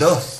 dos.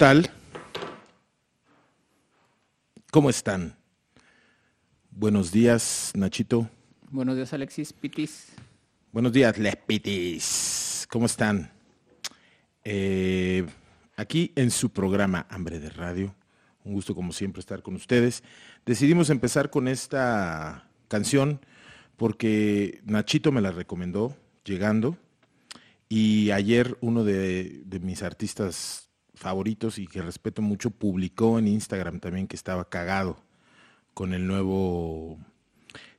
Tal? ¿Cómo están? Buenos días, Nachito. Buenos días, Alexis Pitis. Buenos días, Les Pitis. ¿Cómo están? Eh, aquí en su programa Hambre de Radio. Un gusto, como siempre, estar con ustedes. Decidimos empezar con esta canción porque Nachito me la recomendó llegando. Y ayer uno de, de mis artistas favoritos y que respeto mucho publicó en Instagram también que estaba cagado con el nuevo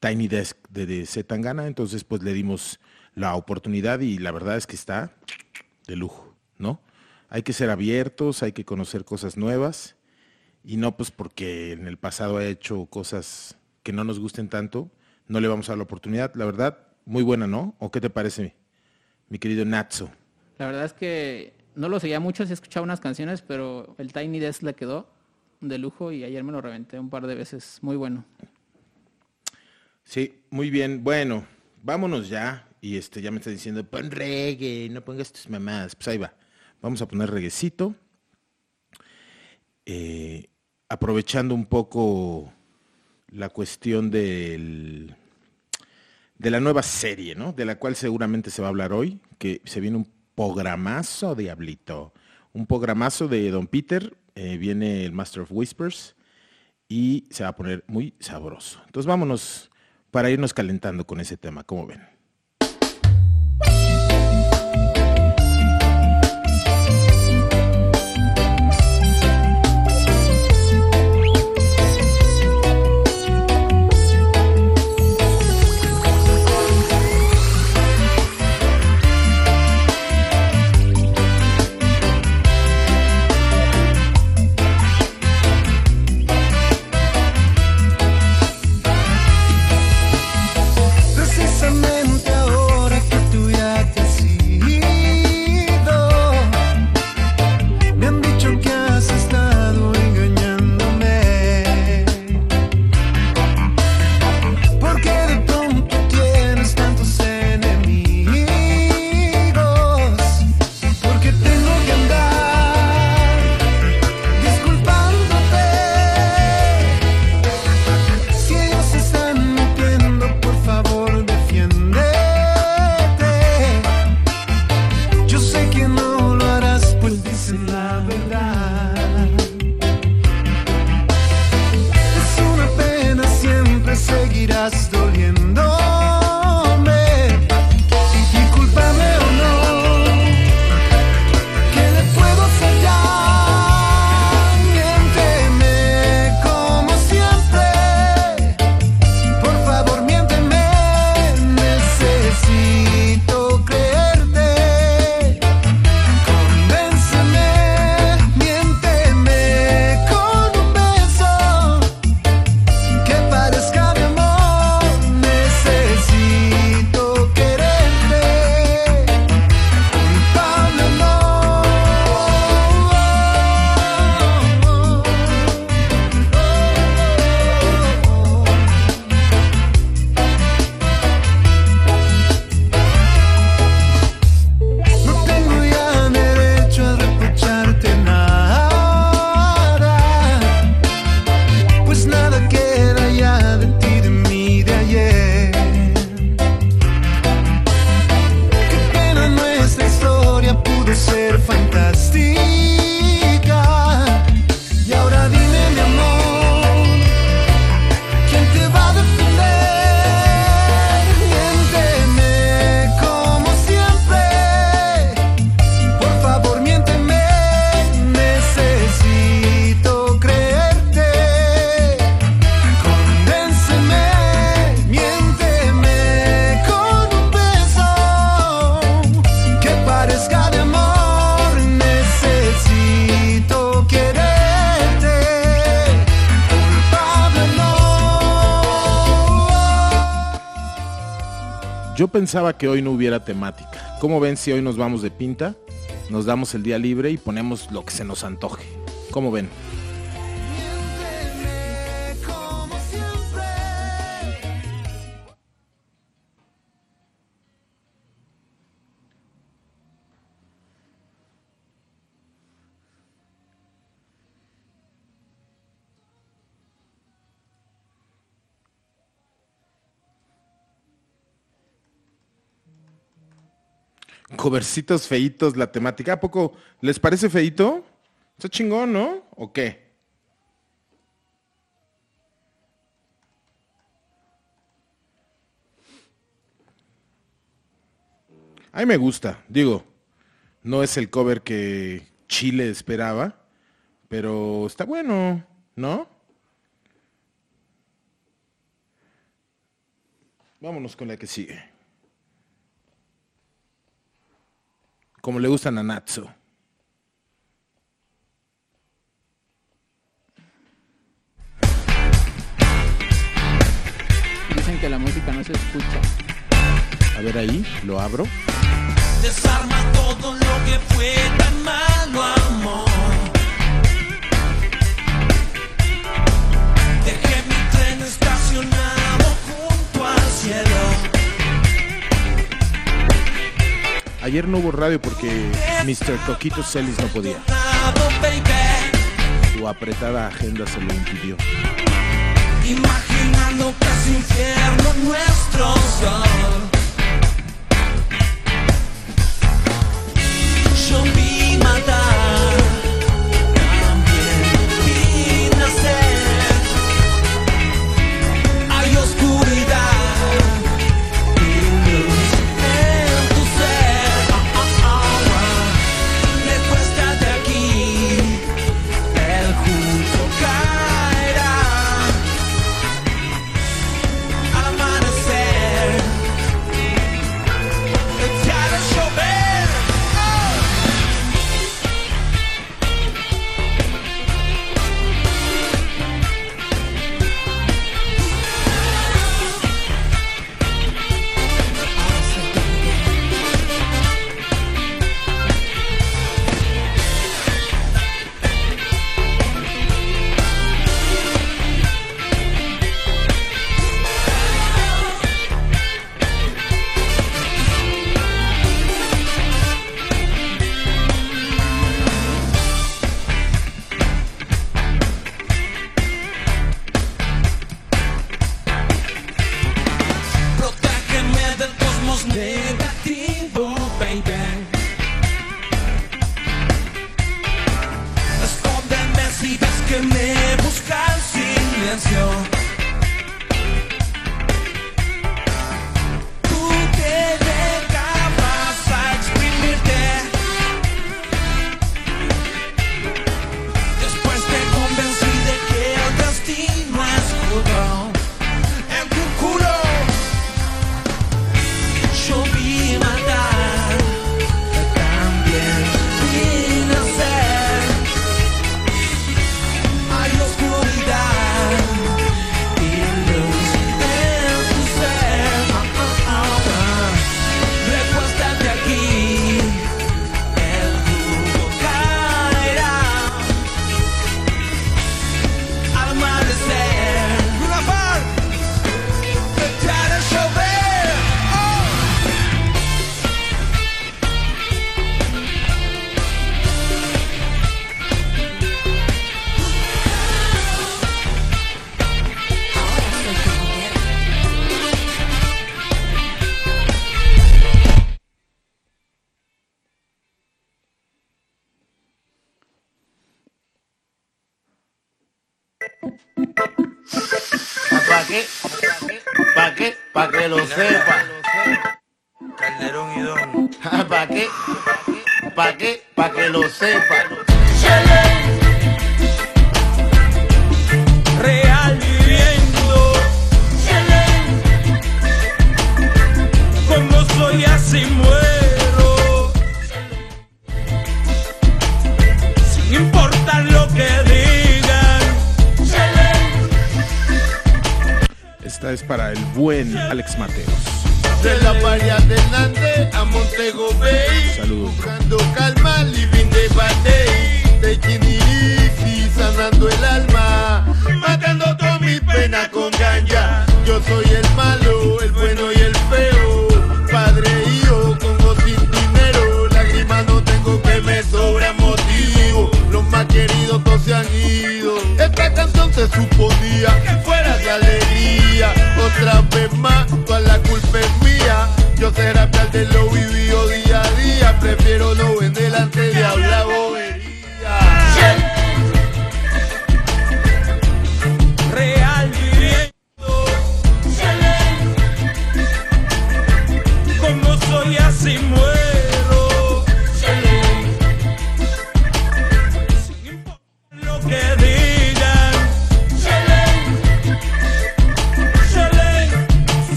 Tiny Desk de, de Zetangana, entonces pues le dimos la oportunidad y la verdad es que está de lujo, ¿no? Hay que ser abiertos, hay que conocer cosas nuevas y no pues porque en el pasado ha hecho cosas que no nos gusten tanto, no le vamos a dar la oportunidad, la verdad, muy buena, ¿no? ¿O qué te parece, mi querido Natso? La verdad es que no lo seguía mucho, sí escuchaba unas canciones, pero el Tiny Desk le quedó. de lujo y ayer me lo reventé un par de veces. Muy bueno. Sí, muy bien. Bueno, vámonos ya. Y este ya me está diciendo, pon reggae, no pongas tus mamás. Pues ahí va. Vamos a poner reguecito. Eh, aprovechando un poco la cuestión del, de la nueva serie, ¿no? De la cual seguramente se va a hablar hoy, que se viene un programazo, diablito. Un programazo de Don Peter. eh, viene el Master of Whispers y se va a poner muy sabroso. Entonces vámonos para irnos calentando con ese tema, ¿cómo ven? Pensaba que hoy no hubiera temática. ¿Cómo ven si hoy nos vamos de pinta? Nos damos el día libre y ponemos lo que se nos antoje. ¿Cómo ven? Covercitos feitos, la temática. ¿A poco les parece feito? Está chingón, ¿no? ¿O qué? A mí me gusta, digo, no es el cover que Chile esperaba, pero está bueno, ¿no? Vámonos con la que sigue. Como le gustan a Natsu. Dicen que la música no se escucha. A ver ahí, lo abro. Desarma todo lo que fue tan Ayer no hubo radio porque Mr. Coquito Celis no podía. Su apretada agenda se lo impidió. Imaginando casi infierno nuestro sol.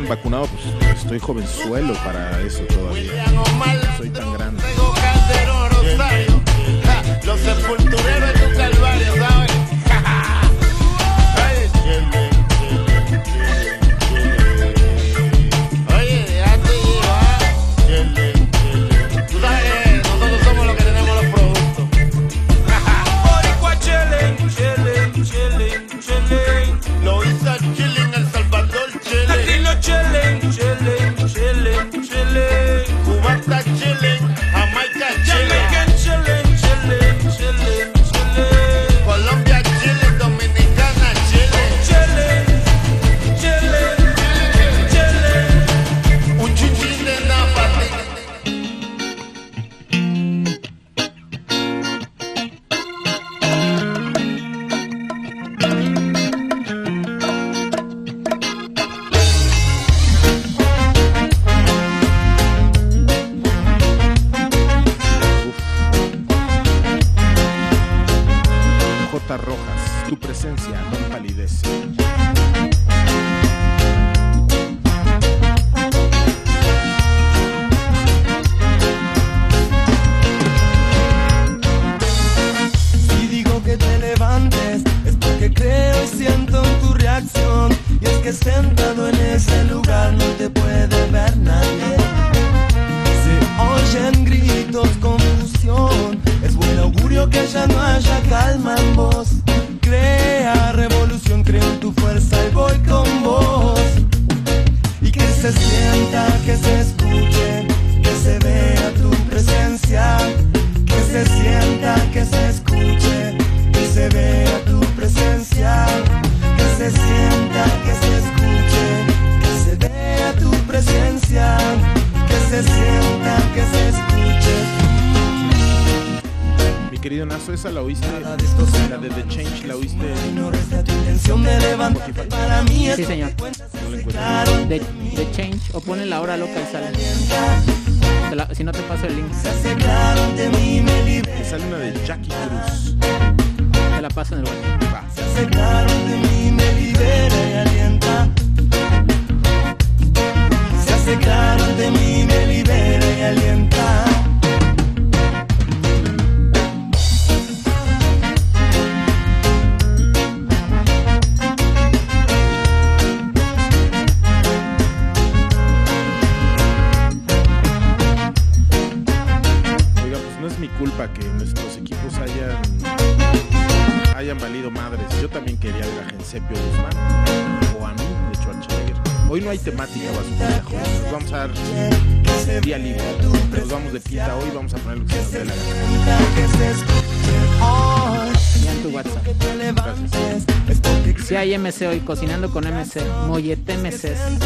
hubieran vacunado, pues estoy jovenzuelo para eso todavía. No soy tan grande. Los sepultureros de un calvario, Cocinando con MC, Mollete MC.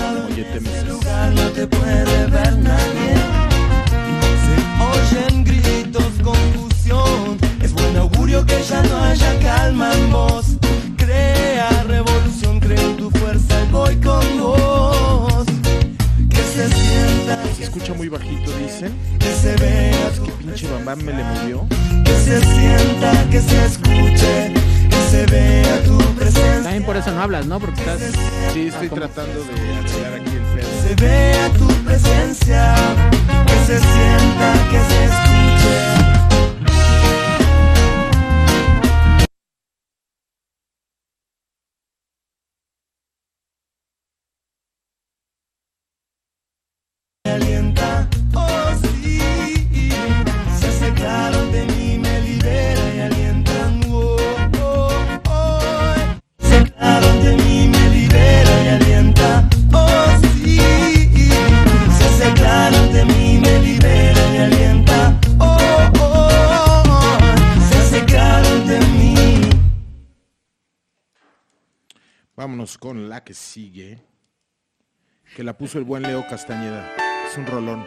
compuso el buen Leo Castañeda. Es un rolón.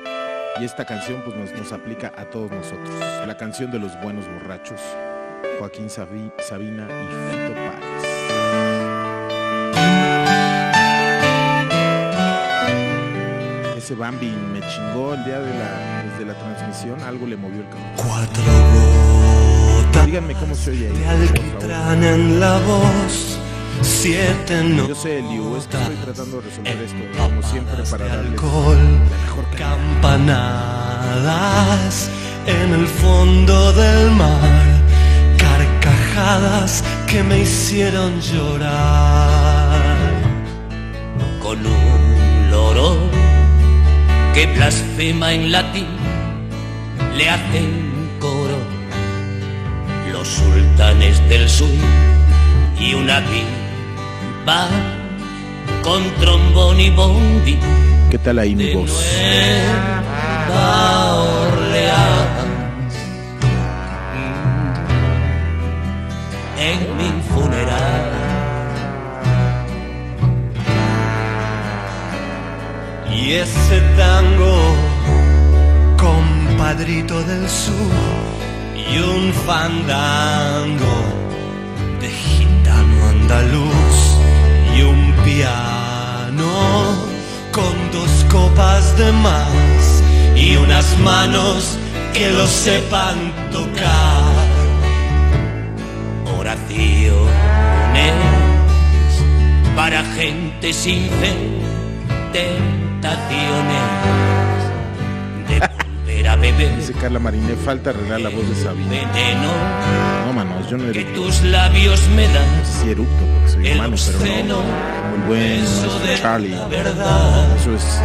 Y esta canción pues nos, nos aplica a todos nosotros. La canción de los buenos borrachos. Joaquín Sabina y Fito Páez. Ese Bambi me chingó el día de la, desde la transmisión, algo le movió el campo. Cuatro gotas. Díganme cómo se oye ahí. Por favor. en la voz siete no Yo sé, Liu, es que estoy tratando de resolver esto, como siempre, para darles alcohol, la mejor campanadas en el fondo del mar, carcajadas que me hicieron llorar. con un loro que blasfema en latín, le hacen coro los sultanes del sur y una pipa con trombón y bondi ¿Qué tal ahí mi voz? En mi funeral. Y ese tango, compadrito del sur, y un fandango de gitano andaluz, piano con dos copas de más, y unas manos que lo sepan tocar. oraciones para gente sin fe, tentaciones beber Dice Carla Mariné, falta arreglar la voz de Sabina. veneno No, manos, yo no que eructo. tus labios me dan. Sí eructo porque soy humano, pero no. El buen maestro de Charlie. verdad. Eso es, eso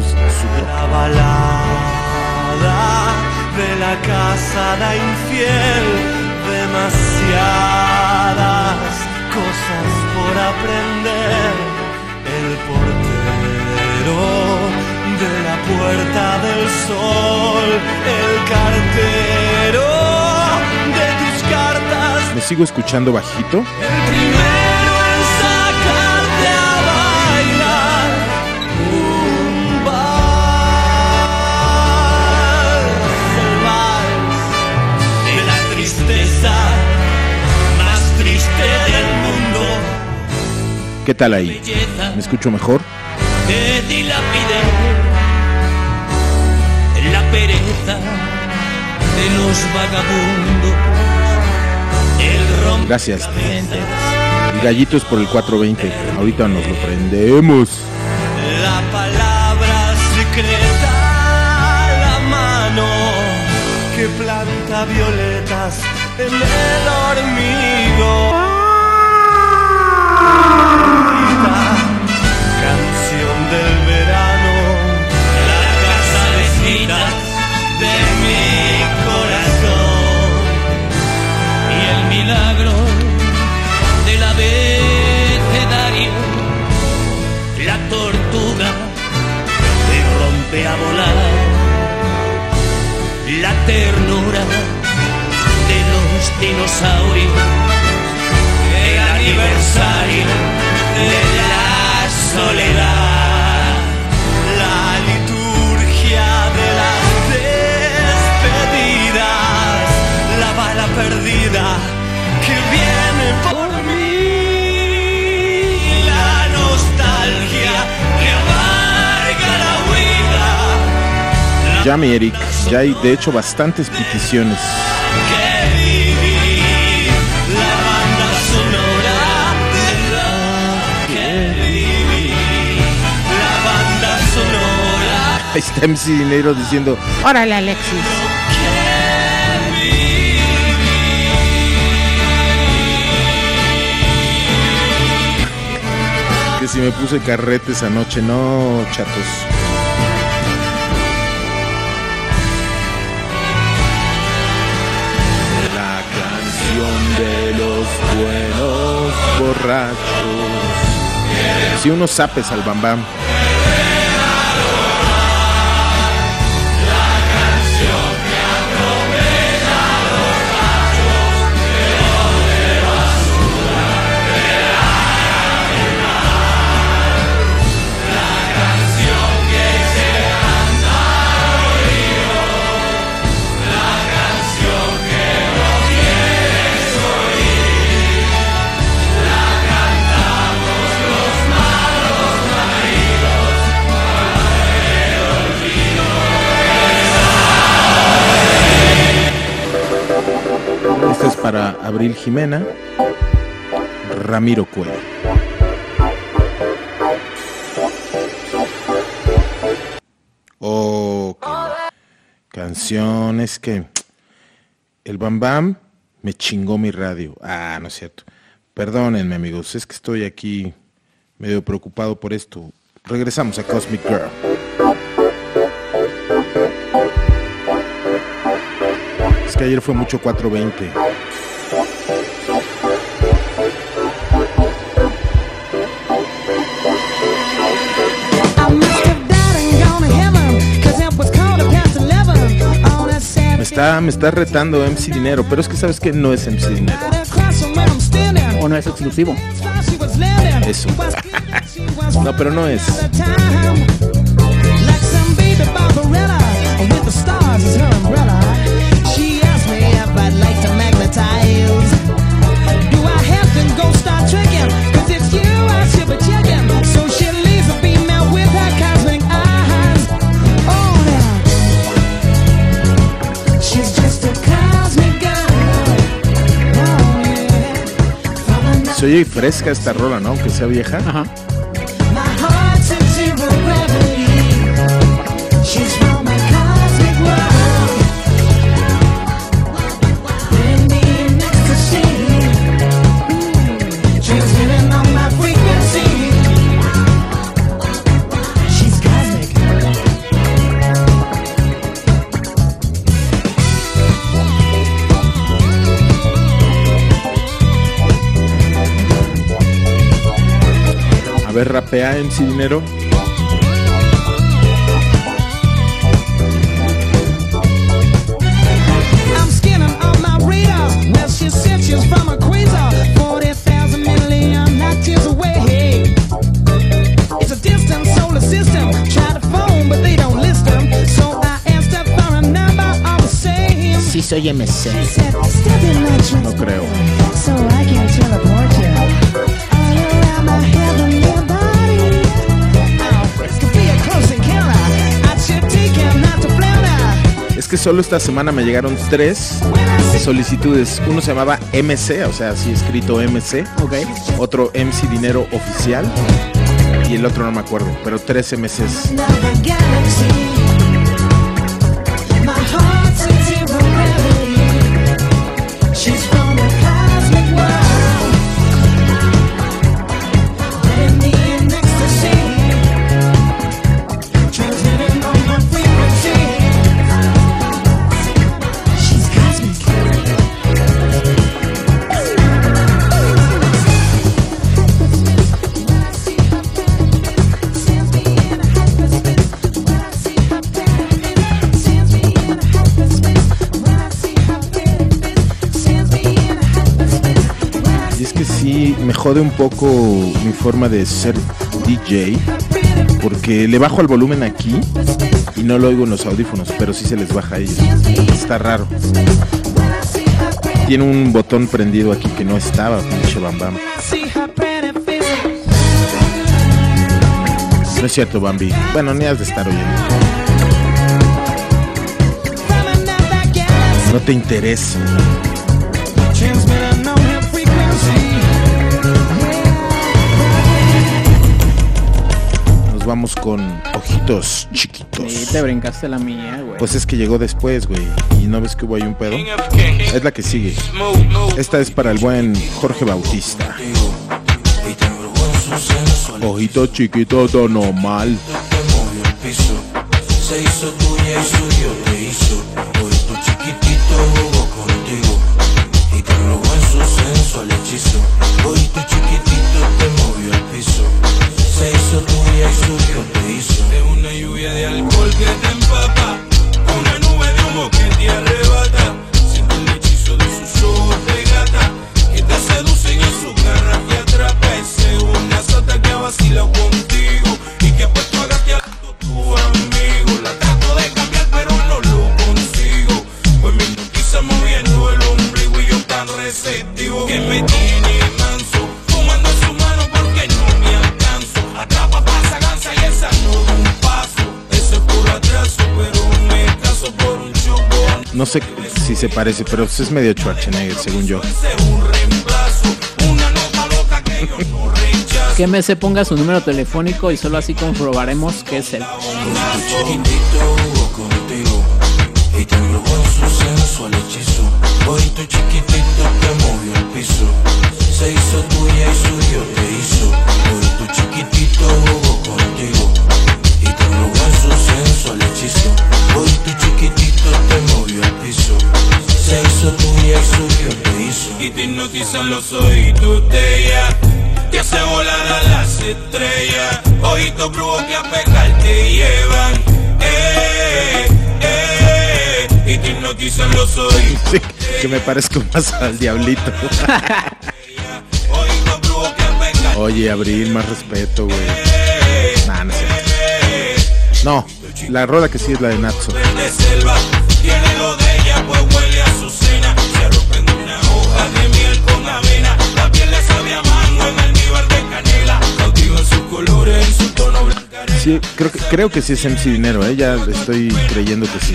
es su toque. La balada de la casada infiel, demasiadas cosas por aprender. El portero de la puerta del sol, el cartero de tus cartas, Me sigo escuchando bajito. el primero en sacarte a bailar un vals, el vals de la tristeza más triste del mundo. ¿Qué tal ahí? ¿Me escucho mejor? que dilapide de los vagabundos. El rompe Gracias. El gallito es por el 420. Ahorita nos lo prendemos. La palabra secreta, la mano que planta violetas en el hormigo. Milagro del abecedario, la tortuga que rompe a volar, la ternura de los dinosaurios, el aniversario de la soledad. La liturgia de las despedidas, la bala perdida que viene por mí, la nostalgia que amarga la huida, Ya, mi Eric, ya hay de hecho bastantes peticiones. que viví, la banda sonora de la que viví, la banda sonora. Ahí está MC Dinero diciendo, Órale, Alexis. Si me puse carretes anoche, no, chatos. La canción de los buenos borrachos. Si unos zapes al bambam. Abril Jimena. Ramiro Cuello. Qué canciones que el Bam Bam me chingó mi radio. Ah, no es cierto. Perdónenme, amigos, es que estoy aquí medio preocupado por esto. Regresamos a Cosmic Girl. Es que ayer fue mucho 420. Está, me está retando MC Dinero, pero es que sabes que no es MC Dinero. O no es exclusivo. She was living. Eso. Was cleaning, she was No, pero no es. Like oye fresca esta rola, ¿no? Aunque sea vieja. Number all the same. Sí soy MC. She said, "Step in my No creo. Que solo esta semana me llegaron tres solicitudes. Uno se llamaba MC, o sea, así escrito MC. Ok. Otro MC Dinero oficial. Y el otro no me acuerdo, pero tres MCs. Jode un poco mi forma de ser DJ. Porque le bajo al volumen aquí y no lo oigo en los audífonos, pero sí se les baja a ellos. Está raro. Tiene un botón prendido aquí que no estaba, pinche Bam Bam. No es cierto, Bambi. Bueno, ni has de estar oyendo. No te interesa. Vamos con ojitos Sí, chiquitos. te brincaste la mía, güey. Pues es que llegó después, güey. Y no ves que hubo ahí un pedo. Es la que sigue. Esta es para el buen Jorge Bautista. Ojito chiquito, todo normal. Se hizo tuya y suyo te hizo. Hoy tu chiquitito jugó contigo y te robó en su sensual hechizo. Hoy tu chiquitito te movió el piso. Se hizo tuya y suyo te hizo. Es una lluvia de alcohol que te empapa. Una nube de humo que te arrebata. Siente el hechizo de sus ojos de gata. Que te seducen en su garra y atrapa. Ese una sota que ha vacilado si se parece, pero es medio Schwarzenegger, según yo. Que MC ponga su número telefónico y solo así comprobaremos que es él. se hizo tuya y suyo te hizo. Sensual hechizo. Hoy tu chiquitito te movió el piso, se hizo tuya y suyo te hizo. Y te hipnotizan los ojitos de ella Te hace volar a las estrellas Ojitos brujos que a pecar te llevan eh, eh, Y te hipnotizan los ojitos Sí, que me parezco más al diablito. Oye, Abril, más respeto, güey. No, la rola que sí es la de Tiene lo ella pues huele a su cena. Se rompen una hoja de miel con avena. La piel le sabe a mango en almíbar de canela. Cautiva en sus colores, en su tono blanca Sí, creo que, creo que sí es MC Dinero, ¿eh? Ya estoy creyendo que sí.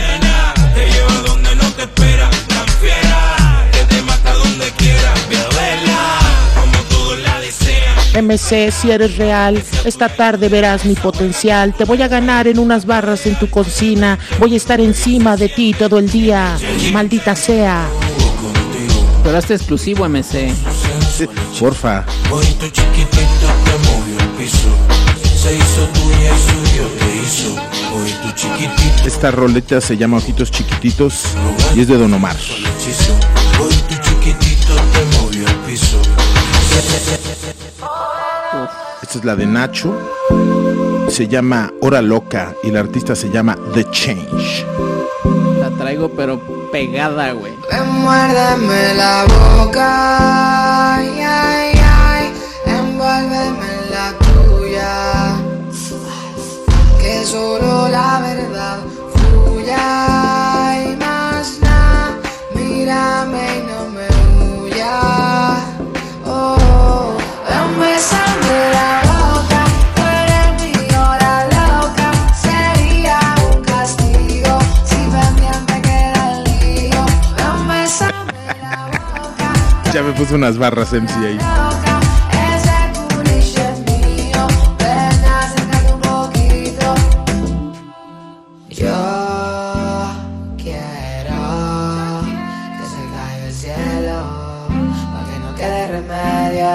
MC, si eres real, esta tarde verás mi potencial. Te voy a ganar en unas barras en tu cocina. Voy a estar encima de ti todo el día. Maldita sea. Pero este exclusivo MC. Porfa. Hoy tu chiquitito te movió el piso, se hizo tuya y suyo te hizo. Hoy tu chiquitito Esta roleta se llama Ojitos Chiquititos y es de Don Omar. Esta es la de Nacho. Se llama Hora Loca y la artista se llama The Change. La traigo pero pegada, güey. Ven, muérdeme la boca, ay, ay, ay, envuélveme en la tuya. Que solo la verdad fluya y más nada. Mírame y no me huya. Ya me puso unas barras MC ahí. loca, ese culicho es mío. Ven, acércate un poquito. Yo quiero que se caiga el cielo, para que no quede remedio.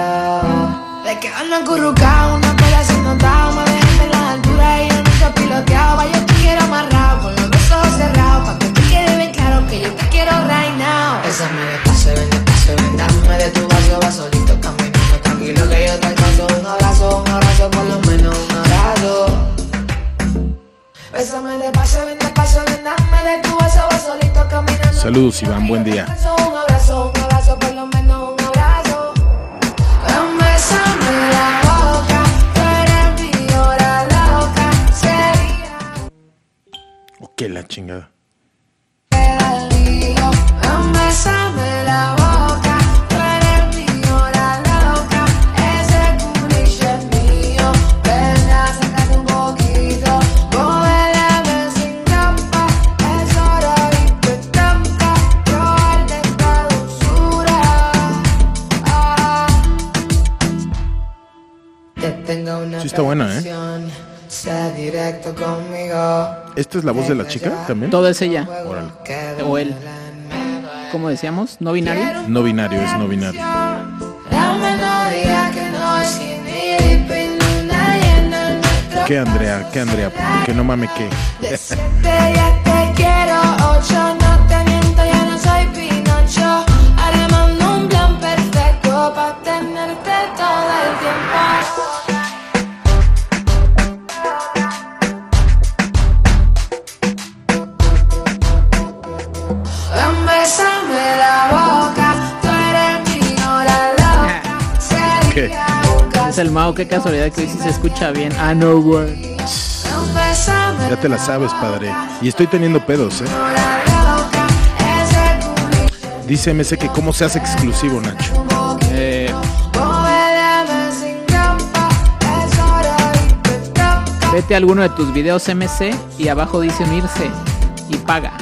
De que ando acurrucado, una cola sin notado, me dejan en la altura y yo nunca te quiero amarrado, con los dos ojos cerrados, para que te quede bien claro que yo te quiero right now. Ven mi hora loca. Sería Ok, la chingada. bésame la boca, Sí está buena, ¿eh? directo conmigo. ¿Esta es la voz de la chica también? Todo es ella. Órale. O él. ¿Cómo decíamos? ¿No binario? No binario, es no binario. ¿Qué, Andrea? ¿Qué, Andrea? Que no mame, ¿qué? El Mao, qué casualidad que hoy sí se escucha bien. Ah, no, bésame Ya te la sabes, padre. Y estoy teniendo pedos, ¿eh? Dice MC que cómo se hace exclusivo, Nacho. Eh, vete a alguno de tus videos MC y abajo dice unirse y paga.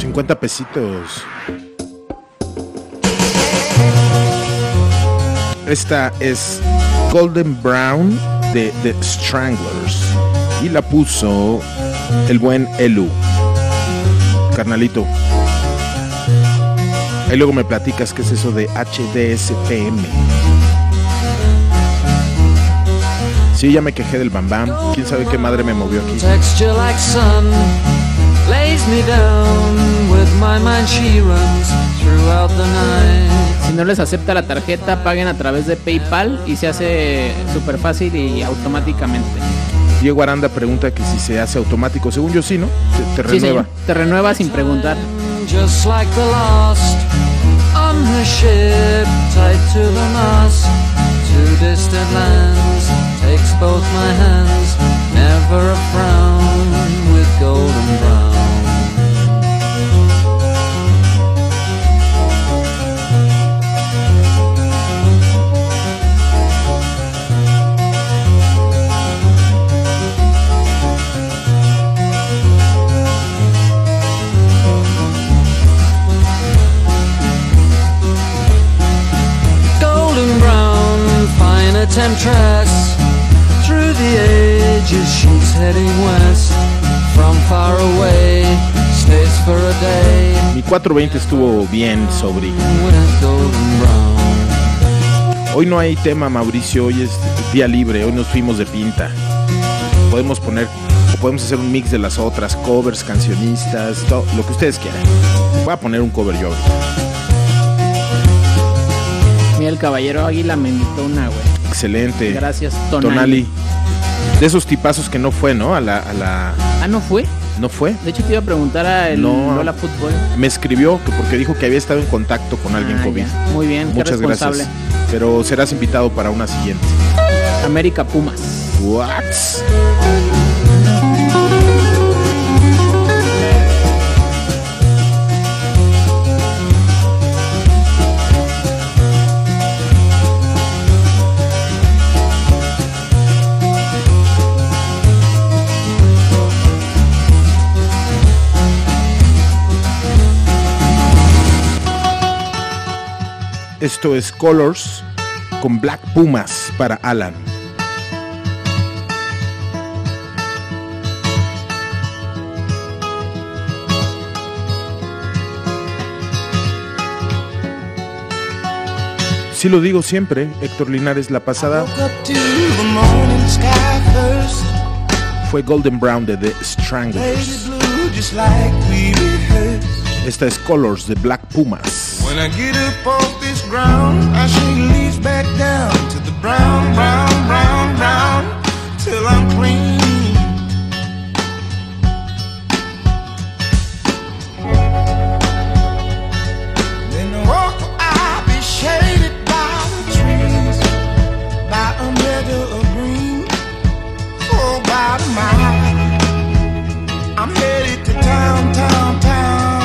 50 pesitos. Esta es Golden Brown de The Stranglers. Y la puso el buen Elu. Carnalito. Ahí luego me platicas qué es eso de HDSPM. Sí, ya me quejé del Bam Bam. ¿Quién sabe qué madre me movió aquí? Texture like sun. Si no les acepta la tarjeta, paguen a través de PayPal y se hace súper fácil y automáticamente. Diego Aranda pregunta que si se hace automático. Según yo sí, ¿no? Te, te Sí, renueva. señor. Te renueva sin preguntar. Takes both my hands never a frown with golden brown fine attempt tracks through the ages she's heading west from far away stays for a day Mi 420 estuvo bien sobre. Hoy no hay tema, Mauricio. Hoy es día libre. Hoy nos fuimos de pinta. Podemos poner, o podemos hacer un mix de las otras, covers, cancionistas, todo, lo que ustedes quieran. Voy a poner un cover yo. ahorita. Mira, el caballero águila me invitó una, güey. Excelente. Gracias, Tonali. Tonali. De esos tipazos que no fue, ¿no? A la, a la. Ah, ¿no fue? ¿No fue? De hecho, te iba a preguntar a el No. Lola Fútbol. Me escribió que porque dijo que había estado en contacto con alguien Ah, COVID. ya. Muy bien, qué Muchas responsable. gracias. Pero serás invitado para una siguiente. América Pumas. What? Esto es Colors con Black Pumas para Alan. Sí lo digo siempre, Héctor Linares, la pasada fue Golden Brown de The Stranglers. Esta es Colors de Black Pumas. Ground, I shake leaves back down to the brown, brown, brown, brown, till I'm clean. Then the walk I'll be shaded by the trees, by a meadow of green, oh, for about a mile. I'm headed to town, town, town,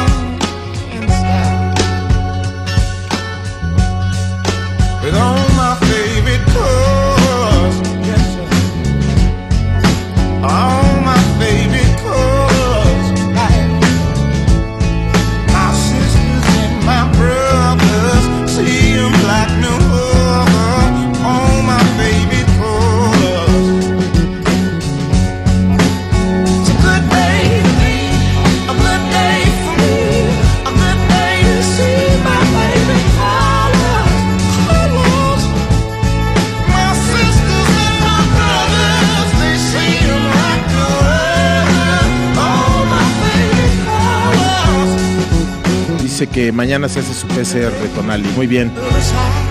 que mañana se hace su PCR Tonali. Muy bien.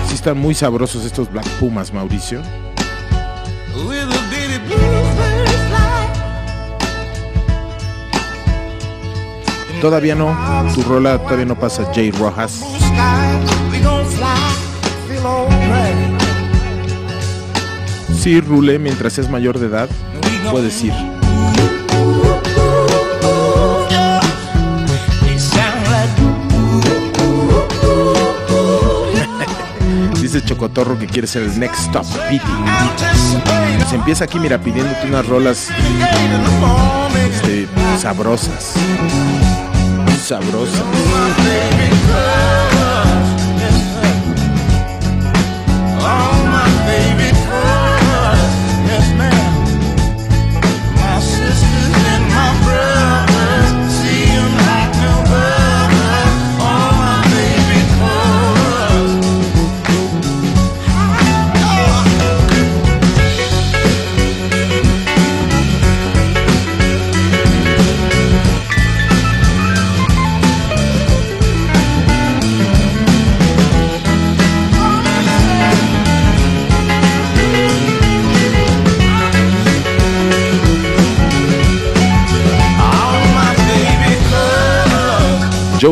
Sí están muy sabrosos estos Black Pumas, Mauricio. Todavía no. Tu rola todavía no pasa Jay Rojas. Sí, Rule, mientras es mayor de edad, puedes ir. Dice Chocotorro que quiere ser el next stop Pity. Se empieza aquí, mira, pidiéndote unas rolas este, sabrosas. Sabrosas.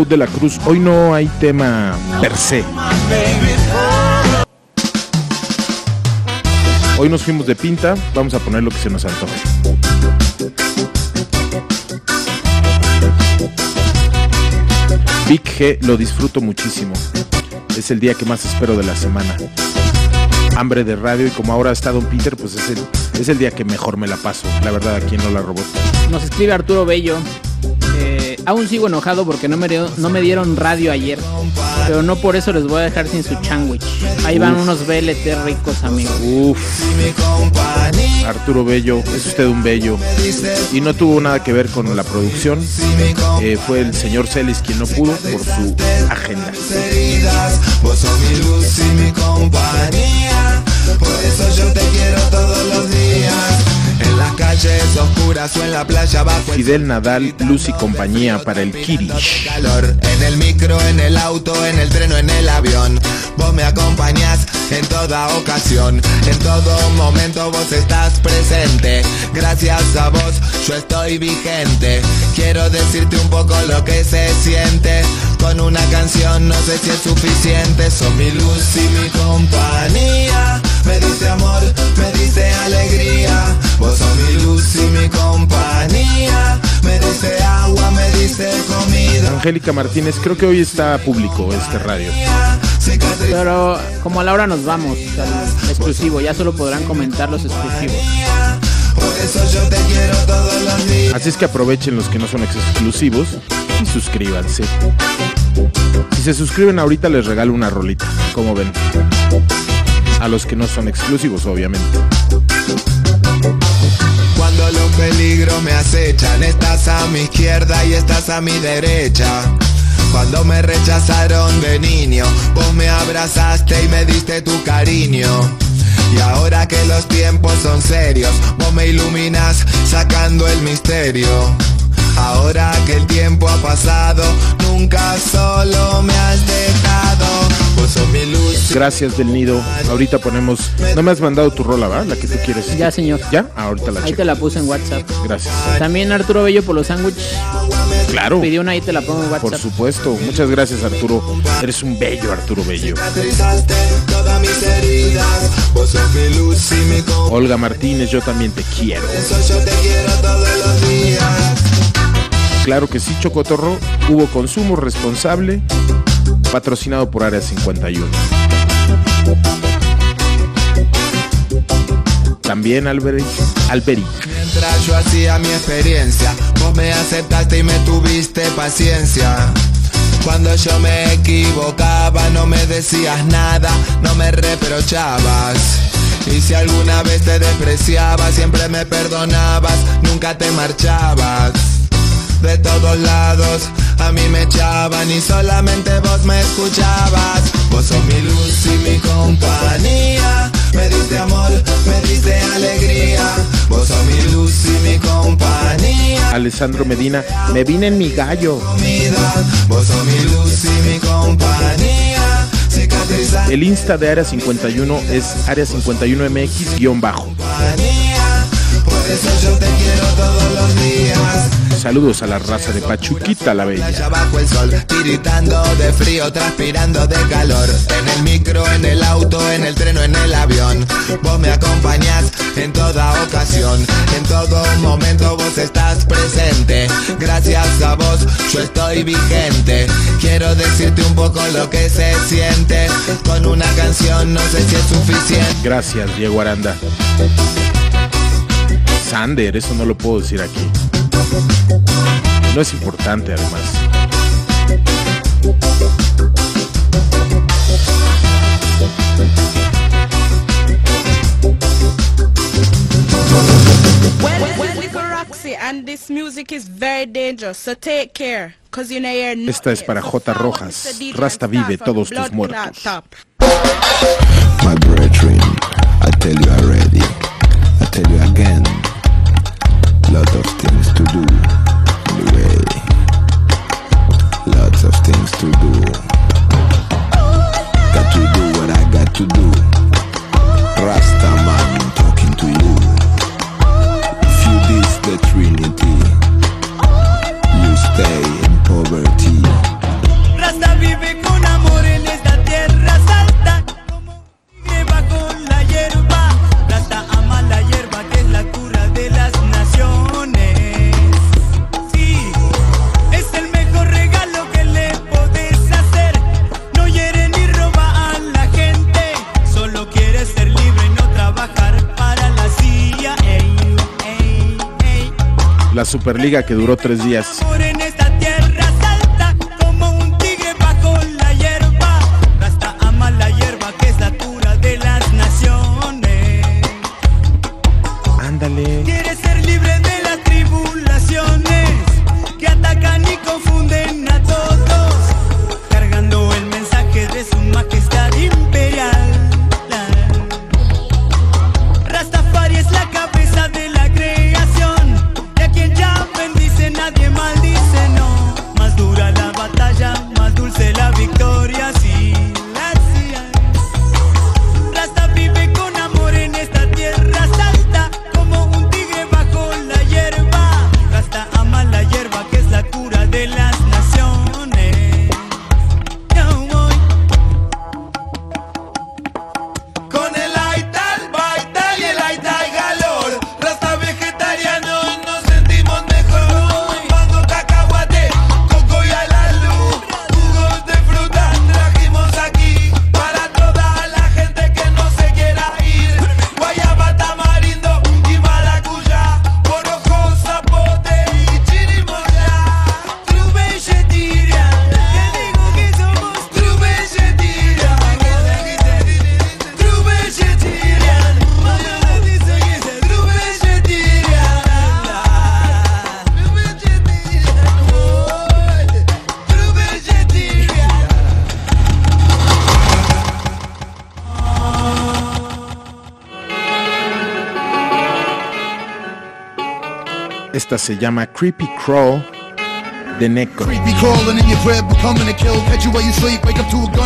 De la Cruz. Hoy no hay tema per se. Hoy nos fuimos de pinta, vamos a poner lo que se nos antoje. Big G lo disfruto muchísimo. Es el día que más espero de la semana. Hambre de radio y como ahora está Don Peter, pues es el, es el día que mejor me la paso. La verdad, aquí no la robó. Nos escribe Arturo Bello. Aún sigo enojado porque no me, dio- no me dieron radio ayer. Pero no por eso les voy a dejar sin su sándwich. Ahí van Uf. unos BLT ricos, amigos. Uf. Arturo Bello, es usted un bello. Y no tuvo nada que ver con la producción. Eh, fue el señor Celis quien no pudo por su agenda. Por eso yo te quiero todos los días. Calles oscuras o en la playa bajo el Fidel Nadal, Luz y compañía para el Kirish. calor. En el micro, en el auto, en el tren o en el avión. Vos me acompañás en toda ocasión. En todo momento vos estás presente. Gracias a vos yo estoy vigente. Quiero decirte un poco lo que se siente. Con una canción no sé si es suficiente. Sos mi luz y mi compañía. Me dice amor, me dice alegría. Vos sos mi luz y mi compañía. Me dice agua, me dice comida. Angélica Martínez, creo que hoy está público este radio. Pero como a la hora nos vamos al exclusivo, ya solo podrán comentar los exclusivos. Por eso yo te quiero todos los días. Así es que aprovechen los que no son exclusivos y suscríbanse. Si se suscriben ahorita les regalo una rolita, como ven. A los que no son exclusivos, obviamente. Cuando los peligros me acechan, estás a mi izquierda y estás a mi derecha. Cuando me rechazaron de niño, vos me abrazaste y me diste tu cariño. Y ahora que los tiempos son serios, vos me iluminas sacando el misterio. Ahora que el tiempo ha pasado, nunca solo me has dejado. Gracias del nido. Ahorita ponemos. No me has mandado tu rola, ¿va? La que tú quieres. Ya, señor. ¿Ya? Ahorita la Ahí checo. te la puse en WhatsApp. Gracias. También Arturo Bello por los sándwiches. Claro. Pidió una ahí te la pongo en Por WhatsApp. supuesto. Muchas gracias, Arturo. Eres un bello, Arturo Bello. Y. Olga Martínez, yo también te quiero. Eso yo te quiero todos los días. Claro que sí, Chocotorro. Hubo consumo responsable. Patrocinado por Área 51. También Alberic. Alberic. Mientras yo hacía mi experiencia, vos me aceptaste y me tuviste paciencia. Cuando yo me equivocaba, no me decías nada, no me reprochabas. Y si alguna vez te despreciaba, siempre me perdonabas, nunca te marchabas. De todos lados a mí me echaban y solamente vos me escuchabas. Vos sos mi luz y mi compañía. Me diste amor, me diste alegría. Vos sos mi luz y mi compañía. Alessandro Medina. Me vine en mi gallo. Vos sos mi luz y mi compañía. El Insta de Área 51 es Área 51MX-bajo. compañía. Por eso yo te quiero todos los días. Saludos a la raza de Pachuquita la Bella. Allá bajo el sol, tiritando de frío, transpirando de calor. En el micro, en el auto, en el tren o en el avión. Vos me acompañás en toda ocasión. En todo momento vos estás presente. Gracias a vos yo estoy vigente. Quiero decirte un poco lo que se siente. Con una canción no sé si es suficiente. Gracias, Diego Aranda. Sander, eso no lo puedo decir aquí. No es importante, además. Well, well, little Roxy, and this music is very dangerous, so take care, cause you know you're not Esta es para J. Rojas. Rasta vive todos tus muertos. My brethren, I tell you already, I tell you again, lot of things to do way, lots of things to do. Got to do what I got to do. Rasta man talking to you. You diss the Trinity, you stay Superliga que duró tres días.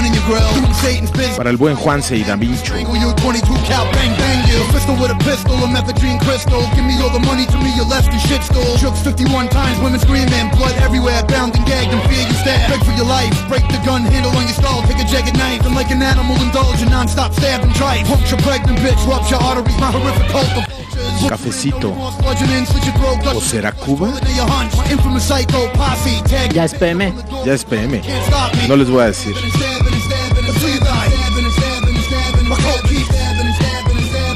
In your grill. Shooting Satan's fist, Para el buen Juanse y Davincho. Cafecito. Bludgeon in, slit your throat, ¿O gut será Cuba? into your hunch. My infamous psycho posse, tag Ya es PM. Ya es PM. No les voy a decir.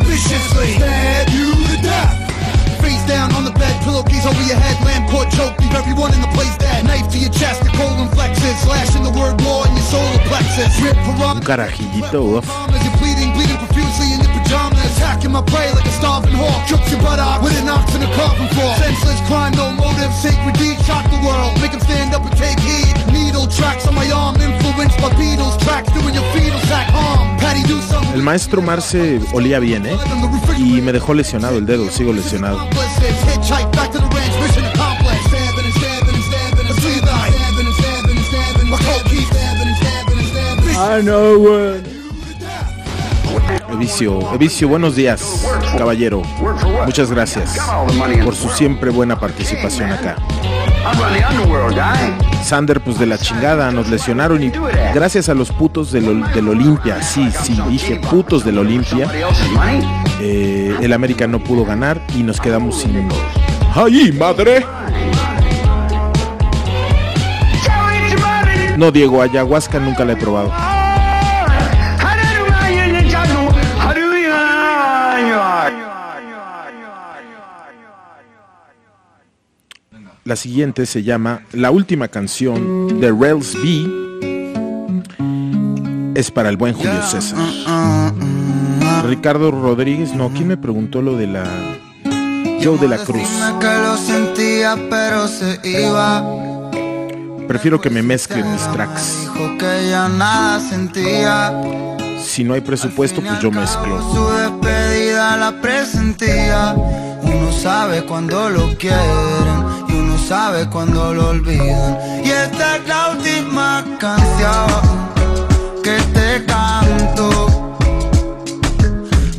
viciously stab you to death. Face down on the bed, pillowcase over your head, lamport choke, leave everyone in the place dead. Knife to your chest, your colon flexes, slashing the word war in your solar plexus. Rip Un piranhas carajillito, Attacking my prey like a starving hawk. Chokes your butt off with an ox in a coffin for. Senseless crime, no motive, sacred deed, shock the world. Make stand up and take heed. Needle tracks on my arm, influenced by Beatles tracks, doing your fetal sack harm. Patty do something. El maestro Marce olía bien, ¿eh? Y me dejó lesionado el dedo, sigo lesionado. Blizzards, hitchhike Evicio, Evicio, buenos días, caballero. Muchas gracias por su siempre buena participación acá. Sander, pues de la chingada, nos lesionaron y gracias a los putos del Olimpia, sí, sí, dije putos del Olimpia, eh, el América no pudo ganar y nos quedamos sin... ¡Ay, madre! No, Diego, ayahuasca nunca la he probado. La siguiente se llama La última canción de Rails B. Es para el buen Julio César. Ricardo Rodríguez, no, ¿quién me preguntó lo de la Joe de la Cruz? Prefiero que me mezclen mis tracks. Si no hay presupuesto, pues yo mezclo. Su despedida la presentía Uno sabe cuando lo quieren Y uno sabe cuando lo olvidan Y esta es la última canción Que te canto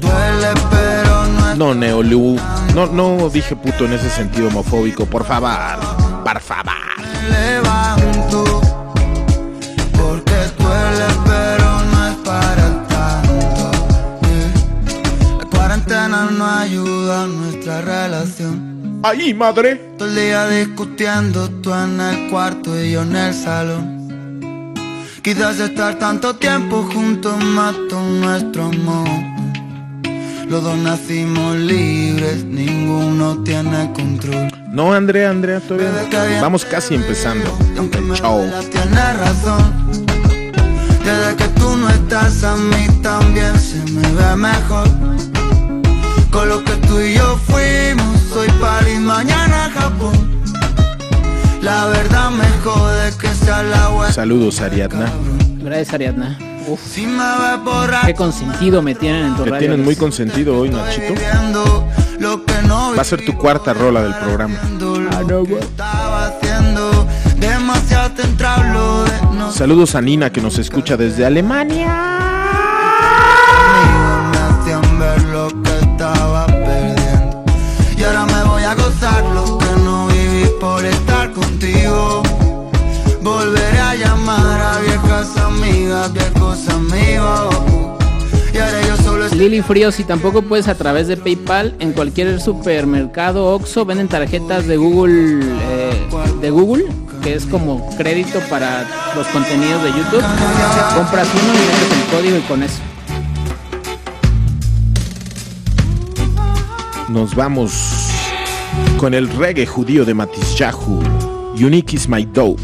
Duele pero no es No, Neolu. No, no dije puto en ese sentido homofóbico. Por favor. Por favor. levanto Porque duele pero no es para tanto. La cuarentena no ayuda a nuestra relación Ahí, madre Todo el día discutiendo tú en el cuarto y yo en el salón Quizás estar tanto tiempo juntos mató nuestro amor Los dos nacimos libres, ninguno tiene control No, Andrea, Andrea, todavía vamos casi empezando show. Tienes razón. Desde que tú no estás a mí también se me ve mejor. Con lo que tú y yo fuimos, soy París, mañana Japón. La verdad me jode que sea la web. Saludos, Ariadna. Gracias, Ariadna. Uf, Si me ves borrar, qué consentido me tienen en tu Te radio. tienen muy consentido hoy, Nachito. Va a ser tu cuarta rola del programa. no Saludos a Nina que nos escucha desde Alemania. Por estar contigo. Volveré a llamar a viejas amigas, viejos amigos. Y ahora yo solo estoy Lili Fríos y tampoco puedes a través de PayPal en cualquier supermercado Oxxo venden tarjetas de Google eh, de Google que es como crédito para los contenidos de YouTube. Compras uno y metes el código y con eso. Nos vamos con el reggae judío de Matisyahu. Unique is my dough.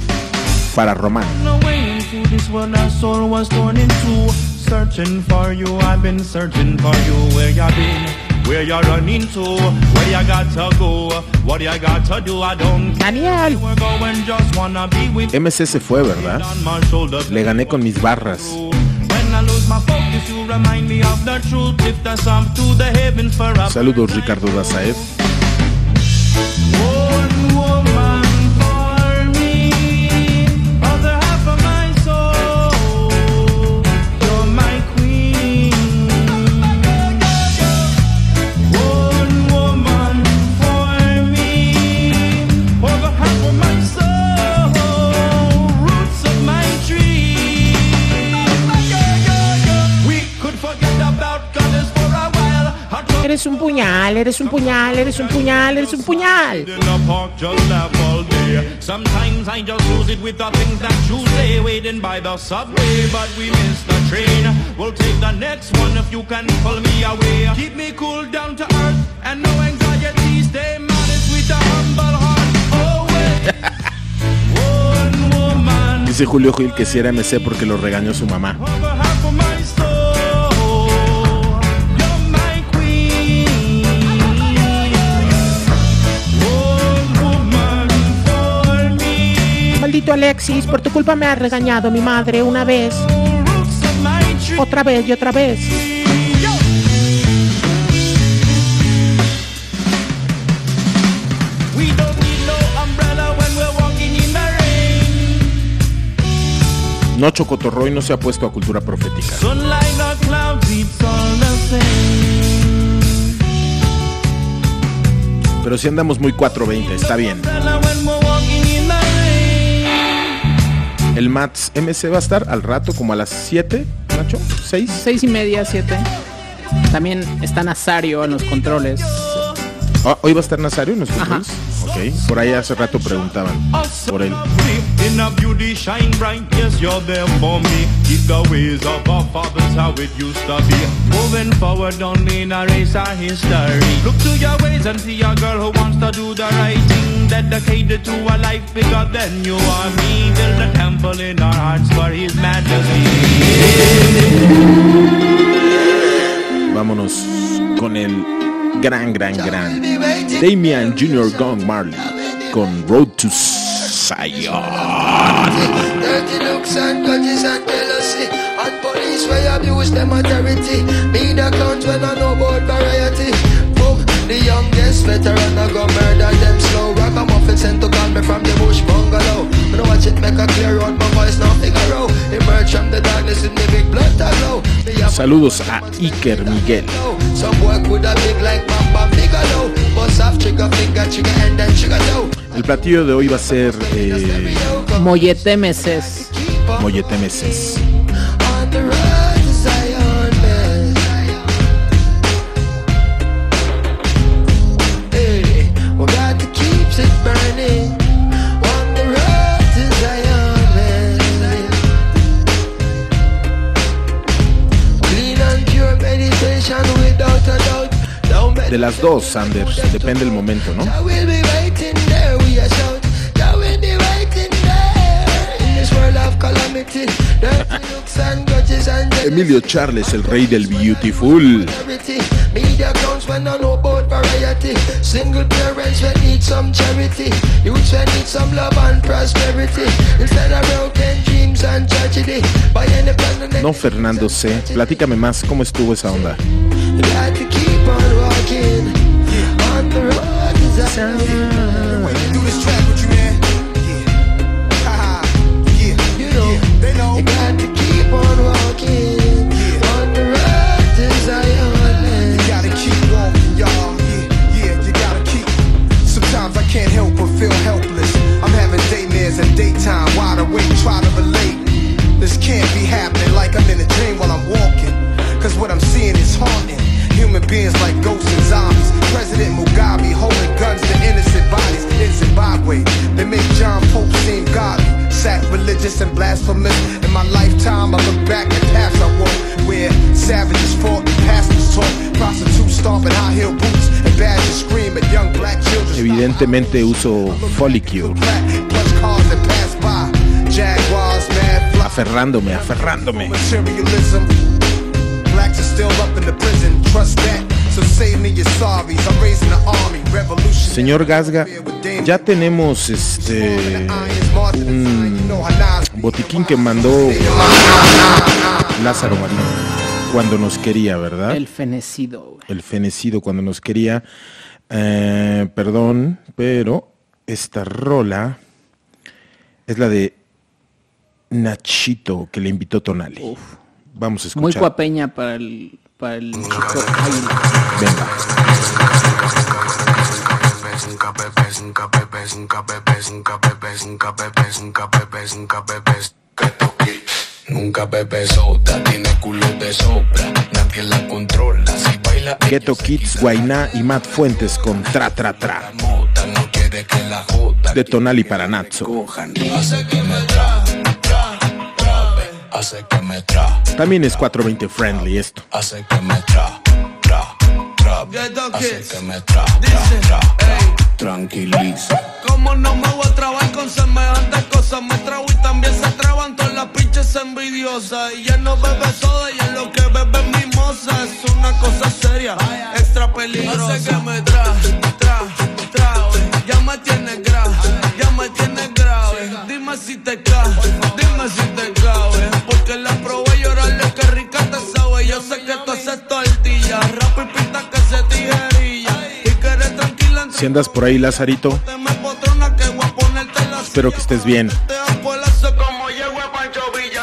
Para Román. No way into this world our soul was torn into Searching for you, I've been searching for you Where you been, where you running to Where you got to go, what you got to do I don't care Daniel. We're going, just wanna be with you MC se fue, ¿verdad? Le gané con mis barras. When I lose my focus, you remind me of the truth Lift us up to the heavens for a Saludos, Ricardo Dazaev. One Eres un puñal, eres un puñal, eres un puñal, eres un puñal. in the park just laugh all day. Sometimes I just lose it with the things that you say. Waiting by the subway, but we miss the train. We'll take the next one if you can pull me away. Keep me cool down to earth and no anxiety. Stay modest with a humble heart. Oh, wait. One woman Dice Julio Gil que si era MC porque lo regañó su mamá. Alexis, por tu culpa me ha regañado mi madre una vez, otra vez y otra vez. Nocho Cotorroy no se ha puesto a cultura profética. Pero si andamos muy 420, está bien. El Mats MC va a estar al rato, como a las 7, Nacho, 6. Seis y media, siete. También está Nazario en los controles. Ah, Hoy va a estar Nazario en los controles. Ok, por ahí hace rato preguntaban por él. In a beauty shine bright, yes, you're there for me. Keep the ways of our fathers how it used to be. Moving forward, don't mean a race our history. Look to your ways and see a girl who wants to do the right thing. Dedicated to a life bigger than you or me. Build a temple in our hearts for his majesty. Vámonos con el gran, gran, gran Damian Jr. Gong Marley con Road to Zion. Dirty looks and grudges and jealousy And police where abuse them authority Me the count when I know about variety Boom, the youngest veteran I go murder them slow Ragamuffin sent to call me from the bush bungalow. When I watch it make a clear out and then trigger toe El platillo de hoy va a ser eh, Mollete Meses. mollete meses. De las dos, Sanders, depende el momento, ¿no? Emilio Charles, el rey del beautiful. No, Fernando C. Platícame más, ¿cómo estuvo esa onda? Keep on walking on the road is a Do this track with you, man. Yeah. Yeah. You know, They know. you got to keep on walking on the road to Zion. You gotta keep walking, y'all. Yeah, yeah, you gotta keep. Sometimes I can't help but feel helpless. I'm having daymares and daytime, wide awake, try to relate. This can't be happening like I'm in a dream while I'm walking. Cause what I'm seeing is haunting. Human beings like ghosts and zombies. President Mugabe holding guns to innocent bodies in Zimbabwe. They make John Pope seem godly. Sacrilegious and blasphemous. In my lifetime, I look back at paths I walked where savages fought, pastors taught, prostitutes stomping high heel boots, and badgers scream at young black children. Evidentemente uso Follicule. Plus cars that pass by. Jaguars, mad fly. Aferrándome, aferrándome. Materialism. Blacks are still up in the Señor Gasga, ya tenemos este un botiquín que mandó Lázaro Marín cuando nos quería, ¿verdad? El fenecido. el fenecido cuando nos quería. Eh, perdón, pero esta rola es la de Nachito que le invitó Tonali. Vamos a escuchar. Muy guapeña para el. Para el Ay, Venga. Nunca bebe soda, tiene culo de sobra, nadie la controla. Si baila Ghetto Kids, Guainá y Matt Fuentes con Tra Tra Tra. mota, no quiere que la joda. De Tonali para Natso. Hace que me tra, tra, tra, ve. Hace que me tra, También es 420 friendly esto. hace que me tra, tra, tra, hace que me tra, tra, Dice, tra, ey. tranquiliza. Como no me voy a trabar con semejantes cosas, me trago y también se traban todas las pinches envidiosas. Y ya no bebe soda, y en lo que bebe es mimosa. Es una cosa seria, extra peligrosa. Hace que me tra, tra, tra. Ya me tienes grave, ya me tienes grave. Dime si te cae, dime si te cabe. Porque la probé llorarle que rica te sabe. Yo sé que tú haces tortilla, rap y pinta que se tijerilla. Y que eres tranquila Si andas por ahí, Lazarito, espero que estés bien.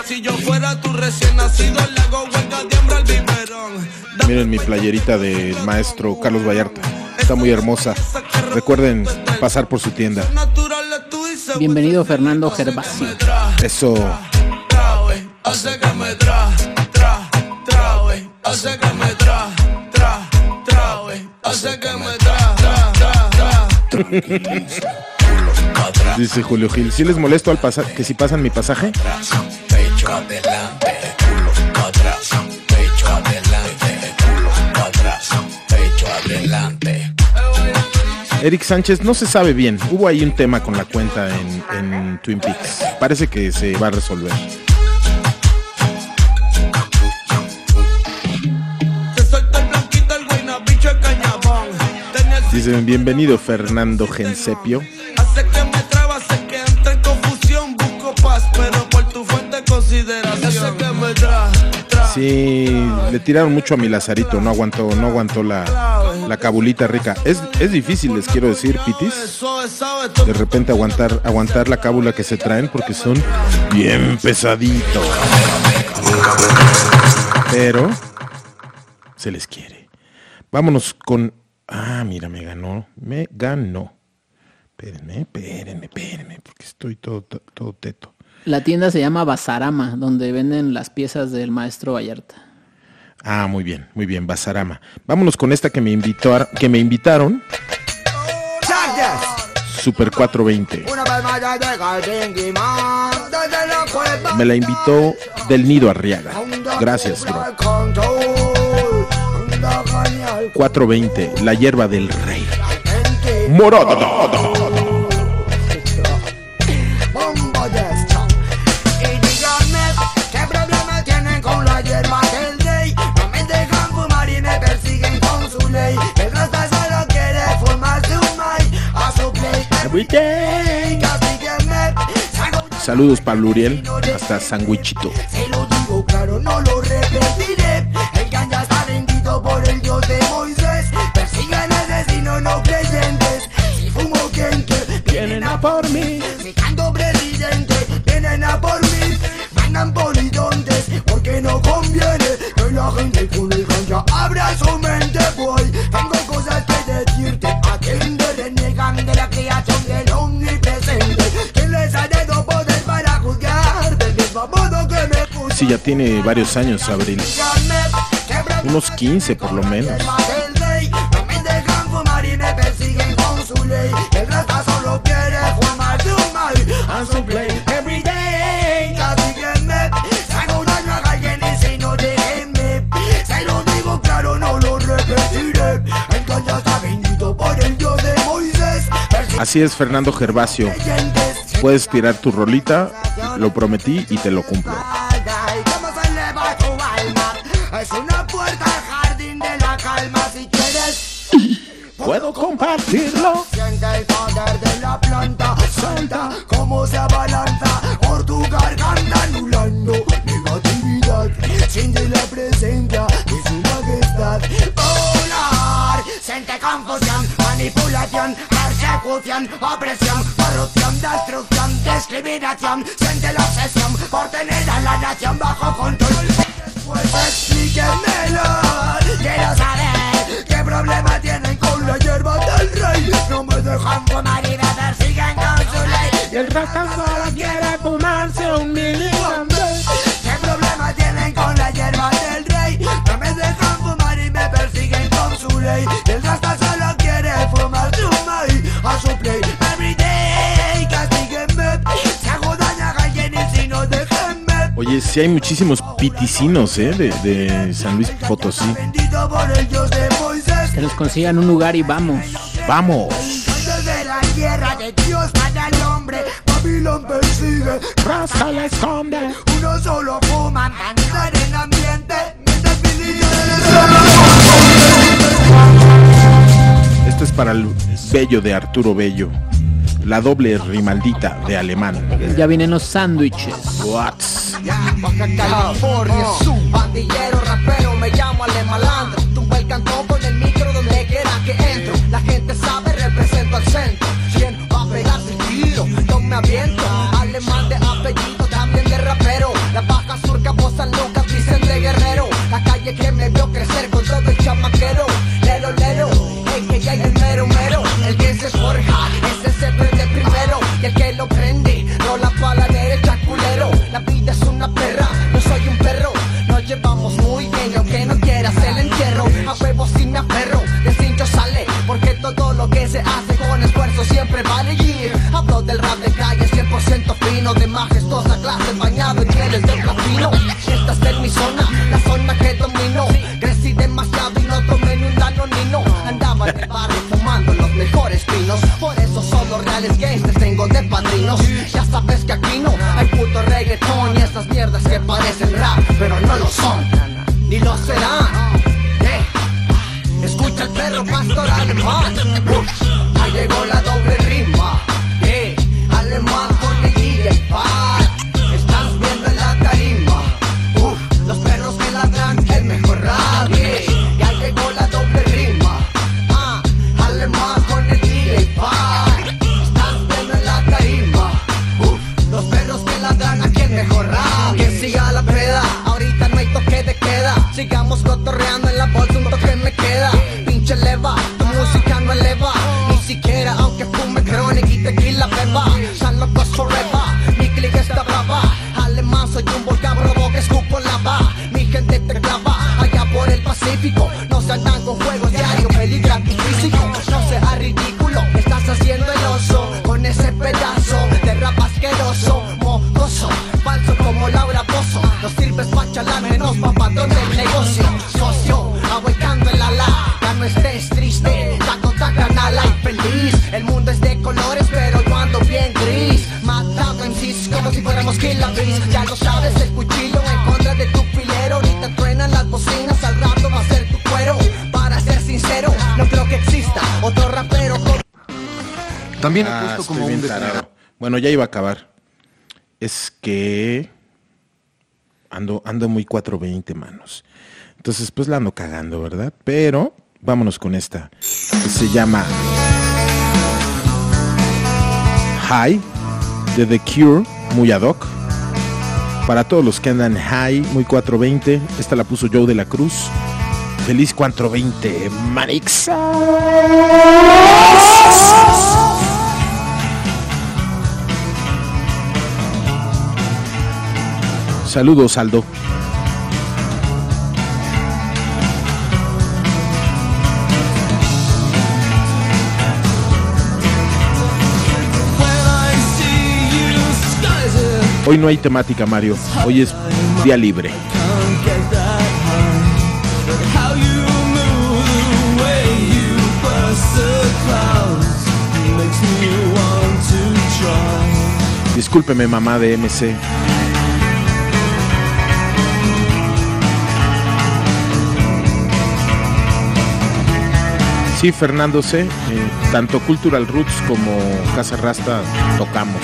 Si yo fuera tu recién nacido, le hago huelga de hambre al biberón. Miren mi playerita del maestro Carlos Vallarta. Está muy hermosa. Recuerden pasar por su tienda. Bienvenido Fernando Gervasio. Eso. Hace que me tra, tra, tra, wey. Hace que me tra, tra, tra, wey. Hace que me tra, tra, tra. Dice Julio Gil. Si les molesto al pasar que si pasan mi pasaje, Pecho adelante, culo atrás, pecho adelante, culo atrás, pecho adelante. Eric Sánchez no se sabe bien. Hubo ahí un tema con la cuenta en, en Twin Peaks. Parece que se va a resolver. Dicen bienvenido Fernando Gensepio. Hace que me traba, hace que entre en confusión. Busco paz, pero por tu fuente consideración. Hace que me tra, tra. Sí, le tiraron mucho a mi Lazarito, no aguantó, no aguantó la, la cabulita rica. Es, es difícil, les quiero decir, Pitis, de repente aguantar, aguantar la cábula que se traen porque son bien pesaditos. Pero se les quiere. Vámonos con. Ah, mira, me ganó. Me ganó. Espérenme, espérenme, espérenme, porque estoy todo, todo, teto. La tienda se llama Basarama, donde venden las piezas del maestro Vallarta. Ah, muy bien, muy bien, Basarama. Vámonos con esta que me invitó a- que me invitaron, Super 420. Una palmada de Gardengui Man, desde la cueva Me la invitó del Nido Arriaga. Gracias, bro. 420, la hierba del rey. Morada. Saludos para Luriel, hasta Sandwichito. Se lo digo no lo repetiré. Persigan asesinos no creyentes. Si fumo gente, vienen a por mí. Si canto presidente, vienen a por mí. Mandan polidontes, porque no conviene que la gente con el ganja abra su mente, boy. Tengo cosas que decirte. Atiende, renegan de la creación del omnipresente. Que les ha dado poder para juzgar. Del mismo modo que me Sí, ya tiene varios años, Abril. Unos 15 por lo menos. Así es, Fernando Gervasio. Puedes tirar tu rolita, lo prometí y te lo cumplo. Puedo compartirlo. Siente el poder de la planta santa Como se abalanza por tu garganta Anulando negatividad Siente la presencia de su majestad Volar Siente confusión, manipulación Opresión Corrupción, destrucción, discriminación Siente la obsesión por tener a la nación bajo control Pues explíquemelo Quiero saber qué problema tienen con la hierba del rey No me dejan fumar y me persiguen con su ley Y el rata solo quiere fumarse un miligramo. ¿Qué problema tienen con la hierba del rey? No me dejan fumar y me persiguen con su ley El rasta solo Oye, sí hay muchísimos piticinos, ¿eh? De, de San Luis Potosí. Bendito por el Dios de Moisés Que nos consigan un lugar y vamos. Vamos. De la tierra de Dios para el hombre Babilón persigue, Raza la esconde. uno solo fuma Mandar en ambiente Esto es para el bello de Arturo Bello. La doble rimaldita de alemán. Ya vienen los sándwiches. What's? Baja California, su rapero, me llamo Ale Malandro. Tumba el cantón con el micro donde quiera que entro. La gente sabe, represento al centro. Majestuosa clase, bañado en pieles de platino. Esta es mi zona, la zona que domino. Crecí demasiado y no tomé ni un danonino. Andaba en el barrio fumando los mejores pinos. Por eso solo reales gangsters tengo de padrinos. Ya sabes que aquí no hay puto reggaetón y esas mierdas que parecen rap, pero no lo son. Ni lo serán. Eh, Escucha el perro pastor alemán. Ahí llegó la doble rima. Eh, alemán con el DJ Bueno, ya iba a acabar. es que ando, ando muy 420 manos. Entonces, pues la ando cagando, ¿verdad? Pero vámonos con esta. Se llama High de The Cure, muy ad hoc. Para todos los que andan high, muy 420. Esta la puso Joe de la Cruz. Feliz 420, Manix. Saludos, Aldo. Hoy no hay temática, Mario. Hoy es día libre. Discúlpeme, mamá de MC. Sí, Fernando C. eh, tanto Cultural Roots como Casa Rasta tocamos.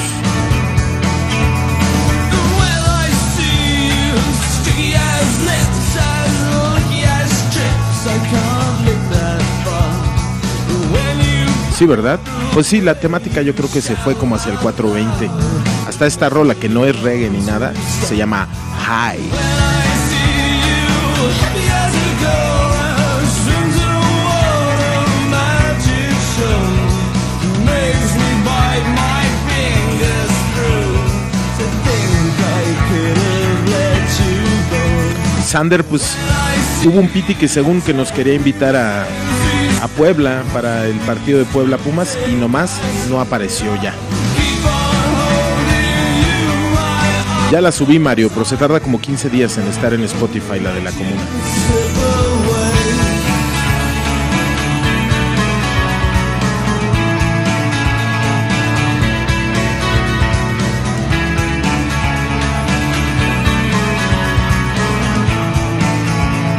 Sí, ¿verdad? Pues sí, la temática yo creo que se fue como hacia el 420. Hasta esta rola que no es reggae ni nada, se llama High. Sander, pues hubo un piti que según que nos quería invitar a, a Puebla para el partido de Puebla Pumas y nomás no apareció ya. Ya la subí, Mario, pero se tarda como 15 días en estar en Spotify, la de la comuna.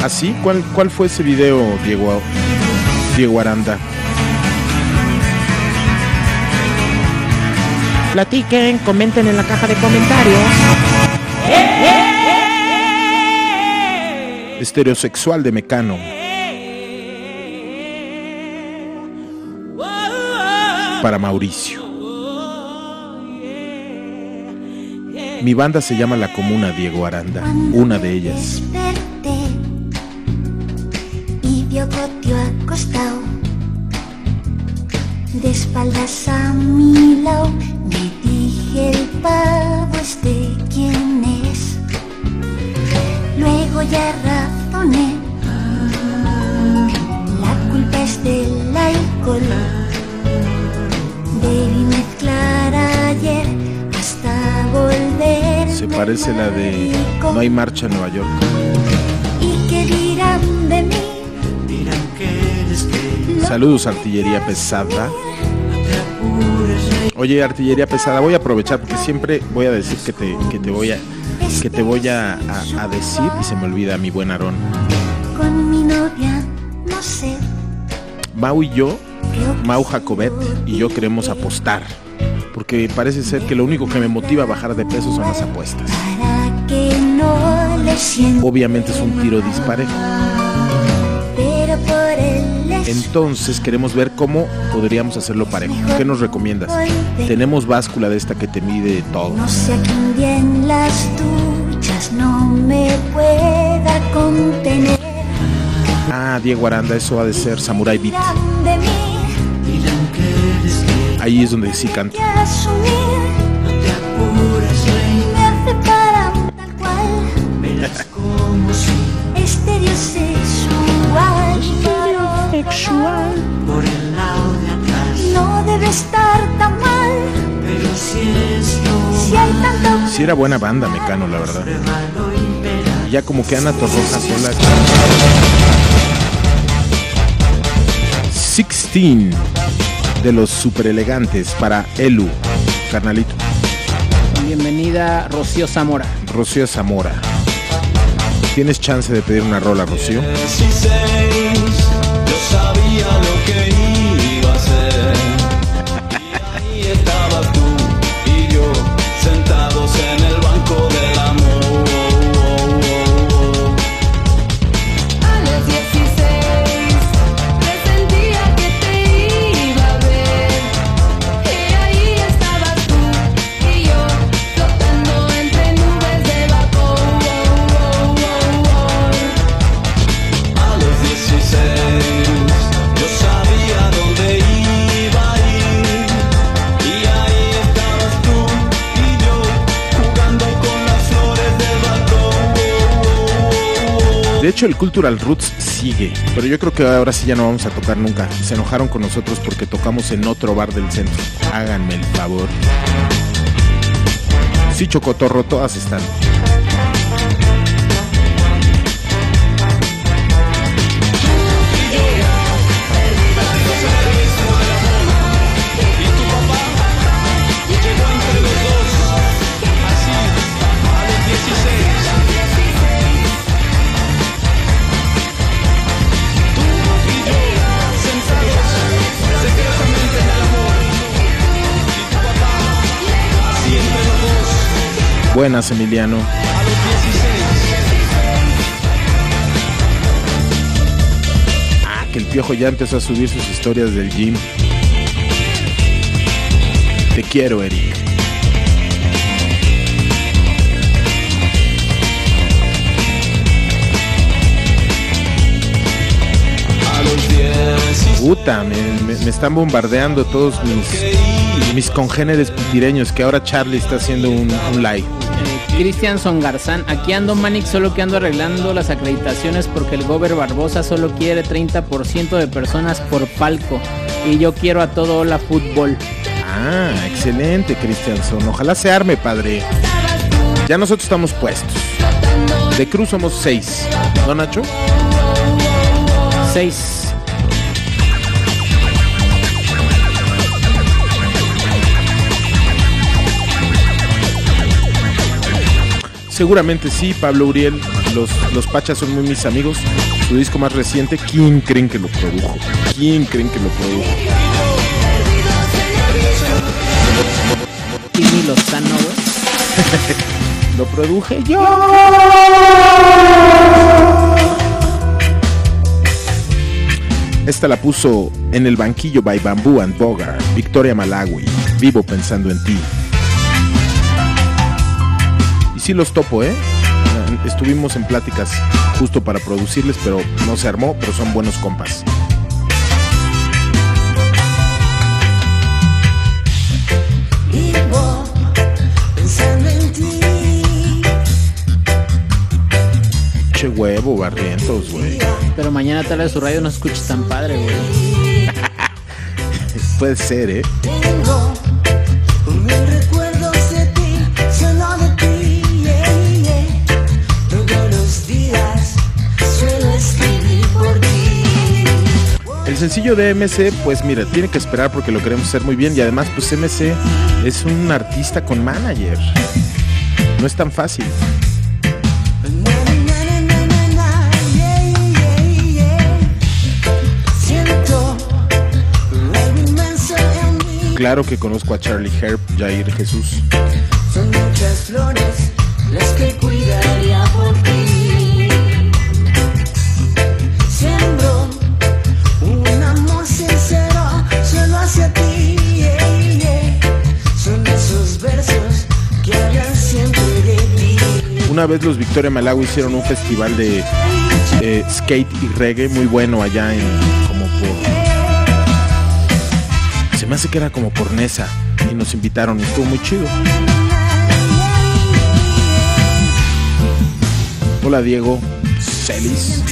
¿Así? ¿Cuál, ¿Cuál fue ese video, Diego, Diego Aranda? Platiquen, comenten en la caja de comentarios. Estereosexual de Mecano. Para Mauricio. Mi banda se llama La Comuna Diego Aranda, una de ellas. De espaldas a mi lado me dije el pavo este quién es luego ya razoné la culpa es del alcohol debí mezclar ayer hasta volver Se parece la de No hay marcha en Nueva York. y qué dirán de mí Saludos, artillería pesada. Oye, artillería pesada, voy a aprovechar porque siempre voy a decir que te, que te voy a que te voy a, a- a decir y se me olvida mi buen Aarón. con mi novia no sé Mau y yo, Mau Jacobet y yo queremos apostar. Porque parece ser que lo único que me motiva a bajar de peso son las apuestas. Obviamente es un tiro disparejo. Entonces queremos ver cómo podríamos hacerlo parejo. ¿Qué nos recomiendas? Tenemos báscula de esta que te mide todo. no sé a quién día en las duchas no me pueda contener Ah, Diego Aranda, eso ha de ser Samurai Beat. Ahí es donde sí canto. Por el lado de atrás no debe estar tan mal pero si esto si hay tanto Sí era buena banda, Mecano, la verdad. Y ya como que Ana Torroja sola. 16 de los super elegantes para Elu, carnalito. Bienvenida Rocío Zamora. Rocío Zamora. ¿Tienes chance de pedir una rola, Rocío? 16, yo sabía lo que iba hecho, el Cultural Roots sigue, pero yo creo que ahora sí ya no vamos a tocar nunca. Se enojaron con nosotros porque tocamos en otro bar del centro. Háganme el favor. Sí, Chocotorro, todas están. Buenas, Emiliano. Ah, que el piojo ya empezó a subir sus historias del gym. Te quiero, Eric. Puta, me, me- me están bombardeando todos mis, mis congéneres pitireños que ahora Charlie está haciendo un, un live. Cristian Songarzán, aquí ando Manic, solo que ando arreglando las acreditaciones porque el Gober Barbosa solo quiere 30% de personas por palco y yo quiero a todo la fútbol. Ah, excelente, Cristianson. Ojalá se arme, padre. Ya nosotros estamos puestos. De Cruz somos seis. ¿No, Nacho? Seis. Seguramente sí, Pablo Uriel. Los, los Pachas son muy mis amigos. Su disco más reciente, ¿quién creen que lo produjo? ¿Quién creen que lo produjo? Timmy Lozano, güey. lo produje yo. Esta la puso en el banquillo by Bamboo and Bogart, Victoria Malawi. Vivo pensando en ti. Sí los topo, ¿eh? Estuvimos en pláticas justo para producirles, pero no se armó, pero son buenos compas. Che huevo, barrientos, güey. Pero mañana tal vez su radio no se escuche tan padre, güey. Puede ser, ¿eh? Sencillo de MC, pues mira, tiene que esperar porque lo queremos hacer muy bien y además, pues MC es un artista con manager. No es tan fácil. Claro que conozco a Charlie Herb, Jair Jesús. Son muchas. Una vez los Victoria Malawi hicieron un festival de skate y reggae muy bueno allá en como por se me hace que era como por Nesa y nos invitaron y estuvo muy chido. Hola Diego Celis.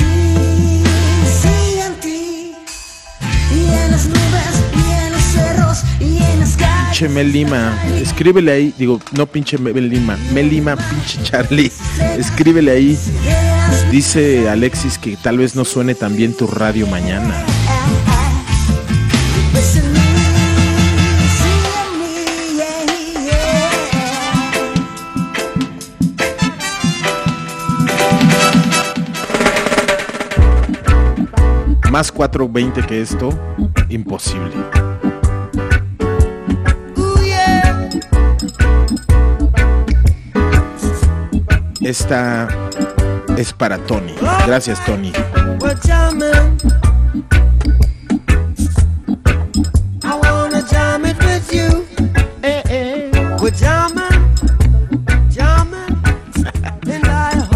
Pinche Mel Lima, escríbele ahí, digo, no pinche Mel Lima, Mel Lima, pinche Charlie, escríbele ahí. Dice Alexis que tal vez no suene tan bien tu radio mañana. Más 420 que esto, imposible. Esta es para Tony. Gracias Tony.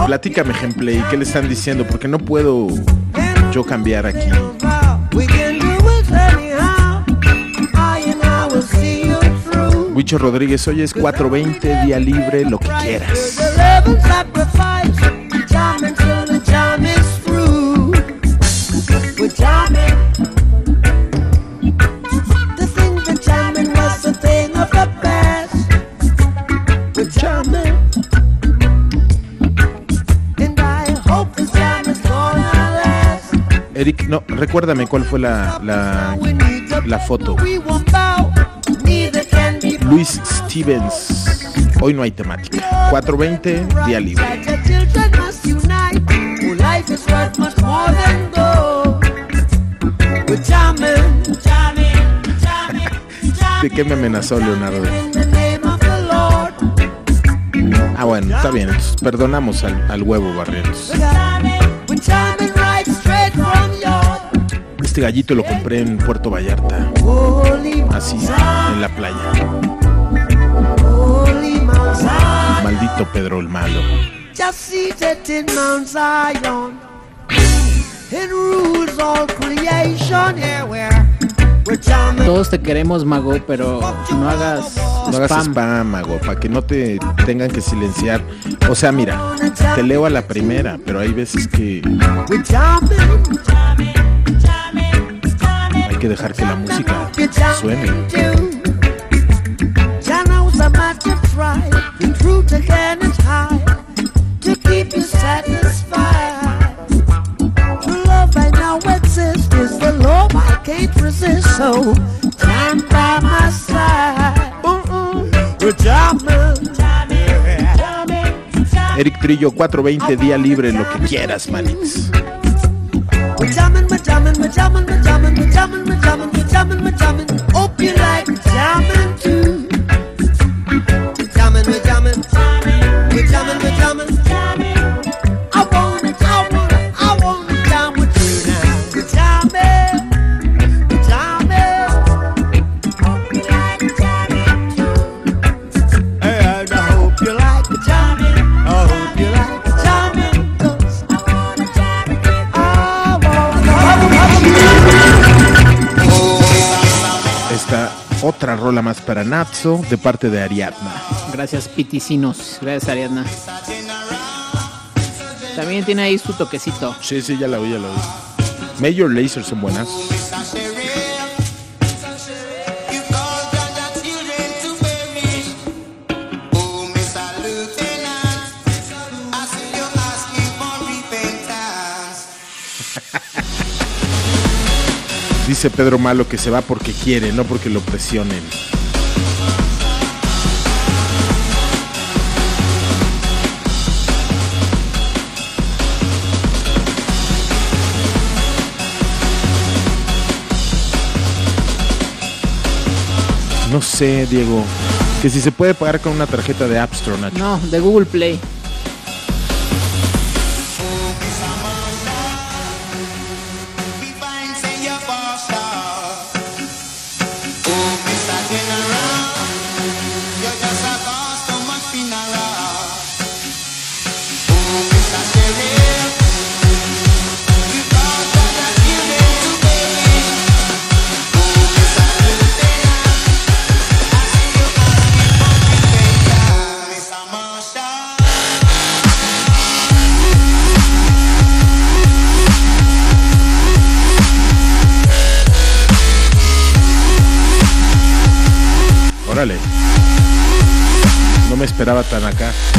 Platícame, Gameplay, ¿qué le están diciendo? Porque no puedo yo cambiar aquí. Huicho Rodríguez, hoy es 4.20, día libre, lo que quieras. Eric, no, recuérdame cuál fue la, la foto. Luis Stevens. Hoy no hay temática. 420, día libre. ¿De qué me amenazó Leonardo? Ah, bueno, está bien. perdonamos al, al huevo Barrientos. Este gallito lo compré en Puerto Vallarta. Así, en la playa. Holy Mount Zion. Maldito Pedro el Malo. Just seated in Mount Zion. It rules all creation. Yeah, we're, we're jamming. Todos te queremos, Mago, pero no hagas No hagas spam. spam, mago, para que no te tengan que silenciar. O sea, mira, te leo a la primera, pero hay veces que hay que dejar que la música suene. Eric Trillo, 420, día libre, lo que quieras, manix. Hope you like jamming too. De parte de Ariadna. Gracias, Piticinos. Gracias, Ariadna. También tiene ahí su toquecito. Sí, sí, ya la oí, ya la oí. Major Lasers son buenas. Dice Pedro Malo que se va porque quiere, no porque lo presionen. No sé, Diego. Que si se puede pagar con una tarjeta de App. No, de Google Play. Esperaba tan acá.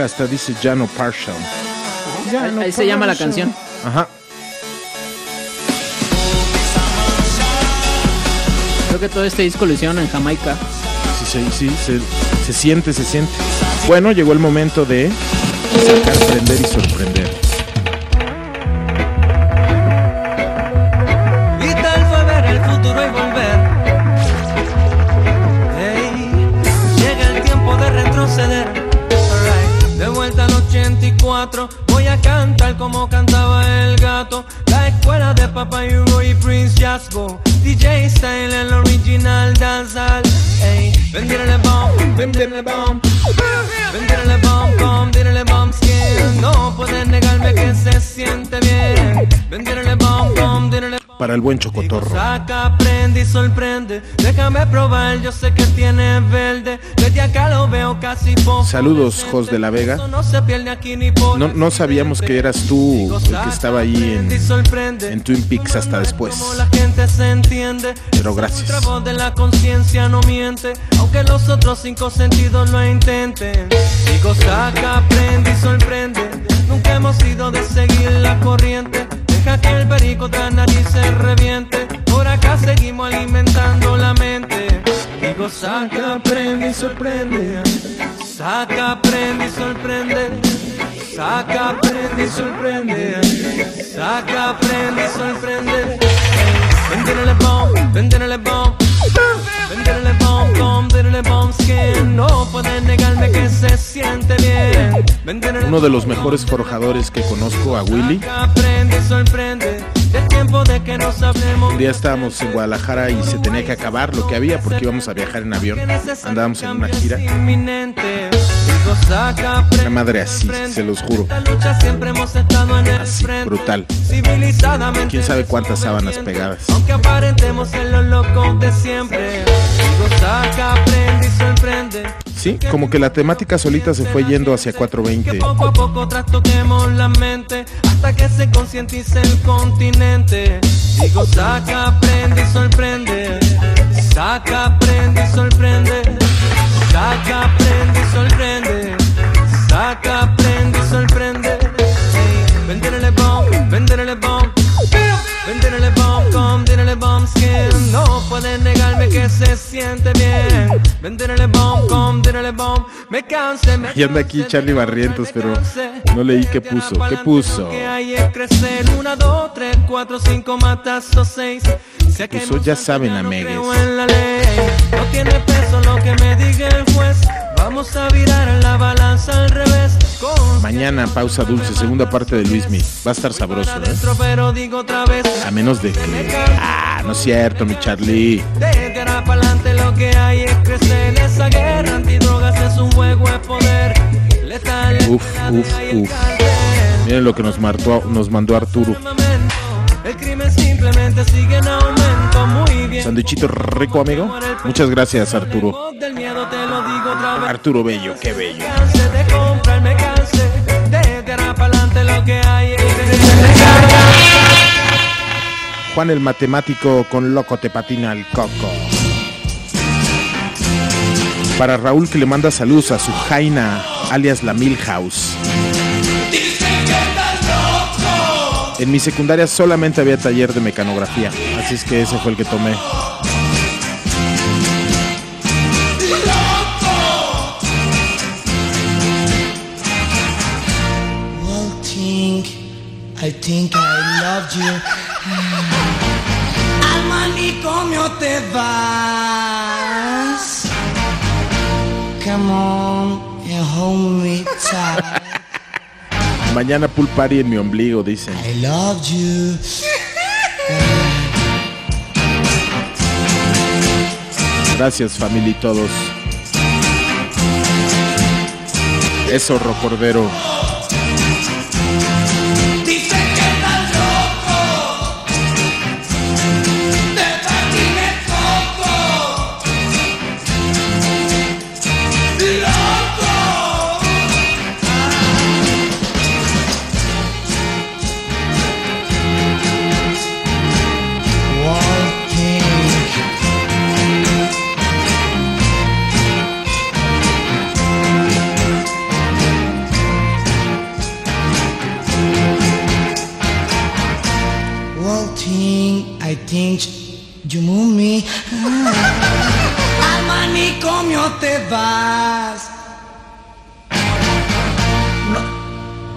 Mira, hasta dice Jano Partial. Ahí, ahí se llama la canción. Ajá. Creo que todo este disco lo hicieron en Jamaica. Sí, sí, sí, se, se siente, se siente. Bueno, llegó el momento de sacar, prender y sorprender. Para el buen chocotorro. Saca, prende y sorprende. Déjame probar, yo sé que tiene verde. Desde acá lo veo casi poco. Saludos, Jos de la Vega. No No, sabíamos que eras tú el que estaba ahí en, en Twin Peaks hasta después. Pero gracias. Nuestra voz de la conciencia no miente, aunque los otros cinco sentidos lo intenten. Digo, saca, prende y sorprende. Nunca hemos sido de seguir la corriente. Deja el perico la nariz se reviente. Por acá seguimos alimentando la mente. Digo, saca, prende y sorprende. Saca, prende y sorprende. Saca, prende y sorprende. Saca, prende y sorprende. Vendérele bomb, vendérele bomb. Vendérele bomb, bomb, vendérele bomb skin. No pueden negarme que se siente bien. Vendérele Uno de los mejores forjadores que conozco, a Willy. Saca, prende y sorprende. De que nos. Un día estábamos en Guadalajara y se tenía que acabar lo que había porque íbamos a viajar en avión. Andábamos en una gira. Una madre así, se los juro. En frente. Brutal. Quién sabe cuántas sábanas pegadas. Aunque aparentemos ser los locos de siempre. Digo, saca, prende y sorprende. Sí, como que la temática solita se fue yendo hacia 420. Poco a poco trastoquemos la mente hasta que se concientice el continente. Digo, saca, prende y sorprende. Saca, prende y sorprende. Saca, prende y sorprende. Saca, prende y sorprende. Ey, Vendérele bomb, vendérele bomb. Vendérele bomb, dírele bomb skin. No pueden negarme que se siente bien. Vendérele bomb, com, dírele bomb. Me cansé, me Y anda aquí Charlie Barrientos, pero no leí qué puso. ¿Qué puso? que hay es crecer. Una, dos, tres, cuatro, cinco, matazos, seis. Puso, ya saben, la ley. No tiene peso lo que me diga el juez. Vamos a virar la balanza al revés. Con Mañana, pausa dulce, segunda parte de Luis Miguel. Va a estar sabroso, ¿eh? dentro, pero digo otra vez. A menos de que... Ah, no es cierto, mi Charlie. Desde ahora para adelante lo que hay es crecer. Esa guerra antidrogas es un juego de poder. Letal, Uf, uf, uf. Miren lo que nos, martó, nos mandó Arturo. el crimen simplemente sigue en aumento. Muy bien. Sanduichito rico, amigo. Muchas gracias, Arturo. Arturo Bello, qué bello. Juan el matemático con loco te patina al coco. Para Raúl que le manda saludos a su Jaina, alias la Milhouse. En mi secundaria solamente había taller de mecanografía, así es que ese fue el que tomé. I think I loved you. Vas. Mañana pool party en mi ombligo, dicen. I loved you. Gracias familia y todos. Eso, Rocordero. You move me. Al manicomio te vas.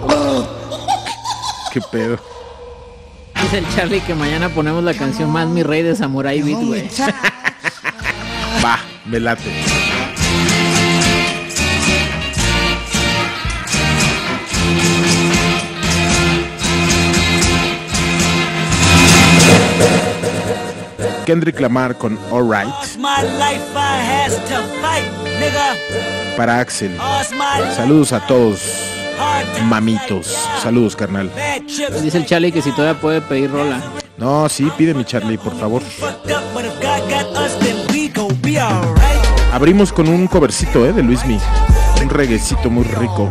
Oh. Qué pedo. Dice el Charlie que mañana ponemos la canción Más Mi Rey de Samurai Beat, güey. Va, me late. Kendrick Lamar con Alright. Para Axel. Saludos a todos, mamitos. Saludos, carnal. Dice el Charlie que si todavía puede pedir rola. No, sí, pide mi Charlie, por favor. Abrimos con un covercito, ¿eh? De Luismi. Un reguecito muy rico.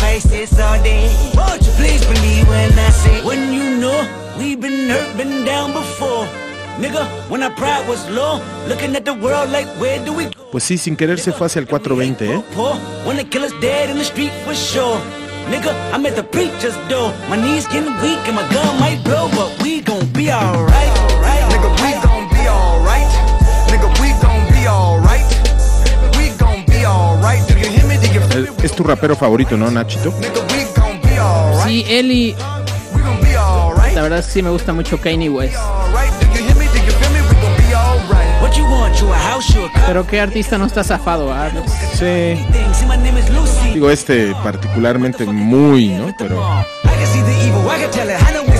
faces all day. Won't you please believe when I say, when you know we've been hurt, been down before. Nigga, when our pride was low, looking at the world like, where do we go? Pues sí, sin querer se fue hacia el 420, ¿eh? Poor, when the killer's dead in the street for sure. Nigga, I'm at the preacher's door. My knees getting weak and my gun might blow, but we gon' be alright. Es tu rapero favorito, ¿no, Nachito? Sí, Eli. La verdad es que sí me gusta mucho Kanye West. Pero qué artista no está zafado, ah? Sí. Digo, este particularmente muy, ¿no? Pero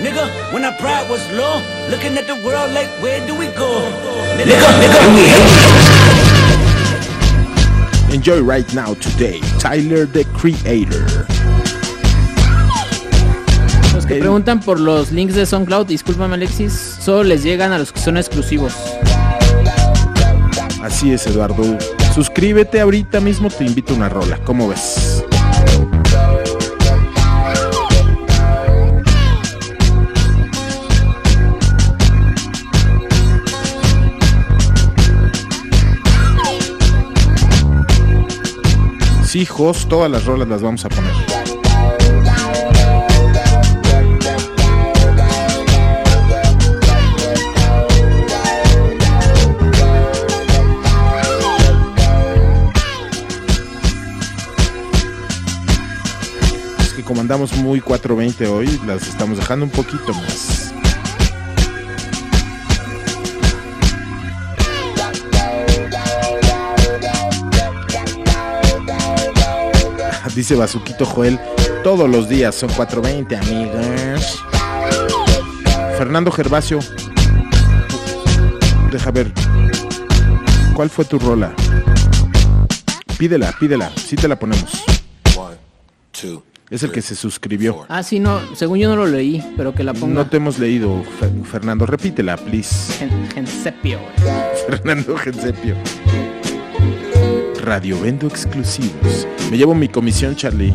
Nigga, when our pride was low, looking at the world like, where do we go? Nigga, nigga, we Enjoy right now today. Tyler the Creator. Los que preguntan por los links de SoundCloud, discúlpame Alexis, solo les llegan a los que son exclusivos. Así es, Eduardo. Suscríbete ahorita mismo, te invito a una rola. ¿Cómo ves? Todas las rolas las vamos a poner. Es que como andamos muy 420 hoy, las estamos dejando un poquito más. Dice Bazuquito Joel, todos los días son 420, amigas. Fernando Gervasio, deja ver, ¿cuál fue tu rola? Pídela, pídela, sí te la ponemos. Es el que se suscribió. Ah, sí, no, según yo no lo leí, pero que la ponga No te hemos leído, Fer- Fernando, repítela, please. en, en sepio, güey. Fernando Gensepio. Radio Vendo exclusivos. Me llevo mi comisión, Charlie.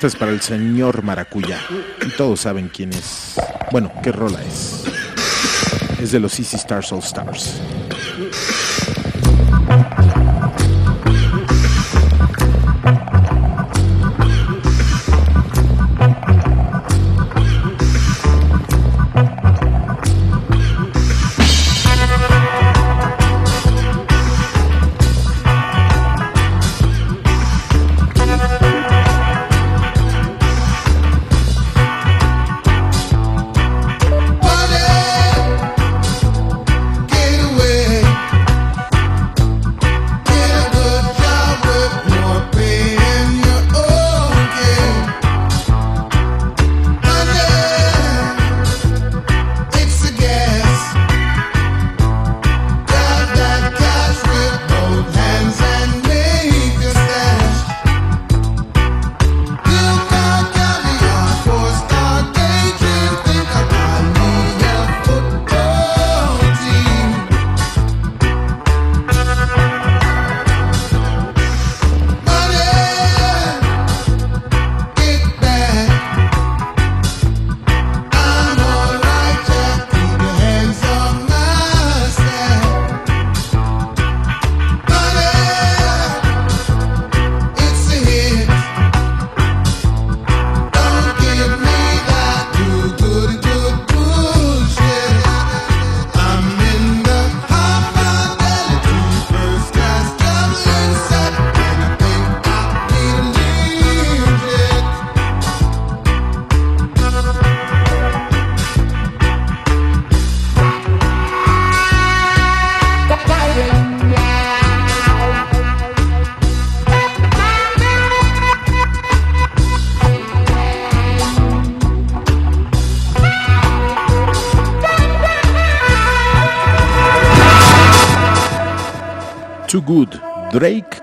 Esta es para el señor Maracuya. Y todos saben quién es. Bueno, qué rola es. Es de los Easy Stars All Stars.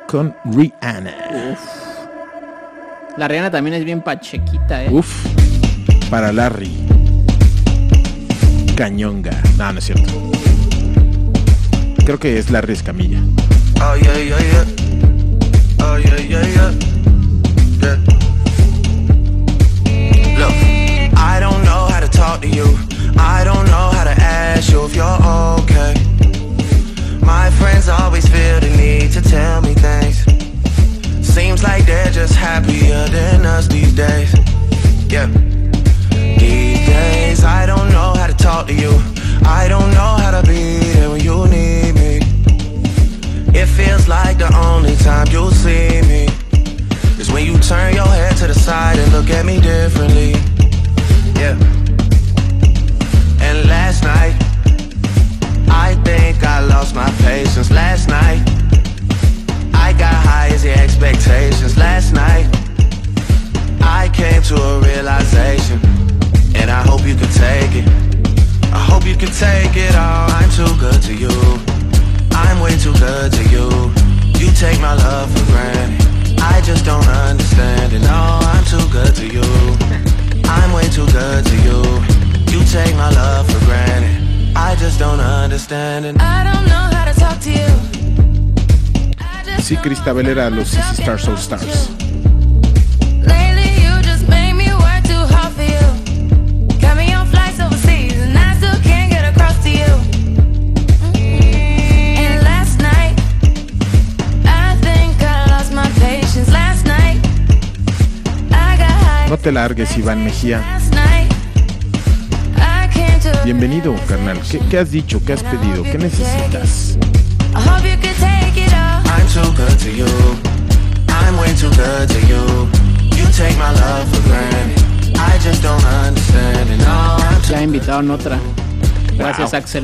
Con Rihanna. La Rihanna también es bien pachequita, eh. Uf, para Larry. Cañonga. No, no es cierto. Creo que es Larry Escamilla. Yeah, yeah. Oh yeah, yeah, yeah. Yeah. Look, I don't know how to talk to you. I don't know how to ask you if you're okay. My friends always feel the need to tell me just happier than us these days. Yeah. These days, I don't know how to talk to you. I don't know how to be there when you need me. It feels like the only time you'll see me is when you turn your head to the side and look at me differently. Yeah. And last night, I think I lost my patience. Last night, the expectations. Last night, I came to a realization, and I hope you can take it. I hope you can take it all. I'm too good to you. I'm way too good to you. You take my love for granted. I just don't understand it. No, I'm too good to you. I'm way too good to you. You take my love for granted. I just don't understand it. I don't know how to talk to you. Sí, Cristabel era los Stars All Stars. No te largues, Iván Mejía. Bienvenido, carnal. ¿Qué, qué has dicho? ¿Qué has pedido? ¿Qué necesitas? Too good to you. I'm way too good to you. You take my love for granted. I just don't understand it. No, I'm too Ya invitaron otra. Gracias, Axel.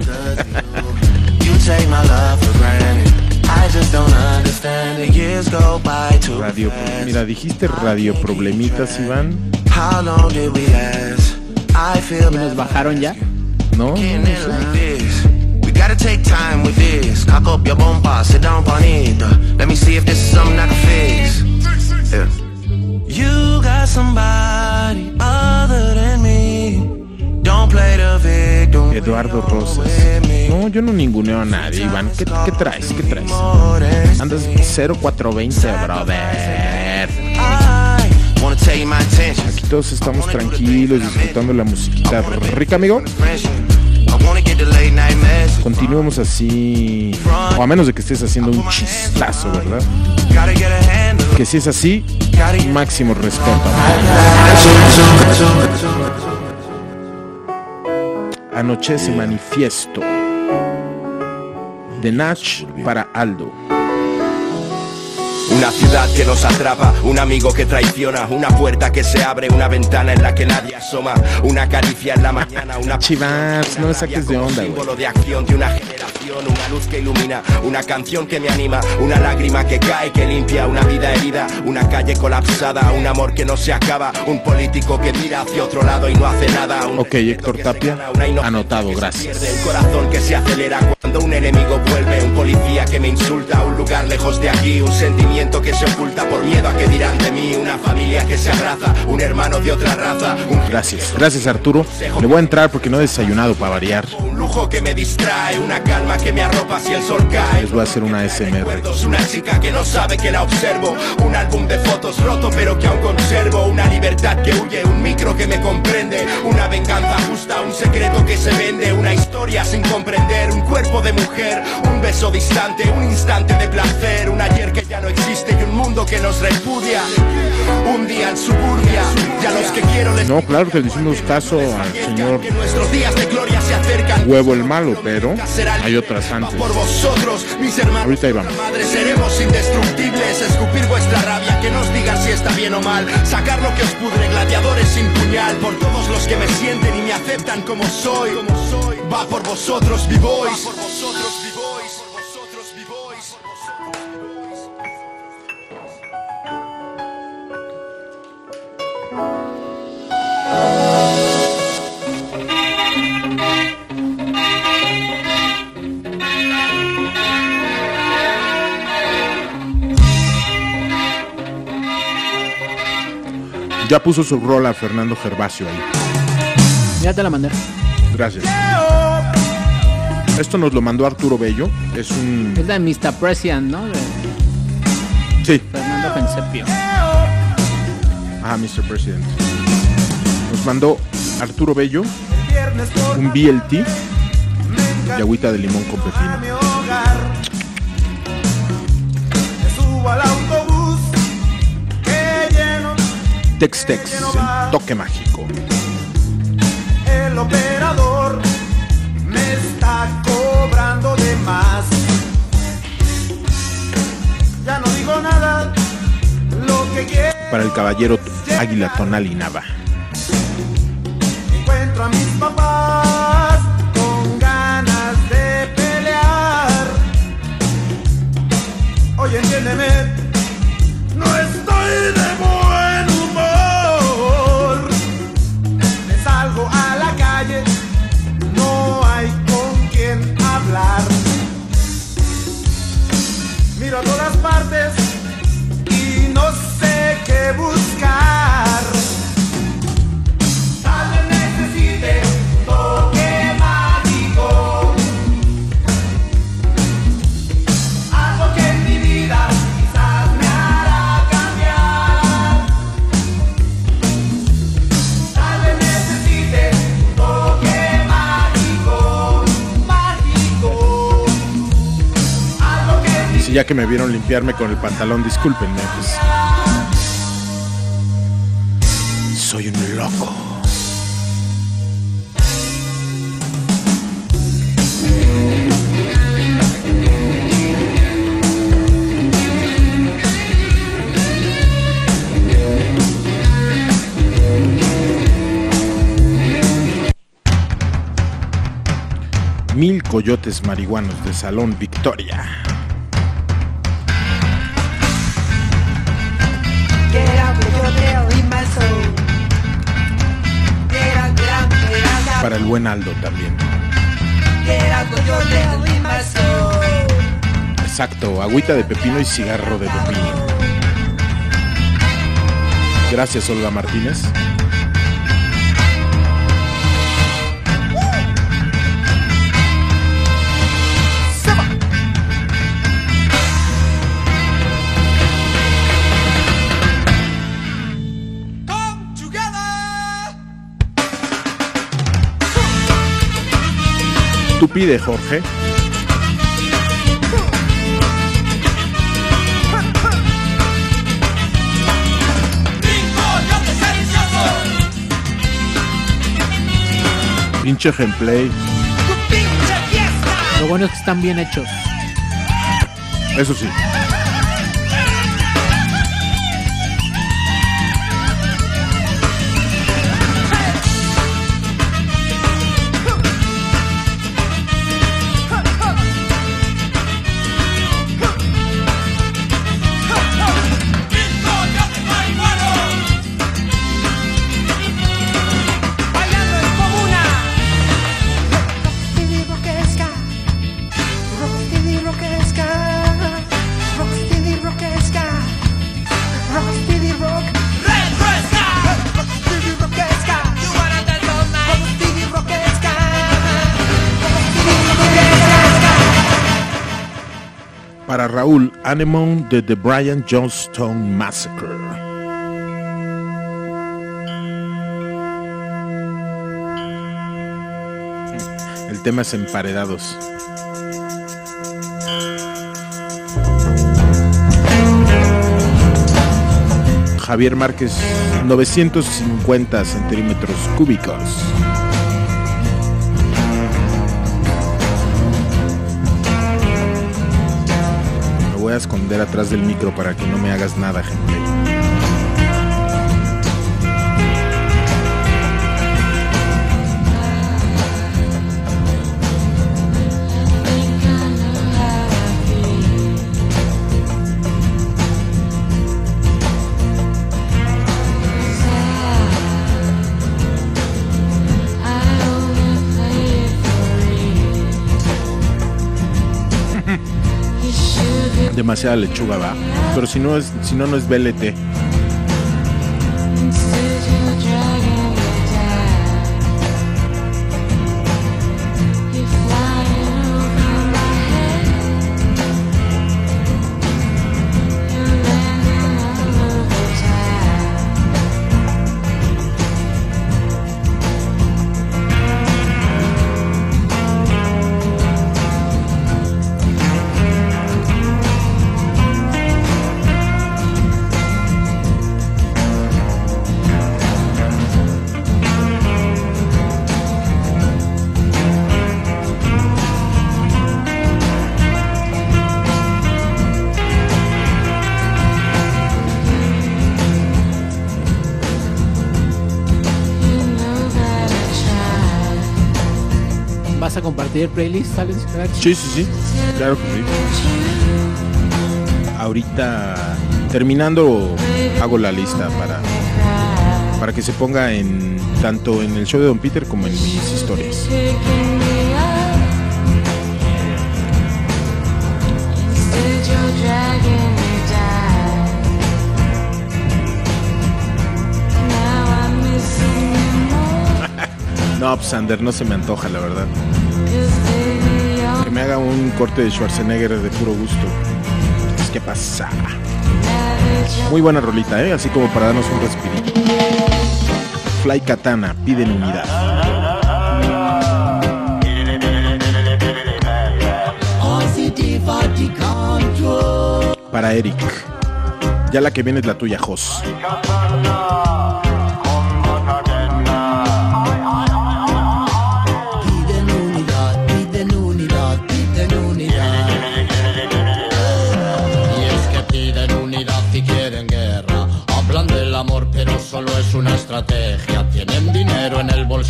You take my love for granted. I just don't understand it. Years go by too Radio, mira, dijiste radio problemitas, Iván. How long did we last? I feel ¿Y nos bajaron ya? No, gotta take time with this. Cock up your bumper, sit down on it. Let me see if this is something I can fix. Yeah. You got somebody other than me. Don't play the victim. Eduardo Rosas. No, yo no ninguneo a nadie, Iván. ¿Qué, qué traes? ¿Qué traes? Andas 0420, brother. Aquí todos estamos tranquilos, disfrutando la musiquita rica, amigo. Continuemos así. O a menos de que estés haciendo un chistazo, ¿verdad? Que si es así, máximo respeto. Anochece manifiesto. De Nach para Aldo. Una ciudad que nos atrapa, un amigo que traiciona, una puerta que se abre, una ventana en la que nadie asoma, una caricia en la mañana, una Chivas, no me saques de onda, güey. de acción de una generación, una luz que ilumina, una canción que me anima, una lágrima que cae, que limpia, una vida herida, una calle colapsada, un amor que no se acaba, un político que mira hacia otro lado y no hace nada, un Ok, Héctor Tapia, anotado, gracias. pierde el corazón que se acelera cuando un enemigo vuelve, un policía que me insulta, un lugar lejos de aquí, un sentimiento que se oculta por miedo a que dirán de mí, una familia que se abraza, un hermano de otra raza, un Gracias, gracias Arturo. Le voy a entrar porque no he desayunado para variar. un lujo que me distrae, una calma que me arropa si el sol cae. Les voy a hacer una SMR. Una chica que no sabe que la observo, un álbum de fotos roto pero que aún conservo, una libertad que huye, un micro que me comprende, una venganza justa, un secreto que se vende, una historia sin comprender, un cuerpo de mujer, un beso distante, un instante de placer, un ayer que ya no existe y un mundo que nos repudia, un día en suburbia, y a los que quiero les No, claro que le hicimos caso al señor. Huevo el Malo, pero hay otras antes. Por vosotros, mis hermanos, Ahorita ahí vamos. madres, seremos indestructibles. Escupir vuestra rabia, que nos digan si está bien o mal. Sacar lo que os pudre, gladiadores sin puñal. Por todos los que me sienten y me aceptan como soy. Va por vosotros, vivois. Ya puso su rola Fernando Gervasio ahí. Ya te la mandé. Gracias. Esto nos lo mandó Arturo Bello. Es un. Es la de Mr. President, ¿no? De Sí. Fernando Pensepio. Ah, Mr. President. Nos mandó Arturo Bello un BLT y agüita de limón con pepino. Tex Tex, el toque mágico. el operador me está cobrando de más. Ya no digo nada, lo que quiero Para el caballero Águila Tonal y Nava. encuentro a mis papás con ganas de pelear. Oye, entiéndeme, no estoy de buen a todas partes ya que me vieron limpiarme con el pantalón, discúlpenme. pues. Soy un loco. Mil coyotes marihuanos de Salón Victoria. Buen Aldo también. Exacto, agüita de pepino y cigarro de pepino. Gracias, Olga Martínez. Tú pide, Jorge. Pinche gameplay. Lo bueno es que están bien hechos. Eso sí. Anemone de The Brian Johnstone Massacre. El tema es emparedados. Javier Márquez, 950 centímetros cúbicos. Esconder atrás del micro para que no me hagas nada, gente. Demasiada lechuga va. Pero si no es, si no, no es BLT. Playlist, Crack? Sí, sí, sí. Claro que sí. Ahorita, terminando, hago la lista para, para que se ponga en tanto en el show de Don Peter como en mis historias. No, pues Sander, no se me antoja, la verdad. Un corte de Schwarzenegger de puro gusto. Es que pasa. Muy buena rolita, ¿eh? Así como para darnos un respirito. Fly Katana, piden unidad. Para Eric. Ya la que viene es la tuya, Jos.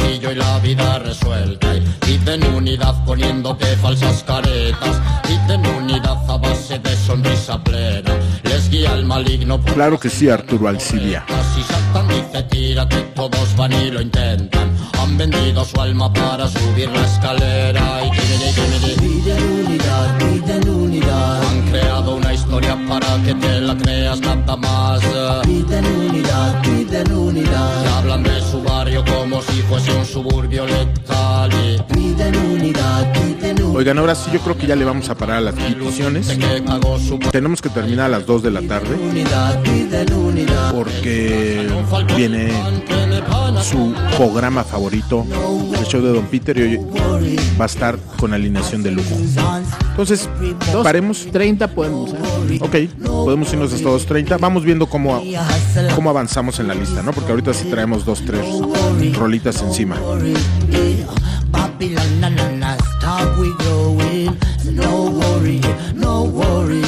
Bolsillo y la vida resuelta. Y piden unidad poniéndote falsas caretas. Piden unidad a base de sonrisa plena. Les guía el maligno por Claro que sí, Arturo Alcilia. si Satan dice tírate, todos van y lo intentan. Han vendido su alma para subir la escalera y Piden unidad, piden unidad. Han creado una historia para que te la creas nada más. Piden unidad, piden unidad. Te hablan de su barrio como si fuese un suburbio letal. y Piden unidad, piden unidad. Oigan, ahora sí yo creo que ya le vamos a parar a las peticiones. Tenemos que terminar a las 2 de la tarde. Porque viene su programa favorito, el show de Don Peter, y hoy va a estar con alineación de lujo. Entonces, paremos. 30 podemos. ¿eh? Ok, podemos irnos hasta 2.30. Vamos viendo cómo, cómo avanzamos en la lista, ¿no? Porque ahorita sí traemos dos, tres rolitas encima. No worry, no worry,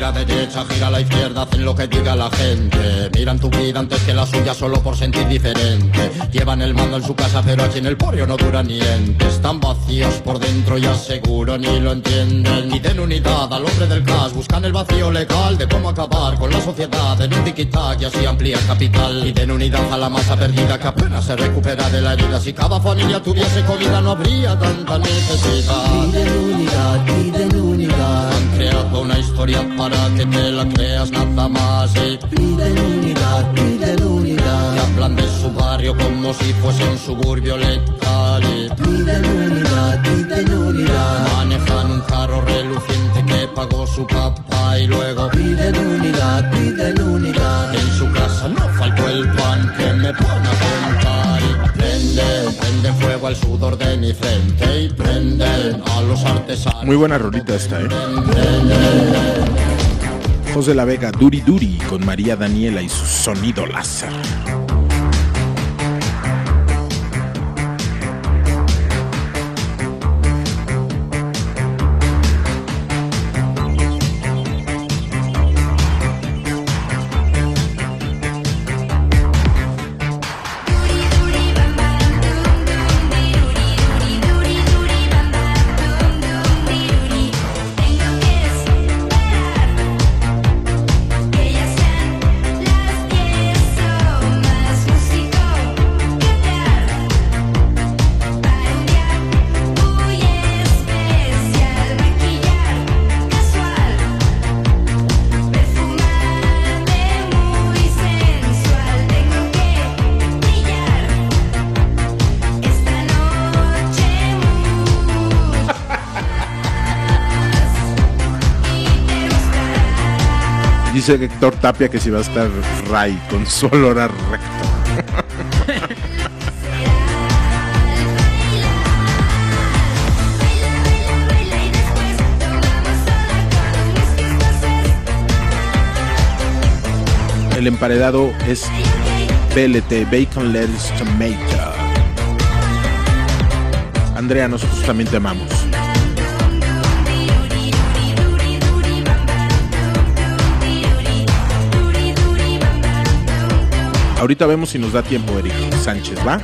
gira derecha, gira a la izquierda, hacen lo que diga la gente. Miran tu vida antes que la suya solo por sentir diferente. Llevan el mando en su casa, pero aquí en el porio no dura ni ente. Están vacíos por dentro y aseguro ni lo entienden. Ni den unidad al hombre del cash, buscan el vacío legal de cómo acabar con la sociedad en un tiki-tac y así ampliar capital. Y den unidad a la masa perdida que apenas se recupera de la herida. Si cada familia tuviese comida no habría tanta necesidad. Piden unidad, piden unidad. Creado una historia para que te la creas nada más y Piden unidad, piden unidad. te hablan de su barrio como si fuese un suburbio letal y Piden unidad, piden unidad. manejan un carro reluciente que pagó su papá y luego Piden unidad, piden unidad. en su casa no faltó el pan que me pone a y prenden, fuego al sudor de mi frente y prenden a los artesanos. Muy buena rolita esta, ¿eh? José La Vega, Duri Duri, con María Daniela y su sonido láser. Dice Héctor Tapia que si va a estar Ray con su olor a recto. El emparedado es BLT, Bacon Lettuce Tomato. Andrea, nosotros también te amamos. Ahorita vemos si nos da tiempo, Eric Sánchez, ¿va?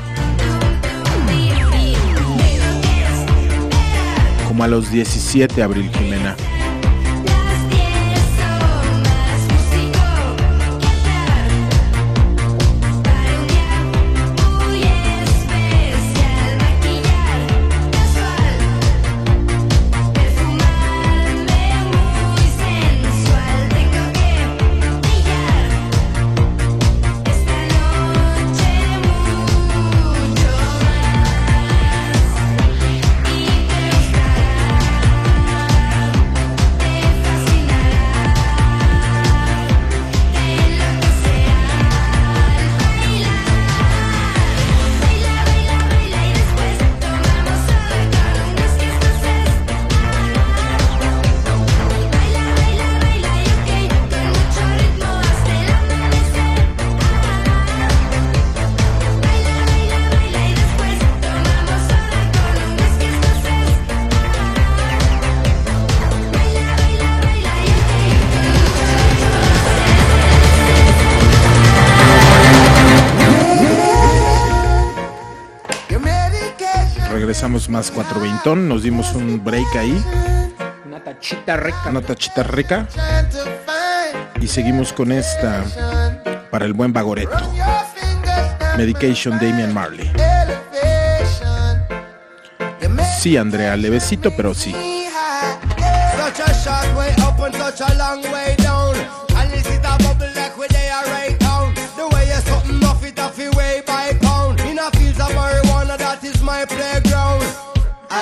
Como a los 17, Abril Jimena. más cuatro veintón. Nos dimos un break ahí. Una tachita rica. Una tachita rica. Y seguimos con esta para el buen Bagoreto. Medication Damian Marley. Sí, Andrea, levecito, pero sí.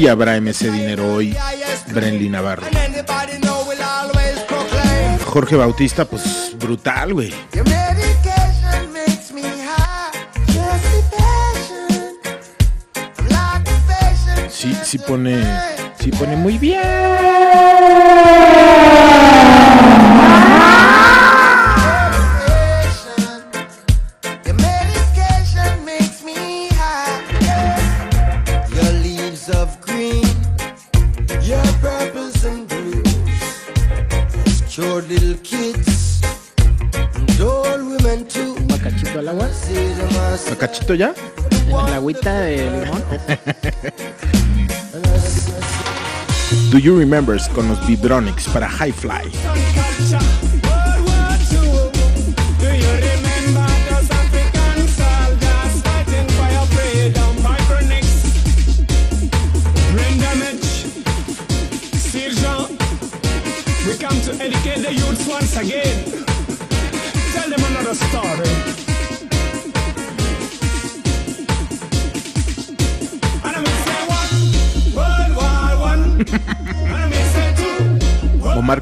sí habrá MC Dinero hoy, Brenly Navarro. Jorge Bautista, pues brutal, güey. Sí, sí pone, sí pone muy bien. cachito ya? La agüita de limón. Do You Remembers con los Vibronics para High Fly.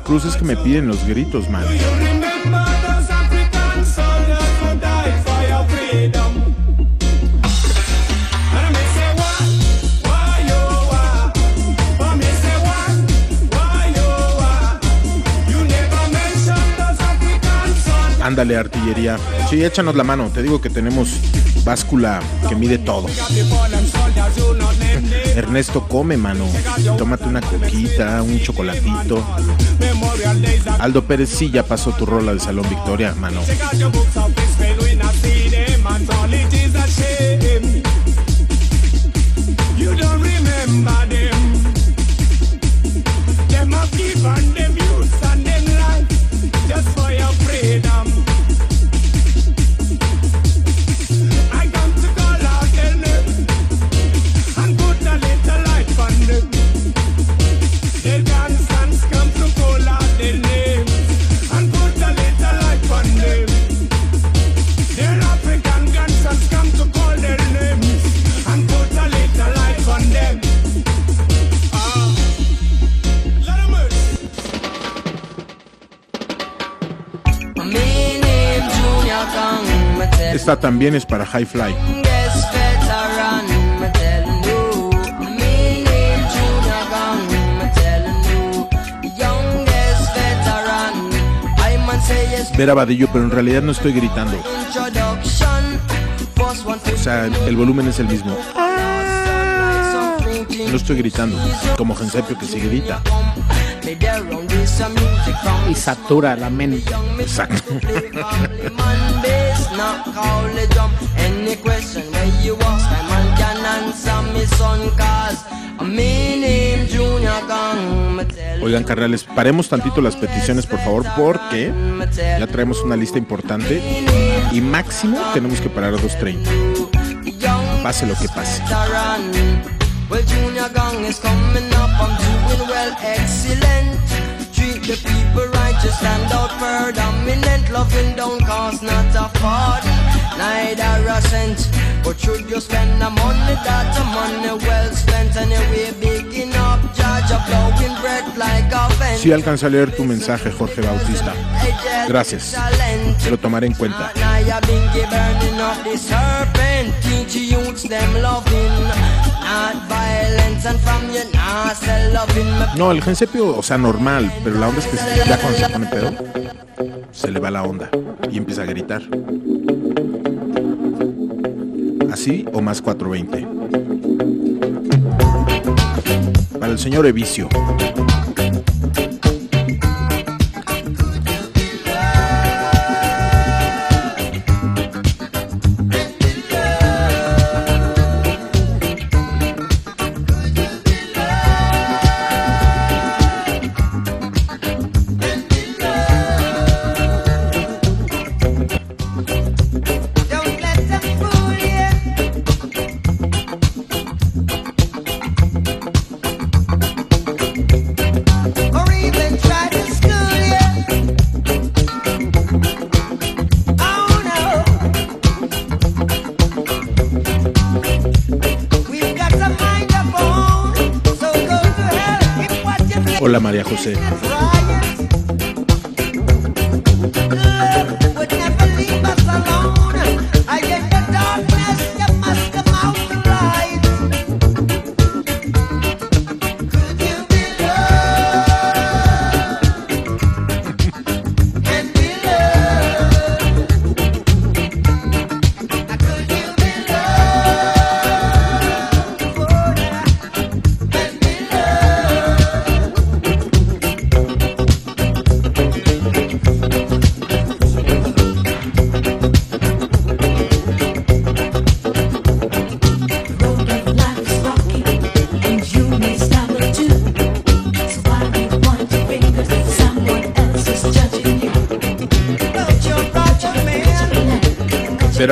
cruces que me piden los gritos, man. Ándale, artillería. Sí, échanos la mano. Te digo que tenemos báscula que mide todo. Ernesto, come, mano. Tómate una coquita, un chocolatito. Aldo Pérez sí ya pasó tu rola de Salón Victoria, mano. también es para High Fly. Vera Badillo, pero en realidad no estoy gritando. O sea, el volumen es el mismo. No estoy gritando, como Gensepio que sí grita. Y satura la mente. Exacto. Oigan, carnales, paremos tantito las peticiones, por favor, porque ya traemos una lista importante y máximo tenemos que parar a 2.30. Pase lo que pase. Well, Junior Gang is coming up, I'm doing well, excellent. The people right, just stand out for dominant. Loving don't cost not a forty, neither a cent. But should you spend the money, that's a money well spent. Anyway, big Sí alcanza a leer tu mensaje, Jorge Bautista. Gracias. Lo tomaré en cuenta. No, el gensepio, o sea, normal, pero la onda es que ya cuando se pone pedo, se le va la onda y empieza a gritar. Así o más 420. Para el señor Evicio. Hola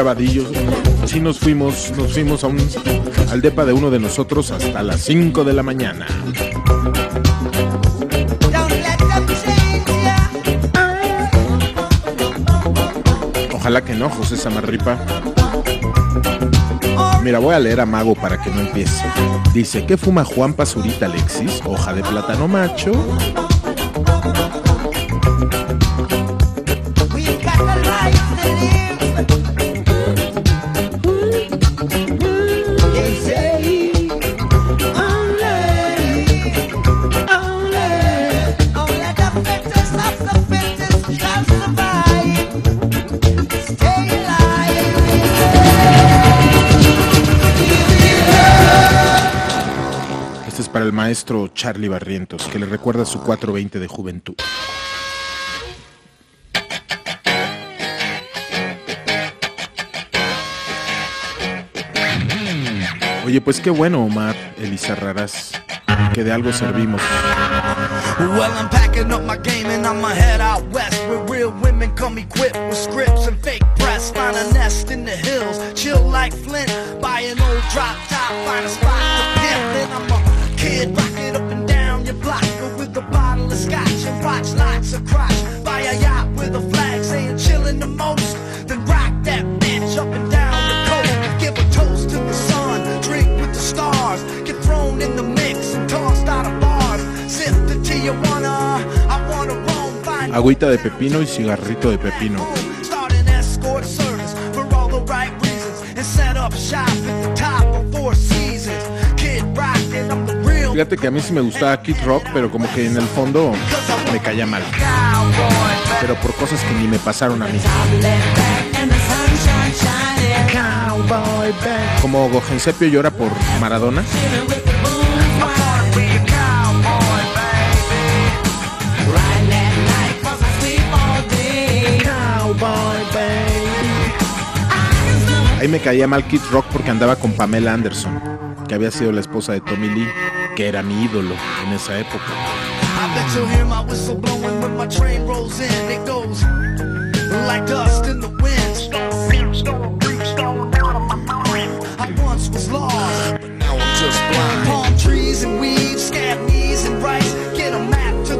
Vera Vadillo. Sí nos fuimos, nos fuimos a un, al depa de uno de nosotros hasta las 5 de la mañana. Ojalá que no, José Samarripa. Mira, voy a leer a Mago para que no empiece. Dice, ¿qué fuma Juan Pazurita Alexis? Hoja de plátano macho. Charlie Barrientos, que le recuerda su 420 de juventud. Oye, pues qué bueno, Omar, Elisa Raras, que de algo servimos. Chill like Flint. Old drop top, find a spot to of crotch. Buy a yacht with a flag saying chillin' the most. Then rock that bitch up and down the coast. Give a toast to the sun, drink with the stars. Get thrown in the mix and tossed out of bars. Sip the Tijuana, I wanna roam, Agüita de pepino y cigarrito de pepino. Fíjate que a mí sí me gustaba Kid Rock, pero como que en el fondo me caía mal. Pero por cosas que ni me pasaron a mí. Como Gensepio llora por Maradona. Ahí me caía mal Kid Rock porque andaba con Pamela Anderson, que había sido la esposa de Tommy Lee, que era mi ídolo en esa época.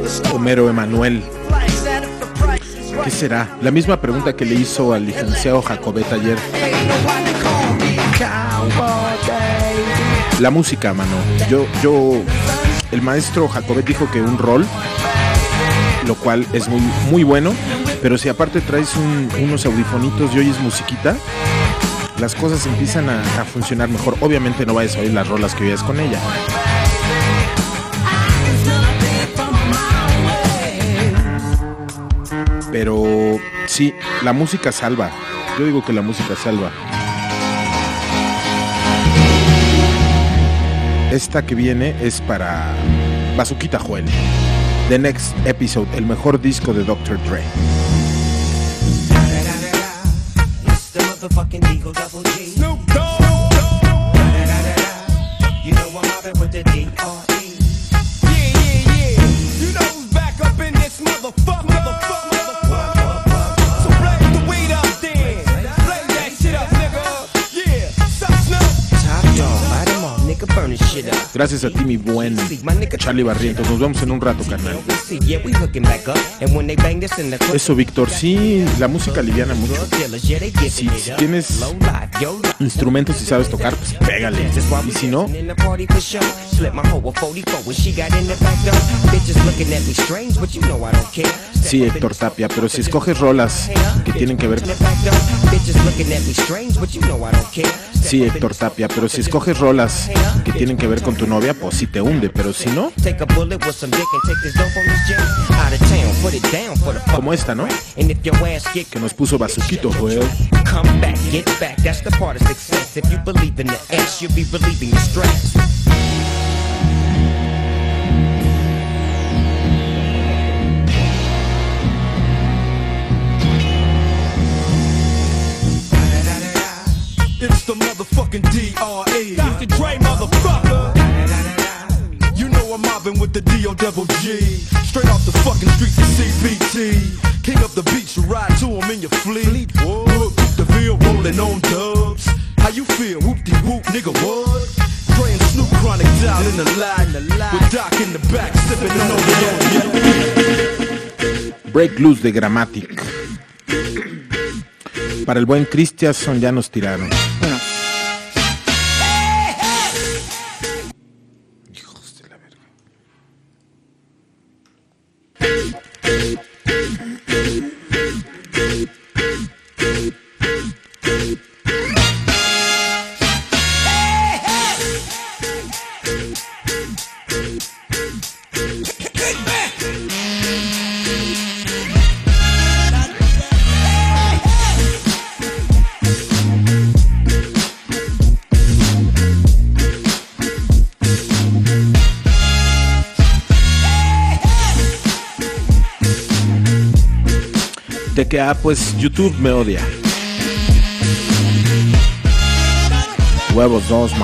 Store. Homero Emanuel. ¿Qué será? La misma pregunta que le hizo al licenciado Jacobet ayer. La música, mano. Yo, yo, el maestro Jacobet dijo que un rol, lo cual es muy, muy bueno, pero si aparte traes un- unos audifonitos y oyes musiquita, las cosas empiezan a, funcionar mejor. Obviamente no vayas a oír las rolas que oyes con ella. Pero sí, la música salva. Yo digo que la música salva. Esta que viene es para Bazuquita Joel. The Next Episode, el mejor disco de Dr. Dre. Gracias a ti, mi buen Charlie Barrientos. Nos vemos en un rato, carnal. Eso, Víctor, sí, la música liviana mucho. Si, tienes instrumentos y sabes tocar, pues pégale. Y si no, In the party for show. Slip my hoe a 44 when she got in the back door. Bitches looking at me strange, but you know I don't care. sí, Héctor Tapia, pero si escoges rolas que tienen que ver. Sí, Héctor Tapia, pero si escoges rolas que tienen que ver con tu novia, pues sí te hunde, pero si no, Take a bullet with some dick and take this dope on this jet. Out of town, put it down for the fuck. como esta, ¿no? And if your ass get Que nos puso Bazuquito, Joel. come back, get back. The D.O. Double G. Straight off the fucking streets of CBT. King up the beach, you ride to him in your fleet. Whoop, the Ville rolling on dubs. How you feel? Whoop de whoop, nigga, what? And Snoop Chronic down in the lag. With Doc in the back, sipping on the Break Loose de Grammatic. Para el buen Christianson ya nos tiraron. Bueno, Que, ah, pues YouTube me odia. Huevos dos,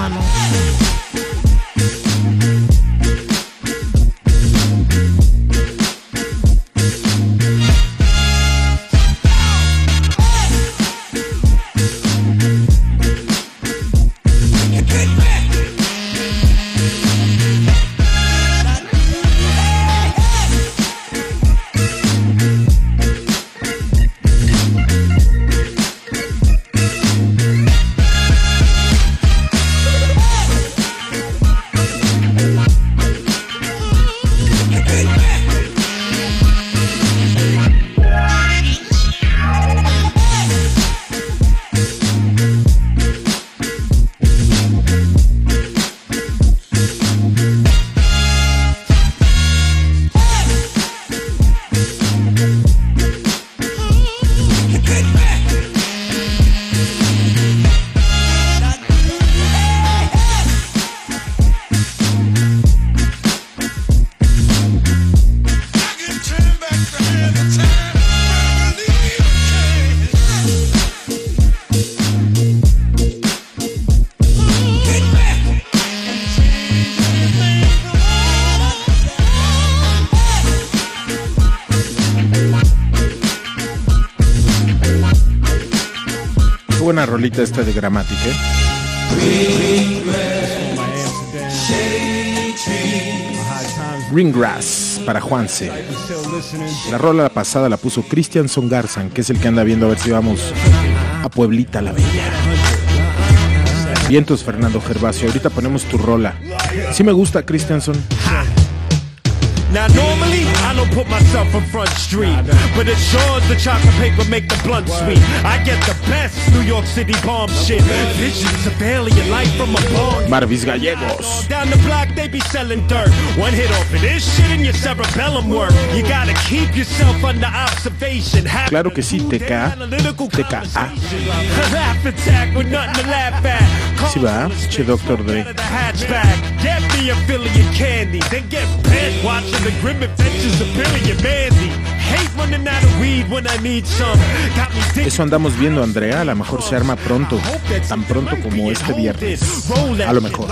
buena rolita esta de gramática. ¿eh? Para Juanse. La rola pasada la puso Christian Songarzan, que es el que anda viendo a ver si vamos a Pueblita la Bella. Vientos Fernando Gervasio, ahorita ponemos tu rola. Sí me gusta Christianson. Put myself in front street, but it's yours the chocolate paper make the blunt sweet. I get the best New York City bomb shit. Visions of alien life from above. Marvis Gallegos. Down the block they be selling dirt. One hit off of this shit and your cerebellum work. You gotta keep yourself under observation. Have Claro que sí, TK. TKA. Ah. laugh attack with nothing to laugh at. Sí va, che Doctor Dre. Get me a Philly candy, then get bent watching the grim adventures of Eso andamos viendo, Andrea. A lo mejor se arma pronto, tan pronto como este viernes. A lo mejor.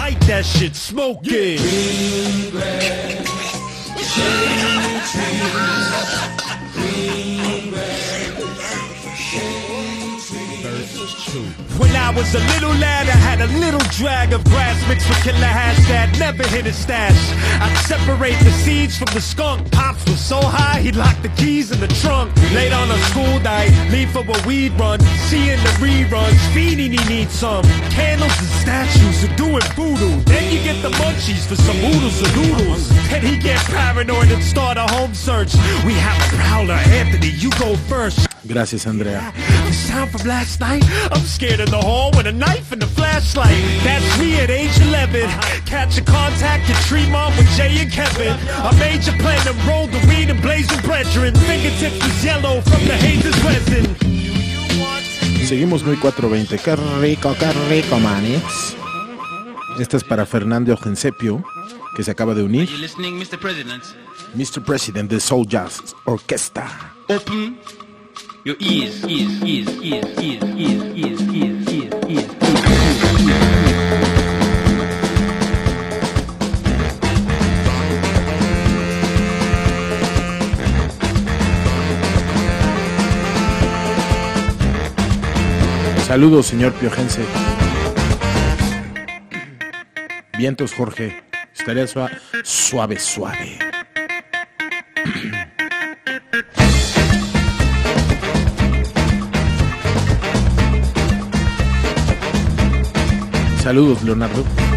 Light that shit, smoke it. When I was a little lad, I had a little drag of grass mixed with killer hash that never hit a stash. I'd separate the seeds from the skunk. Pops was so high, he'd lock the keys in the trunk. Late on a school night, leave for a weed run. Seeing the reruns, feeding he needs some. Candles and statues are doing voodoo. Then you get the munchies for some oodles and noodles. Then he get paranoid and start a home search. We have a prowler, Anthony, you go first. Gracias, Andrea. The sound from last night. I'm scared in the hall with a knife and a flashlight. That's me at age 11. Catch a contact at Tremont with Jay and Kevin. A major plan to roll the weed and blaze with brethren. Fingertips was yellow from the hazer's resin. Seguimos muy 420. Qué rico, qué rico, manix. Esta es para Fernando Gensepio, que se acaba de unir. You listening, Mr. President? Mr. President de Soul Jazz Orquesta. Open your ears, ears, ears, ears, ears, ears, ears, ears, ears, ears. Saludos, señor Piojense. Vientos, Jorge. Estaría sua- suave, suave. Saludos, Leonardo.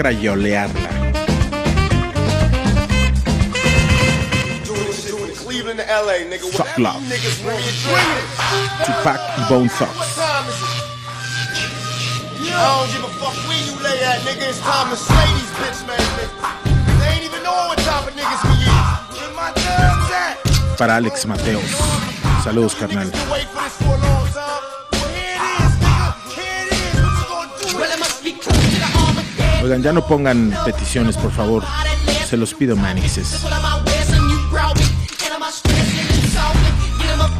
crayolearla. Suck Love. Tupac y Bone Socks. Para Alex Mateos. Saludos, carnal. Oigan, ya no pongan peticiones, por favor. Se los pido, manixes.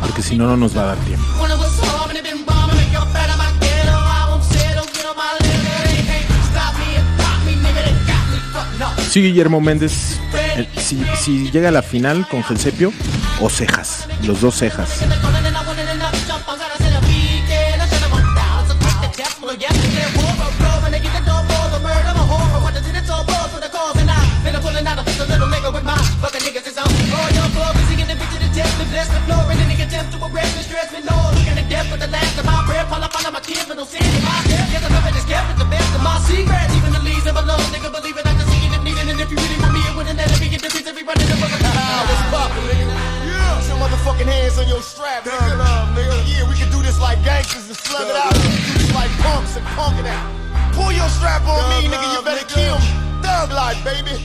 Porque si no, no nos va a dar tiempo. Sí, Guillermo Méndez. Eh, si, si, llega a la final con Gelsepio o Cejas, los dos Cejas. Pull your strap on me, nigga. You better kill me. Thug life, baby.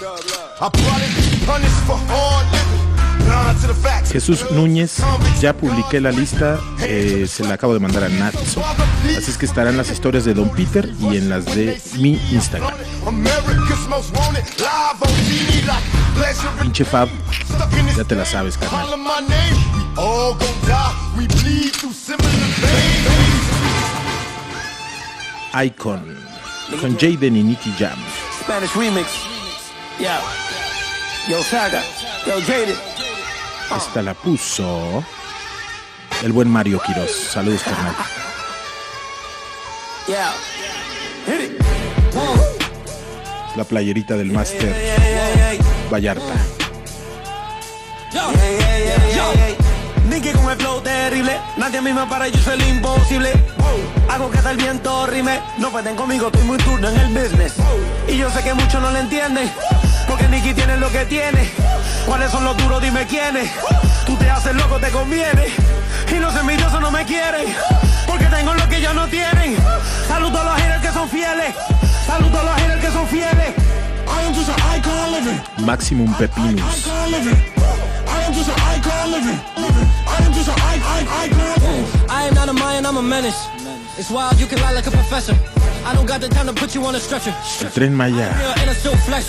I probably be punished for hard living. Blind to the facts. Jesús Núñez, ya publiqué la lista, eh, se la acabo de mandar a Natso. Así es que estarán las historias de Don Peter y en las de mi Instagram. Pinche Fab, ya te la sabes, carnal. Icon, con Jaden y Nicky Jam. Spanish remix. Yo. Yo, Saga. Yo, Jaded. Esta la puso el buen Mario Quiroz. Saludos, carnal. Yeah. Hit it. La playerita del máster Vallarta. Yo, yo, Nicky con el flow terrible, nadie a mí me para, yo soy el imposible. Hago que hasta el viento rime, no pueden conmigo, estoy muy turno en el business. Y yo sé que muchos no lo entienden, porque Nicky tiene lo que tiene. ¿Cuáles son los duros? Dime quiénes. Tú te haces loco, te conviene. Y los envidiosos no me quieren, porque tengo lo que ellos no tienen. Saludo a los haters que son fieles, saludo a los haters que son fieles. I am just an icon living. Maximum Pepinus. Living. I am just an icon living. I am just an icon, icon. I am not a Mayan, I'm a menace. It's wild, you can lie like a professor. I don't got the time to put you on a stretcher. El tren Maya. Real and I still flex.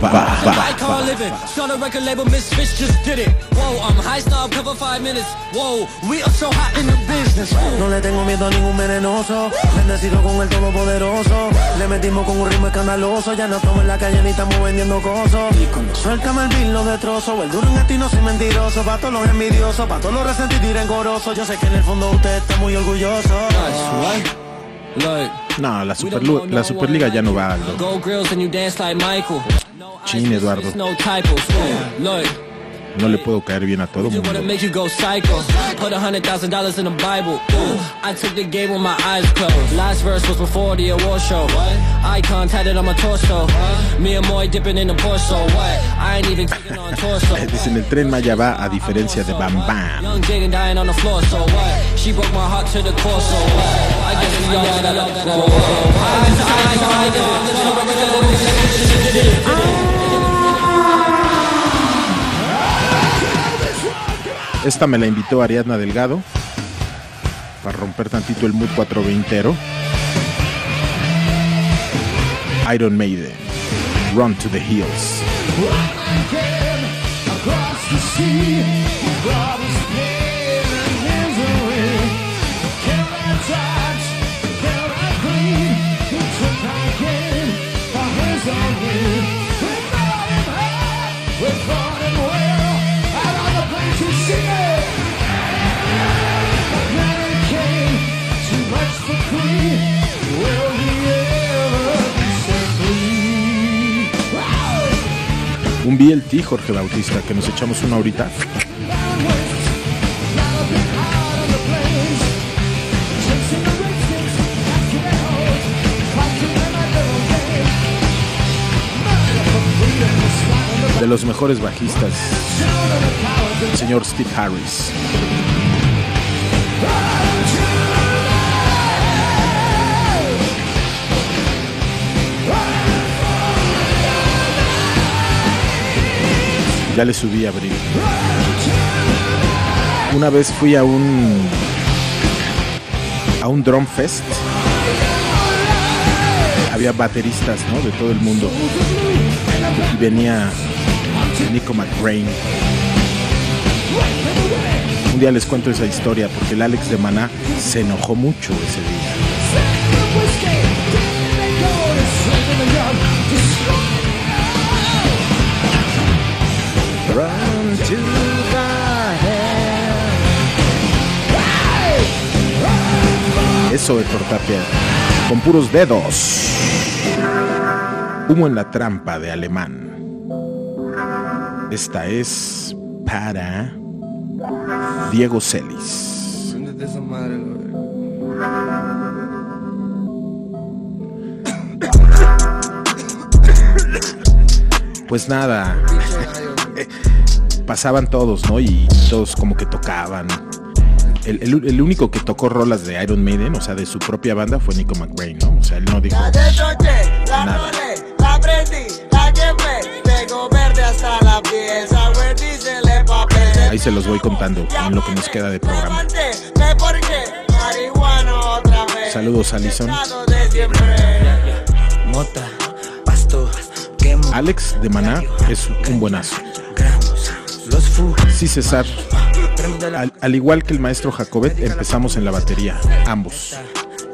Va, va, Icon va. living. Start a record label, Misfits just did it. Whoa, I'm high snob, cover five minutes. Whoa, we are so hot in the business. No le tengo miedo a ningún venenoso. Bendecido con el todopoderoso. Le metimos con un ritmo escandaloso. Ya no estamos en la calle ni estamos vendiendo cosas. Suéltame el bill, lo destrozo. El duro en esto y no soy mentiroso. Pa' todos los envidiosos, pa' todos los resentidos y rencorosos. Yo sé que en el fondo usted está muy orgulloso. No, la, Superlu- la Superliga ya no va, like Michael. Chin, Eduardo. No le puedo caer bien a todo mundo. make you go psycho. Put a hundred thousand dollars in the Bible. Ooh, I took the game with my eyes closed. Last verse was before the award show. Icon tatted on my torso. Me and Moy dipping in the Porsche. What? I ain't even taking on torso. Dicen el tren Maya va a diferencia de Bam Bam. Esta me la invitó Ariadna Delgado para romper tantito el mood 420. Iron Maiden, Run to the Hills. Un BLT, Jorge Bautista, que nos echamos una ahorita. De los mejores bajistas, señor Steve Harris. Ya le subí a abrir. Una vez fui a un a un drum fest. Había bateristas, ¿no? De todo el mundo. Y venía Nico McBrain. Un día les cuento esa historia porque el Alex de Maná se enojó mucho ese día. Eso, Héctor Tapia. Con puros dedos. Humo en la trampa de alemán. Esta es para Diego Celis. Pues nada. pasaban todos, ¿no? Y todos como que tocaban. El, el- el único que tocó rolas de Iron Maiden, o sea, de su propia banda, fue Nico McBrain, ¿no? O sea, él no dijo La deshoché, la nada. rolé, la prendí, la quemé. Tengo verde hasta la pieza, güey, dísele papel. Ahí se los voy contando en lo que nos queda de programa. Saludos, Alison. Pasto, quemo. Alex de Maná es un buenazo. Sí, César. Al, al igual que el maestro Jacobet, empezamos en la batería, ambos.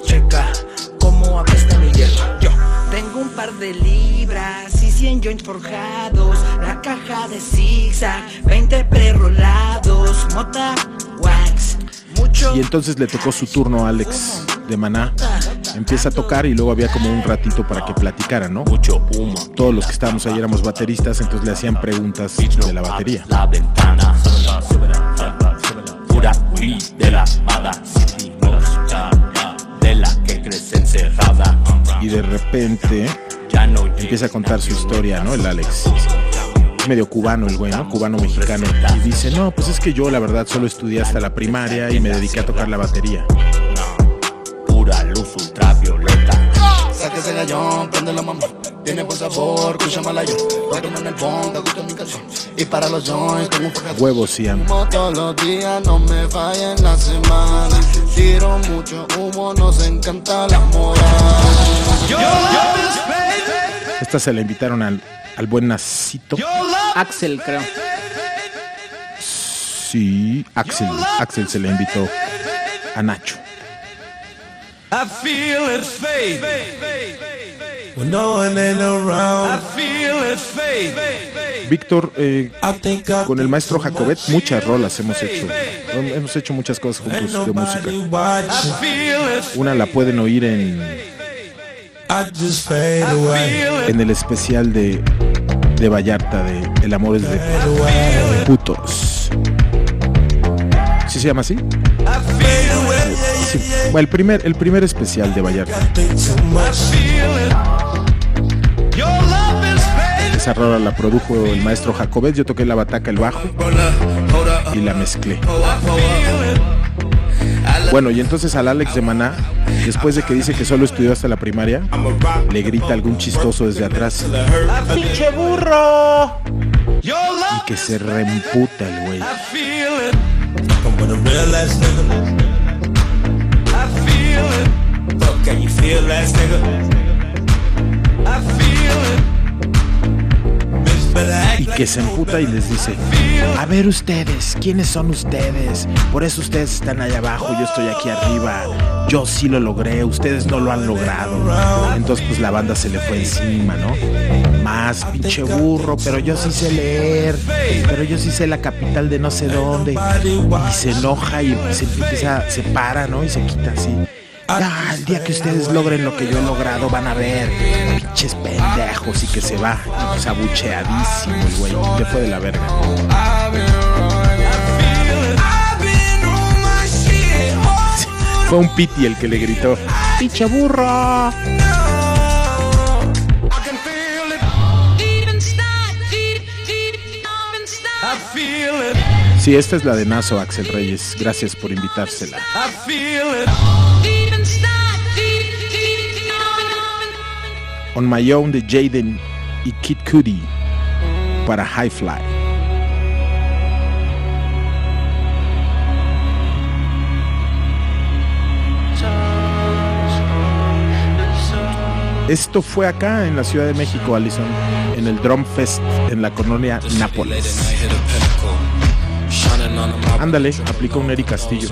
checa cómo apesta mi hierba. Yo tengo un par de libras y 100 joints forjados. La caja de zigzag, 20 prerolados. Mota, wax, mucho. Y entonces le tocó su turno a Alex de Maná. Empieza a tocar y luego había como un ratito para que platicara, ¿no? Mucho humo. Todos los que estábamos ahí éramos bateristas, entonces le hacían preguntas de la batería. La ventana, pura weed de la mala city, de la que crece encerrada. Y de repente empieza a contar su historia, ¿no? El Alex. Medio cubano el güey, ¿no? Cubano mexicano. Y dice, no, pues es que yo la verdad solo estudié hasta la primaria y me dediqué a tocar la batería. Pura luz ultravioleta. Saque ese gallón, prende la mamá. Tiene buen sabor, escucha malayo. Rock'n en el bond, te gusta mi canción. Y para los joints, tengo un paquete. Huevos, todos los días, no me falla en la semana. Tiro mucho humo, nos encanta la moda. Esta se la invitaron al, al buen Nacito. Axel, creo. Sí, Axel. Axel se le invitó a Nacho. I feel it fade. When no one ain't around. I feel it fade. Víctor, eh, con el maestro Jacobet muchas rolas hemos hecho. Hemos hecho muchas cosas juntos de música. I feel it. Una la pueden oír en, en el especial de, de Vallarta, de El amor es de putos. ¿Sí se llama así? Sí. El primer, el primer especial de Vallarta. Esa rola la produjo el maestro Jacobet, yo toqué la bataca, el bajo y la mezclé. Bueno, y entonces al Alex de Maná, después de que dice que solo estudió hasta la primaria, le grita algún chistoso desde atrás ¡Pinche burro! y que se reemputa el güey. Y que se emputa y les dice, a ver ustedes, ¿quiénes son ustedes? Por eso ustedes están allá abajo, yo estoy aquí arriba. Yo sí lo logré, ustedes no lo han logrado. Entonces pues la banda se le fue encima, ¿no? Más pinche burro, pero yo sí sé leer, pero yo sí sé la capital de no sé dónde. Y se enoja y se empieza, se para, ¿no? Y se quita así. Ah, el día que ustedes logren lo que yo he logrado van a ver, pinches pendejos y que se va, y pues abucheadísimo el güey, le fue de la verga. Fue un piti el que le gritó, pinche burro. I feel it. Sí, esta es la de Nazo, Axel Reyes. Gracias por invitársela. I feel it. On My Own de Jaden y Kid Cudi para High Fly. Esto fue acá en la Ciudad de México, Allison, en el Drum Fest en la colonia Nápoles. Ándale, aplicó un Eric Castillo.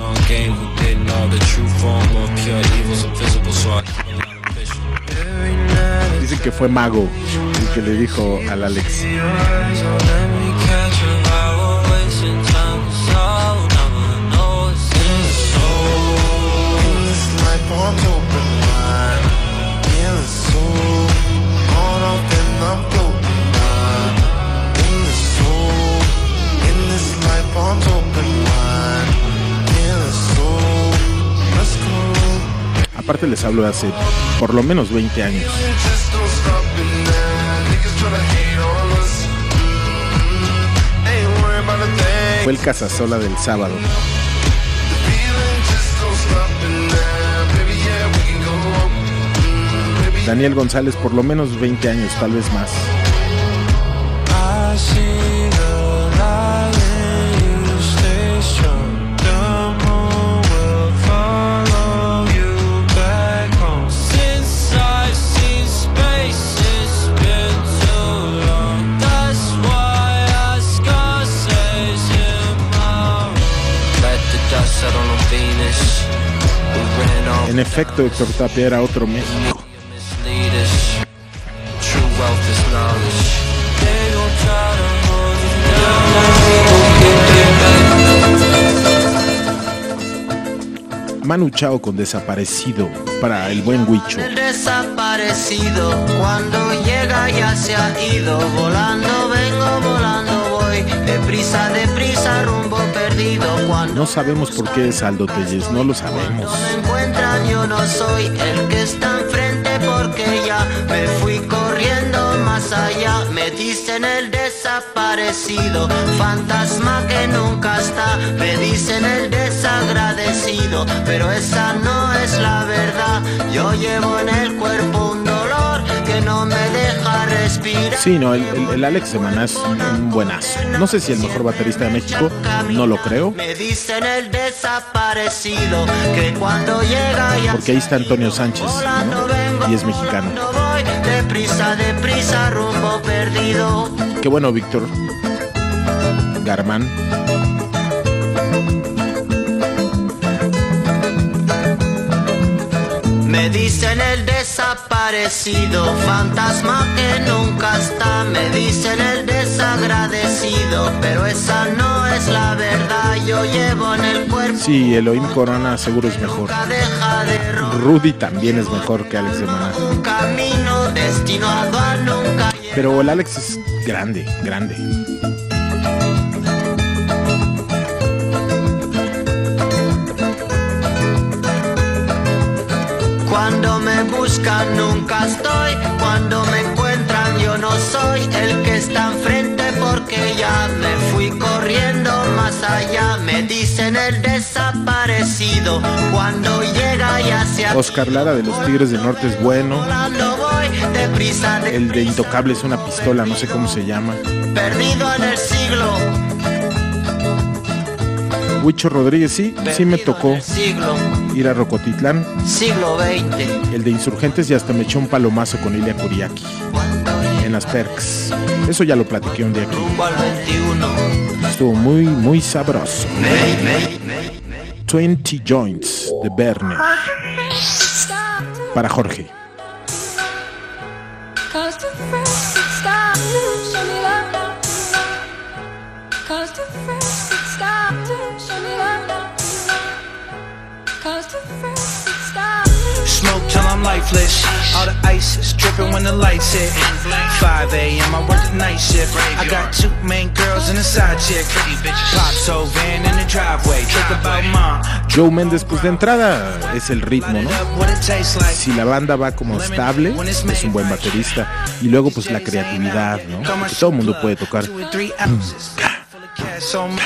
Dicen que fue Mago el que le dijo al Alex. Aparte les hablo de hace por lo menos 20 años. Fue el cazasola del sábado. Daniel González por lo menos 20 años, tal vez más. En efecto, Héctor Tapia era otro México. Manu Chao con desaparecido para el buen Huicho. El desaparecido cuando llega ya se ha ido volando vengo volando voy deprisa deprisa rumbo perdido cuando No sabemos por qué es Aldo Telles, no lo sabemos. Yo no soy el que está enfrente porque ya me fui corriendo más allá. Me dicen el desaparecido fantasma que nunca está. Me dicen el desagradecido pero esa no es la verdad. Yo llevo en el cuerpo un dolor que no me deja respirar Sí, no, el, el- el Alex de Maná es un, un buenazo. No sé si el mejor baterista de México, no lo creo, me dicen el desaparecido que cuando llega porque ahí está Antonio Sánchez, ¿no? Y es mexicano. deprisa deprisa rumbo perdido Qué bueno, Víctor Garmán. Me dicen el desaparecido, fantasma que nunca está. Me dicen el desagradecido, pero esa no es la verdad. Yo llevo en el cuerpo Sí, Elohim Corona seguro es mejor. Rudy también es mejor que Alex de Maná. Pero el Alex es grande, grande. Buscan nunca estoy, cuando me encuentran yo no soy el que está enfrente porque ya me fui corriendo más allá. Me dicen el desaparecido, cuando llega ya se Oscar Lara de los Tigres del Norte es bueno. El de Intocable es una pistola, no sé cómo se llama. perdido en el siglo, Huicho Rodríguez, sí, sí me tocó siglo, ir a Rocotitlán. siglo XX. El de Insurgentes y hasta me echó un palomazo con Ilia Kuriaki en las perks. Eso ya lo platiqué un día aquí. Rumbo al 21. Estuvo muy, muy sabroso. 20 Joints de Verne. Para Jorge. Till I'm lifeless. All the ice is dripping when the lights hit. 5 a.m. I work the night shift. I got two main girls and a side chick. Pops van in the driveway. Think about mom. Joe Méndez, pues de entrada es el ritmo, ¿no? Si la banda va como estable, es un buen baterista. Y luego pues la creatividad, ¿no? Porque todo el mundo puede tocar. Count.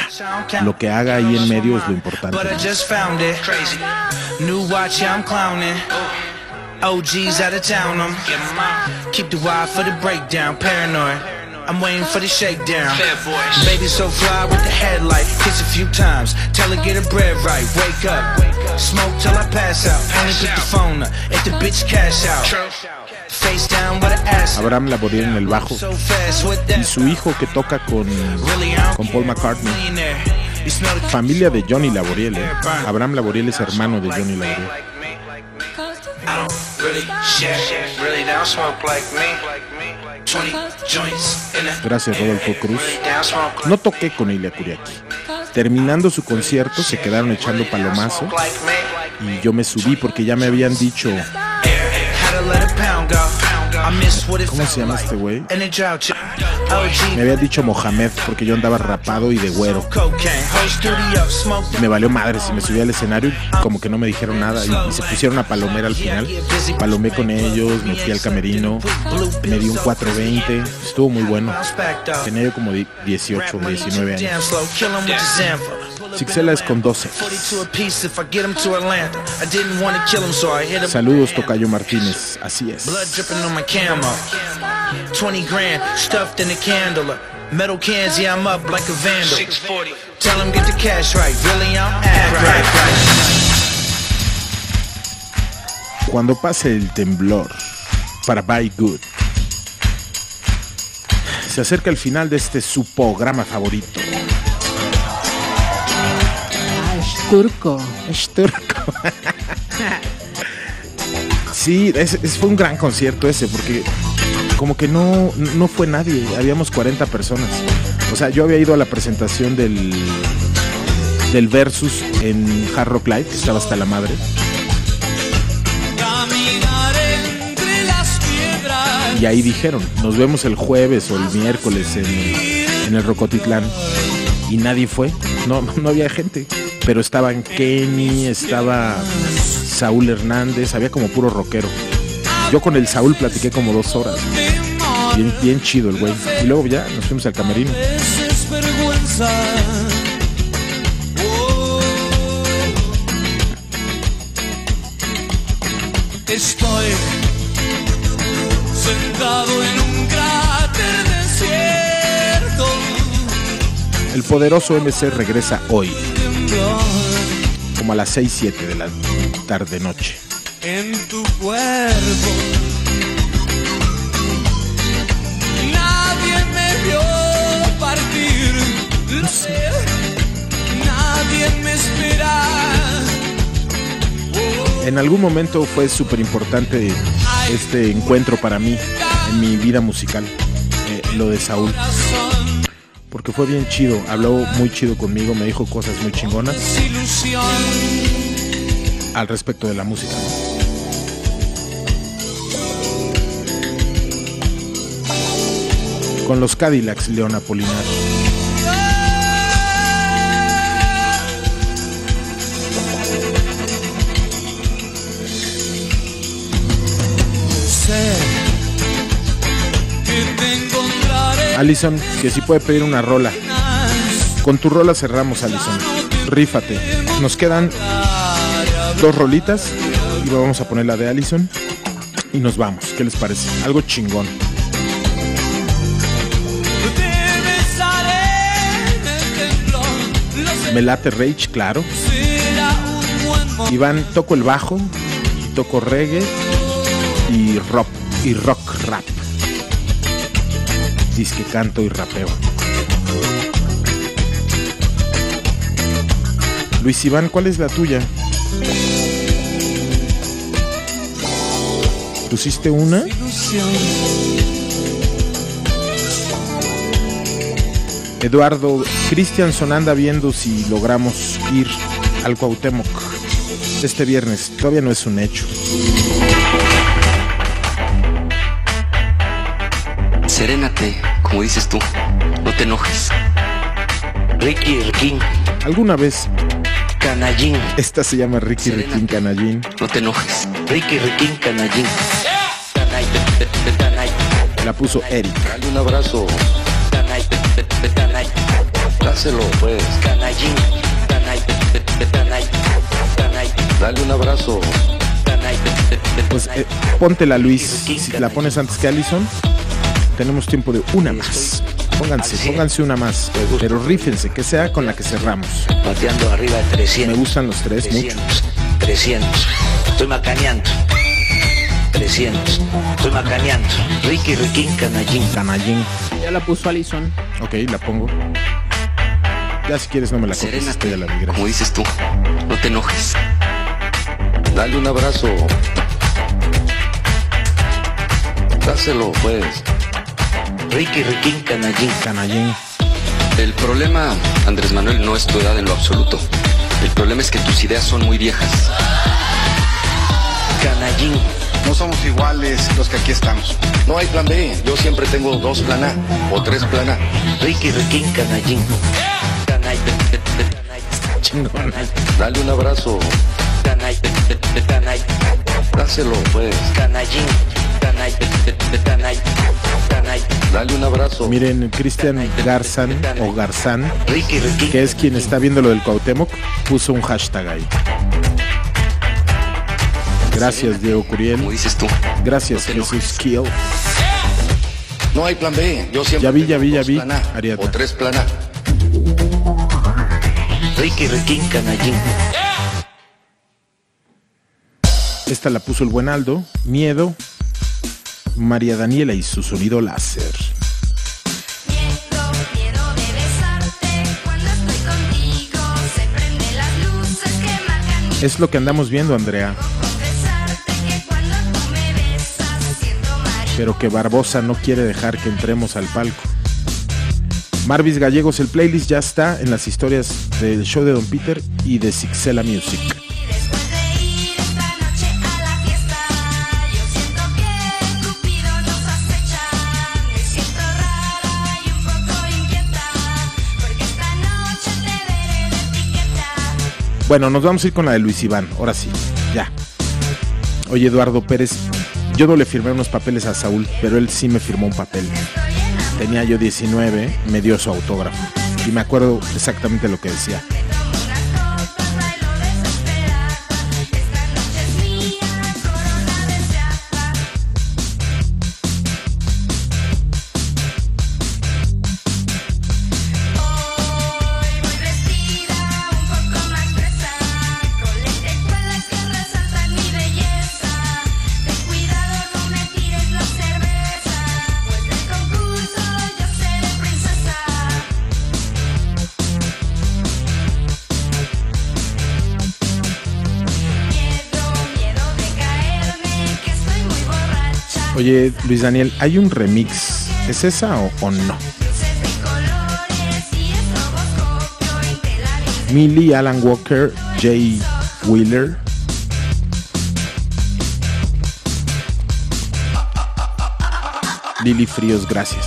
Lo que haga ahí en medio es lo importante. But OGs out of town, I'm keep the wire for the breakdown. Paranoid. I'm waiting for the shakedown. Baby so fly with the headlight. Kiss a few times. Tell her get her bread right. Wake up. Smoke till I pass out. Only pick the phone up. If the bitch cash out. Face down with an ass. Abraham Laboriel en el bajo. Y su hijo que toca con, con Paul McCartney. Familia de Johnny Laboriel, ¿eh? Abraham Laboriel es hermano de Johnny Laboriel. I don't really share. Really don't smoke like me. 20 joints in a Gracias, Rodolfo Cruz. No toqué con Ilia Kuriaki. Terminando su concierto, se quedaron echando palomazo. y yo me subí porque ya me habían dicho, ¿cómo se llama like. este güey? Me había dicho Mohamed porque yo andaba rapado y de güero. Me valió madre si me subí al escenario y como que no me dijeron nada y, y se pusieron a palomera al final. Palomé con ellos, me fui al camerino, me di un 420, estuvo muy bueno. Tenía yo como di- 18 o 19 Damn años. Sixela es con 12. 42 a piece if I get 'em to Atlanta. I didn't want to kill 'em, so I hit 'em. Saludos Tocayo Martínez, así es. Blood dripping on my camo. 20 grand stuffed in a candle. Metal cans, yeah, I'm up like a vandal. 640. Tell get the cash right. Really, I'm act right. Cuando pase el temblor para Buy Good. Se acerca el final de este su programa favorito. Turco. Es turco. Sí, ese fue un gran concierto ese, porque como que no, no fue nadie, habíamos 40 personas. O sea, yo había ido a la presentación del, del Versus en Hard Rock Live, que estaba hasta la madre, Caminar entre las piedras. y ahí dijeron, nos vemos el jueves o el miércoles en, en el Rocotitlán. Y nadie fue, no, no había gente. Pero estaban Kenny, estaba Saúl Hernández, había como puro rockero. Yo con el Saúl platiqué como dos horas. Bien, bien chido el güey. Y luego ya nos fuimos al camerino. Estoy sentado en un cráter desierto. El poderoso MC regresa hoy, como a las 6, 7 de la tarde noche. en tu cuerpo. Nadie me vio partir, lo sé. Nadie me espera. En algún momento fue súper importante este encuentro para mí en mi vida musical, eh, lo de Saúl. Porque fue bien chido, habló muy chido conmigo, me dijo cosas muy chingonas al respecto de la música. Con los Cadillacs, León Apolinar. Sé Allison, que si puede pedir una rola. Con tu rola cerramos, Allison. Rífate. Nos quedan dos rolitas y vamos a poner la de Allison y nos vamos. ¿Qué les parece? Algo chingón. Me late Rage, claro. Iván, toco el bajo, toco reggae y rock y rock rap. Dice que canto y rapeo. Luis Iván, ¿cuál es la tuya? ¿Pusiste una? Eduardo, Christianson anda viendo si logramos ir al Cuauhtémoc este viernes. Todavía no es un hecho. Serénate, como dices tú. No te enojes. Ricky Riquín. ¿Alguna vez? Canallín. Esta se llama Ricky Riquín Canallín. No te enojes. Ricky Riquín Canallín. La puso Eric. Dale un abrazo. Dáselo, pues. Canallín. Dale un abrazo. Pues eh, póntela Luis. Si la pones antes que Allison, tenemos tiempo de una más. Pónganse, pónganse una más. Pero rífense, que sea con la que cerramos. Bateando arriba de 300. Me gustan los tres mucho. 300. Estoy macaneando. 300. Estoy macaneando. Ricky Riquín Canallín. Canallín. Ya la puso Alison. Ok, la pongo. Ya si quieres no me la coges, Serénate, ya la vi, como dices tú. No te enojes. Dale un abrazo. Dáselo, pues. Ricky Riquín Canallín. Canallín. El problema, Andrés Manuel, no es tu edad en lo absoluto. El problema es que tus ideas son muy viejas. Canallín. No somos iguales los que aquí estamos. No hay plan B. Yo siempre tengo dos plan A o tres plan A. Ricky Riquín Canallín. Chingón. Dale un abrazo. Dáselo, pues. Canallín. Dale un abrazo. Miren, Cristian Garzán o Garzán, Ricky que es quien está viendo lo del Cuauhtémoc, puso un hashtag ahí. Gracias, Diego Curiel. Como dices tú. Gracias, Jesús Kiel. No hay plan B. Yo siempre Ya vi, ya vi, ya vi, Ariadna. o tres plan A. Ricky Riquín Canallín. Esta la puso el buen Aldo. Miedo. María Daniela y su sonido láser. Es lo que andamos viendo, Andrea. Pero que Barbosa no quiere dejar que entremos al palco. Marvis Gallegos, el playlist ya está en las historias del show de Don Peter y de Sixela Music. Bueno, nos vamos a ir con la de Luis Iván, ahora sí, ya. Oye, Eduardo Pérez, yo no le firmé unos papeles a Saúl, pero él sí me firmó un papel. Tenía yo 19, me dio su autógrafo. Y me acuerdo exactamente lo que decía. Oye, Luis Daniel, ¿hay un remix? ¿Es esa o, o no? Millie, Alan Walker, Jay Wheeler. Lili Fríos, gracias.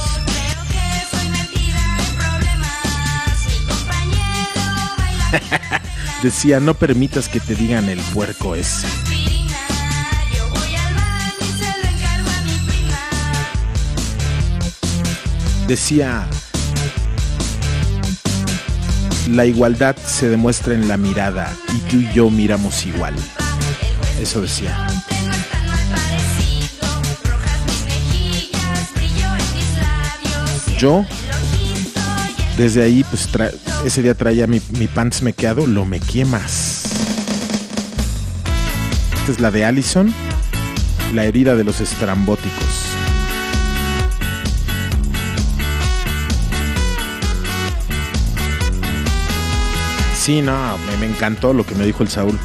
Decía, no permitas que te digan el puerco ese. Decía, la igualdad se demuestra en la mirada y tú y yo miramos igual. Eso decía. Yo, desde ahí, pues ese día traía mi, mi pants mequeado, lo mequé más. Esta es la de Allison, la herida de los estrambóticos. Sí, no, me, me encantó lo que me dijo el Saúl.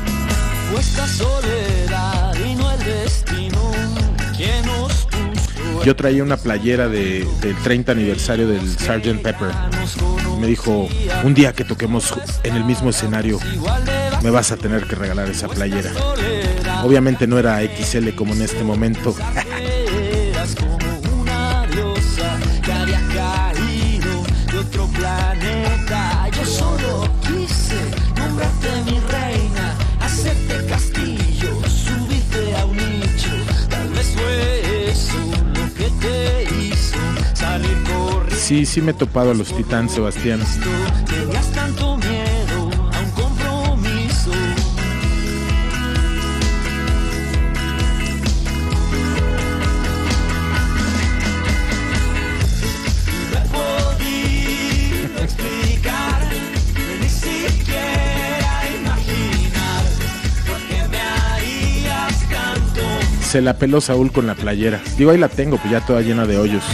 Yo traía una playera de- del 30 aniversario del Sgt. Pepper. Me dijo, un día que toquemos en el mismo escenario, me vas a tener que regalar esa playera. Obviamente no era XL como en este momento. Sí, sí me he topado a los Titans, Sebastián. Se la peló Saúl con la playera. Digo, ahí la tengo, pues ya toda llena de hoyos.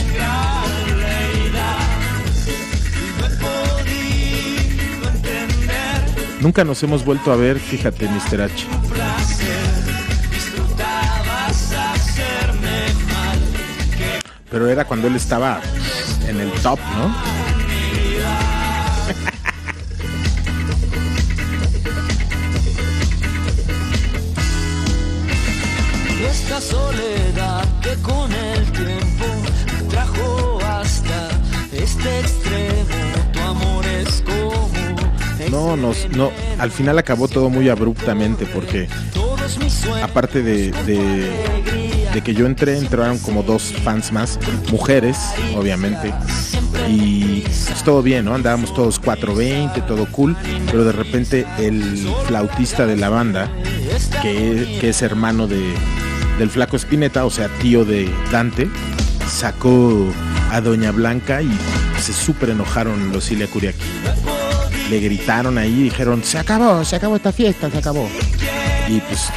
Nunca nos hemos vuelto a ver, fíjate, Mr. H. Pero era cuando él estaba en el top, ¿no? No, al final acabó todo muy abruptamente porque aparte de, de, que yo entré, entraron como dos fans más, mujeres, obviamente, y pues, todo bien, ¿no? Andábamos todos 420, todo cool, pero de repente el flautista de la banda, que, es hermano de, del flaco Spinetta, o sea, tío de Dante, sacó a Doña Blanca y se súper enojaron los Curiaki. Le gritaron ahí dijeron, se acabó, se acabó esta fiesta, se acabó. Y pues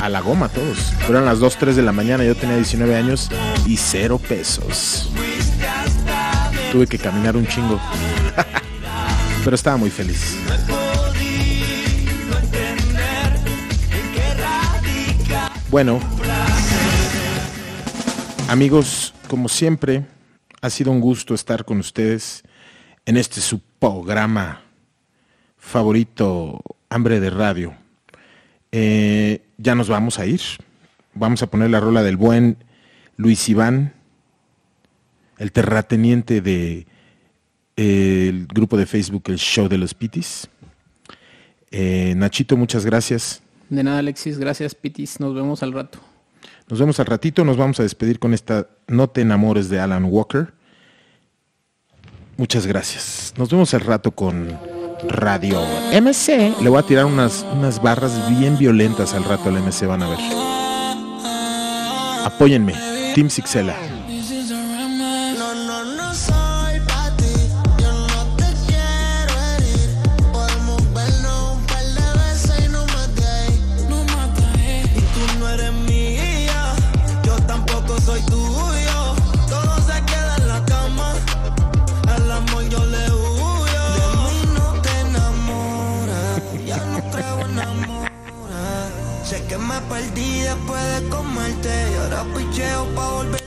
a la goma todos. Fueron las 2, 3 de la mañana, yo tenía 19 años y cero pesos. Tuve que caminar un chingo. Pero estaba muy feliz. Bueno, amigos, como siempre, ha sido un gusto estar con ustedes en este su programa favorito, Hambre de Radio. Eh, ya nos vamos a ir. Vamos a poner la rola del buen Luis Iván, el terrateniente de eh, el grupo de Facebook El Show de los Pitis. Eh, Nachito, muchas gracias. De nada, Alexis. Gracias, Pitis. Nos vemos al rato. Nos vemos al ratito. Nos vamos a despedir con esta No te enamores de Alan Walker. Muchas gracias. Nos vemos al rato con Radio MC. Le voy a tirar unas, unas barras bien violentas al rato al MC, van a ver. Apóyenme. Team Sixela.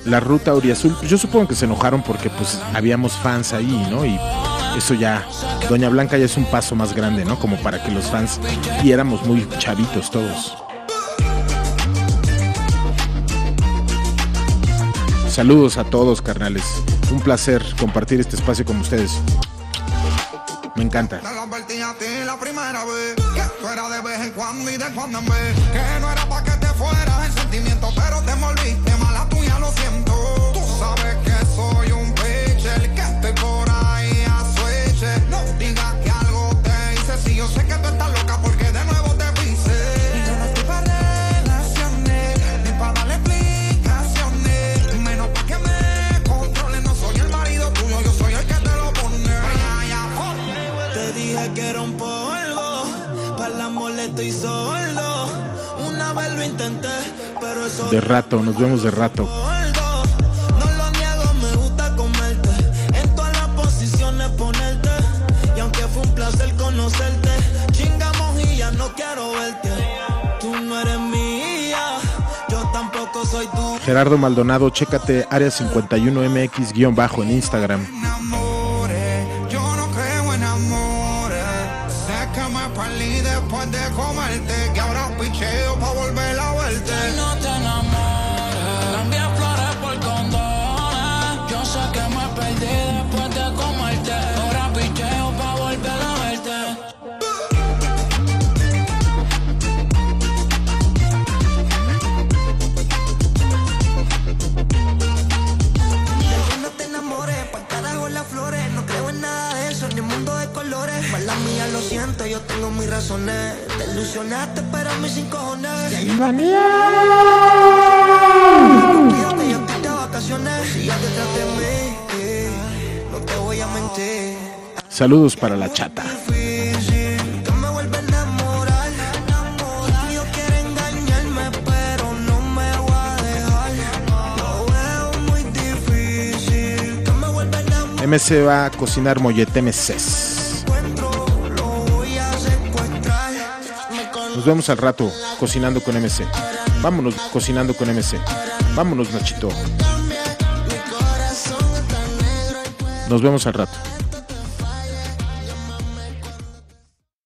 La ruta Uriazul. Yo supongo que se enojaron porque pues habíamos fans ahí, ¿no? Y eso ya, Doña Blanca ya es un paso más grande, ¿no? Como para que los fans, y éramos muy chavitos todos. Saludos a todos, carnales. Un placer compartir este espacio con ustedes. Me encanta. Eres mía, yo tampoco soy tú. Gerardo Maldonado, chécate Área 51MX-bajo en Instagram. Muy difícil que me vuelva a enamorar. MC va a cocinar mollete Nos vemos al rato cocinando con MC. Vámonos cocinando con MC. Vámonos, Nachito. Nos vemos al rato.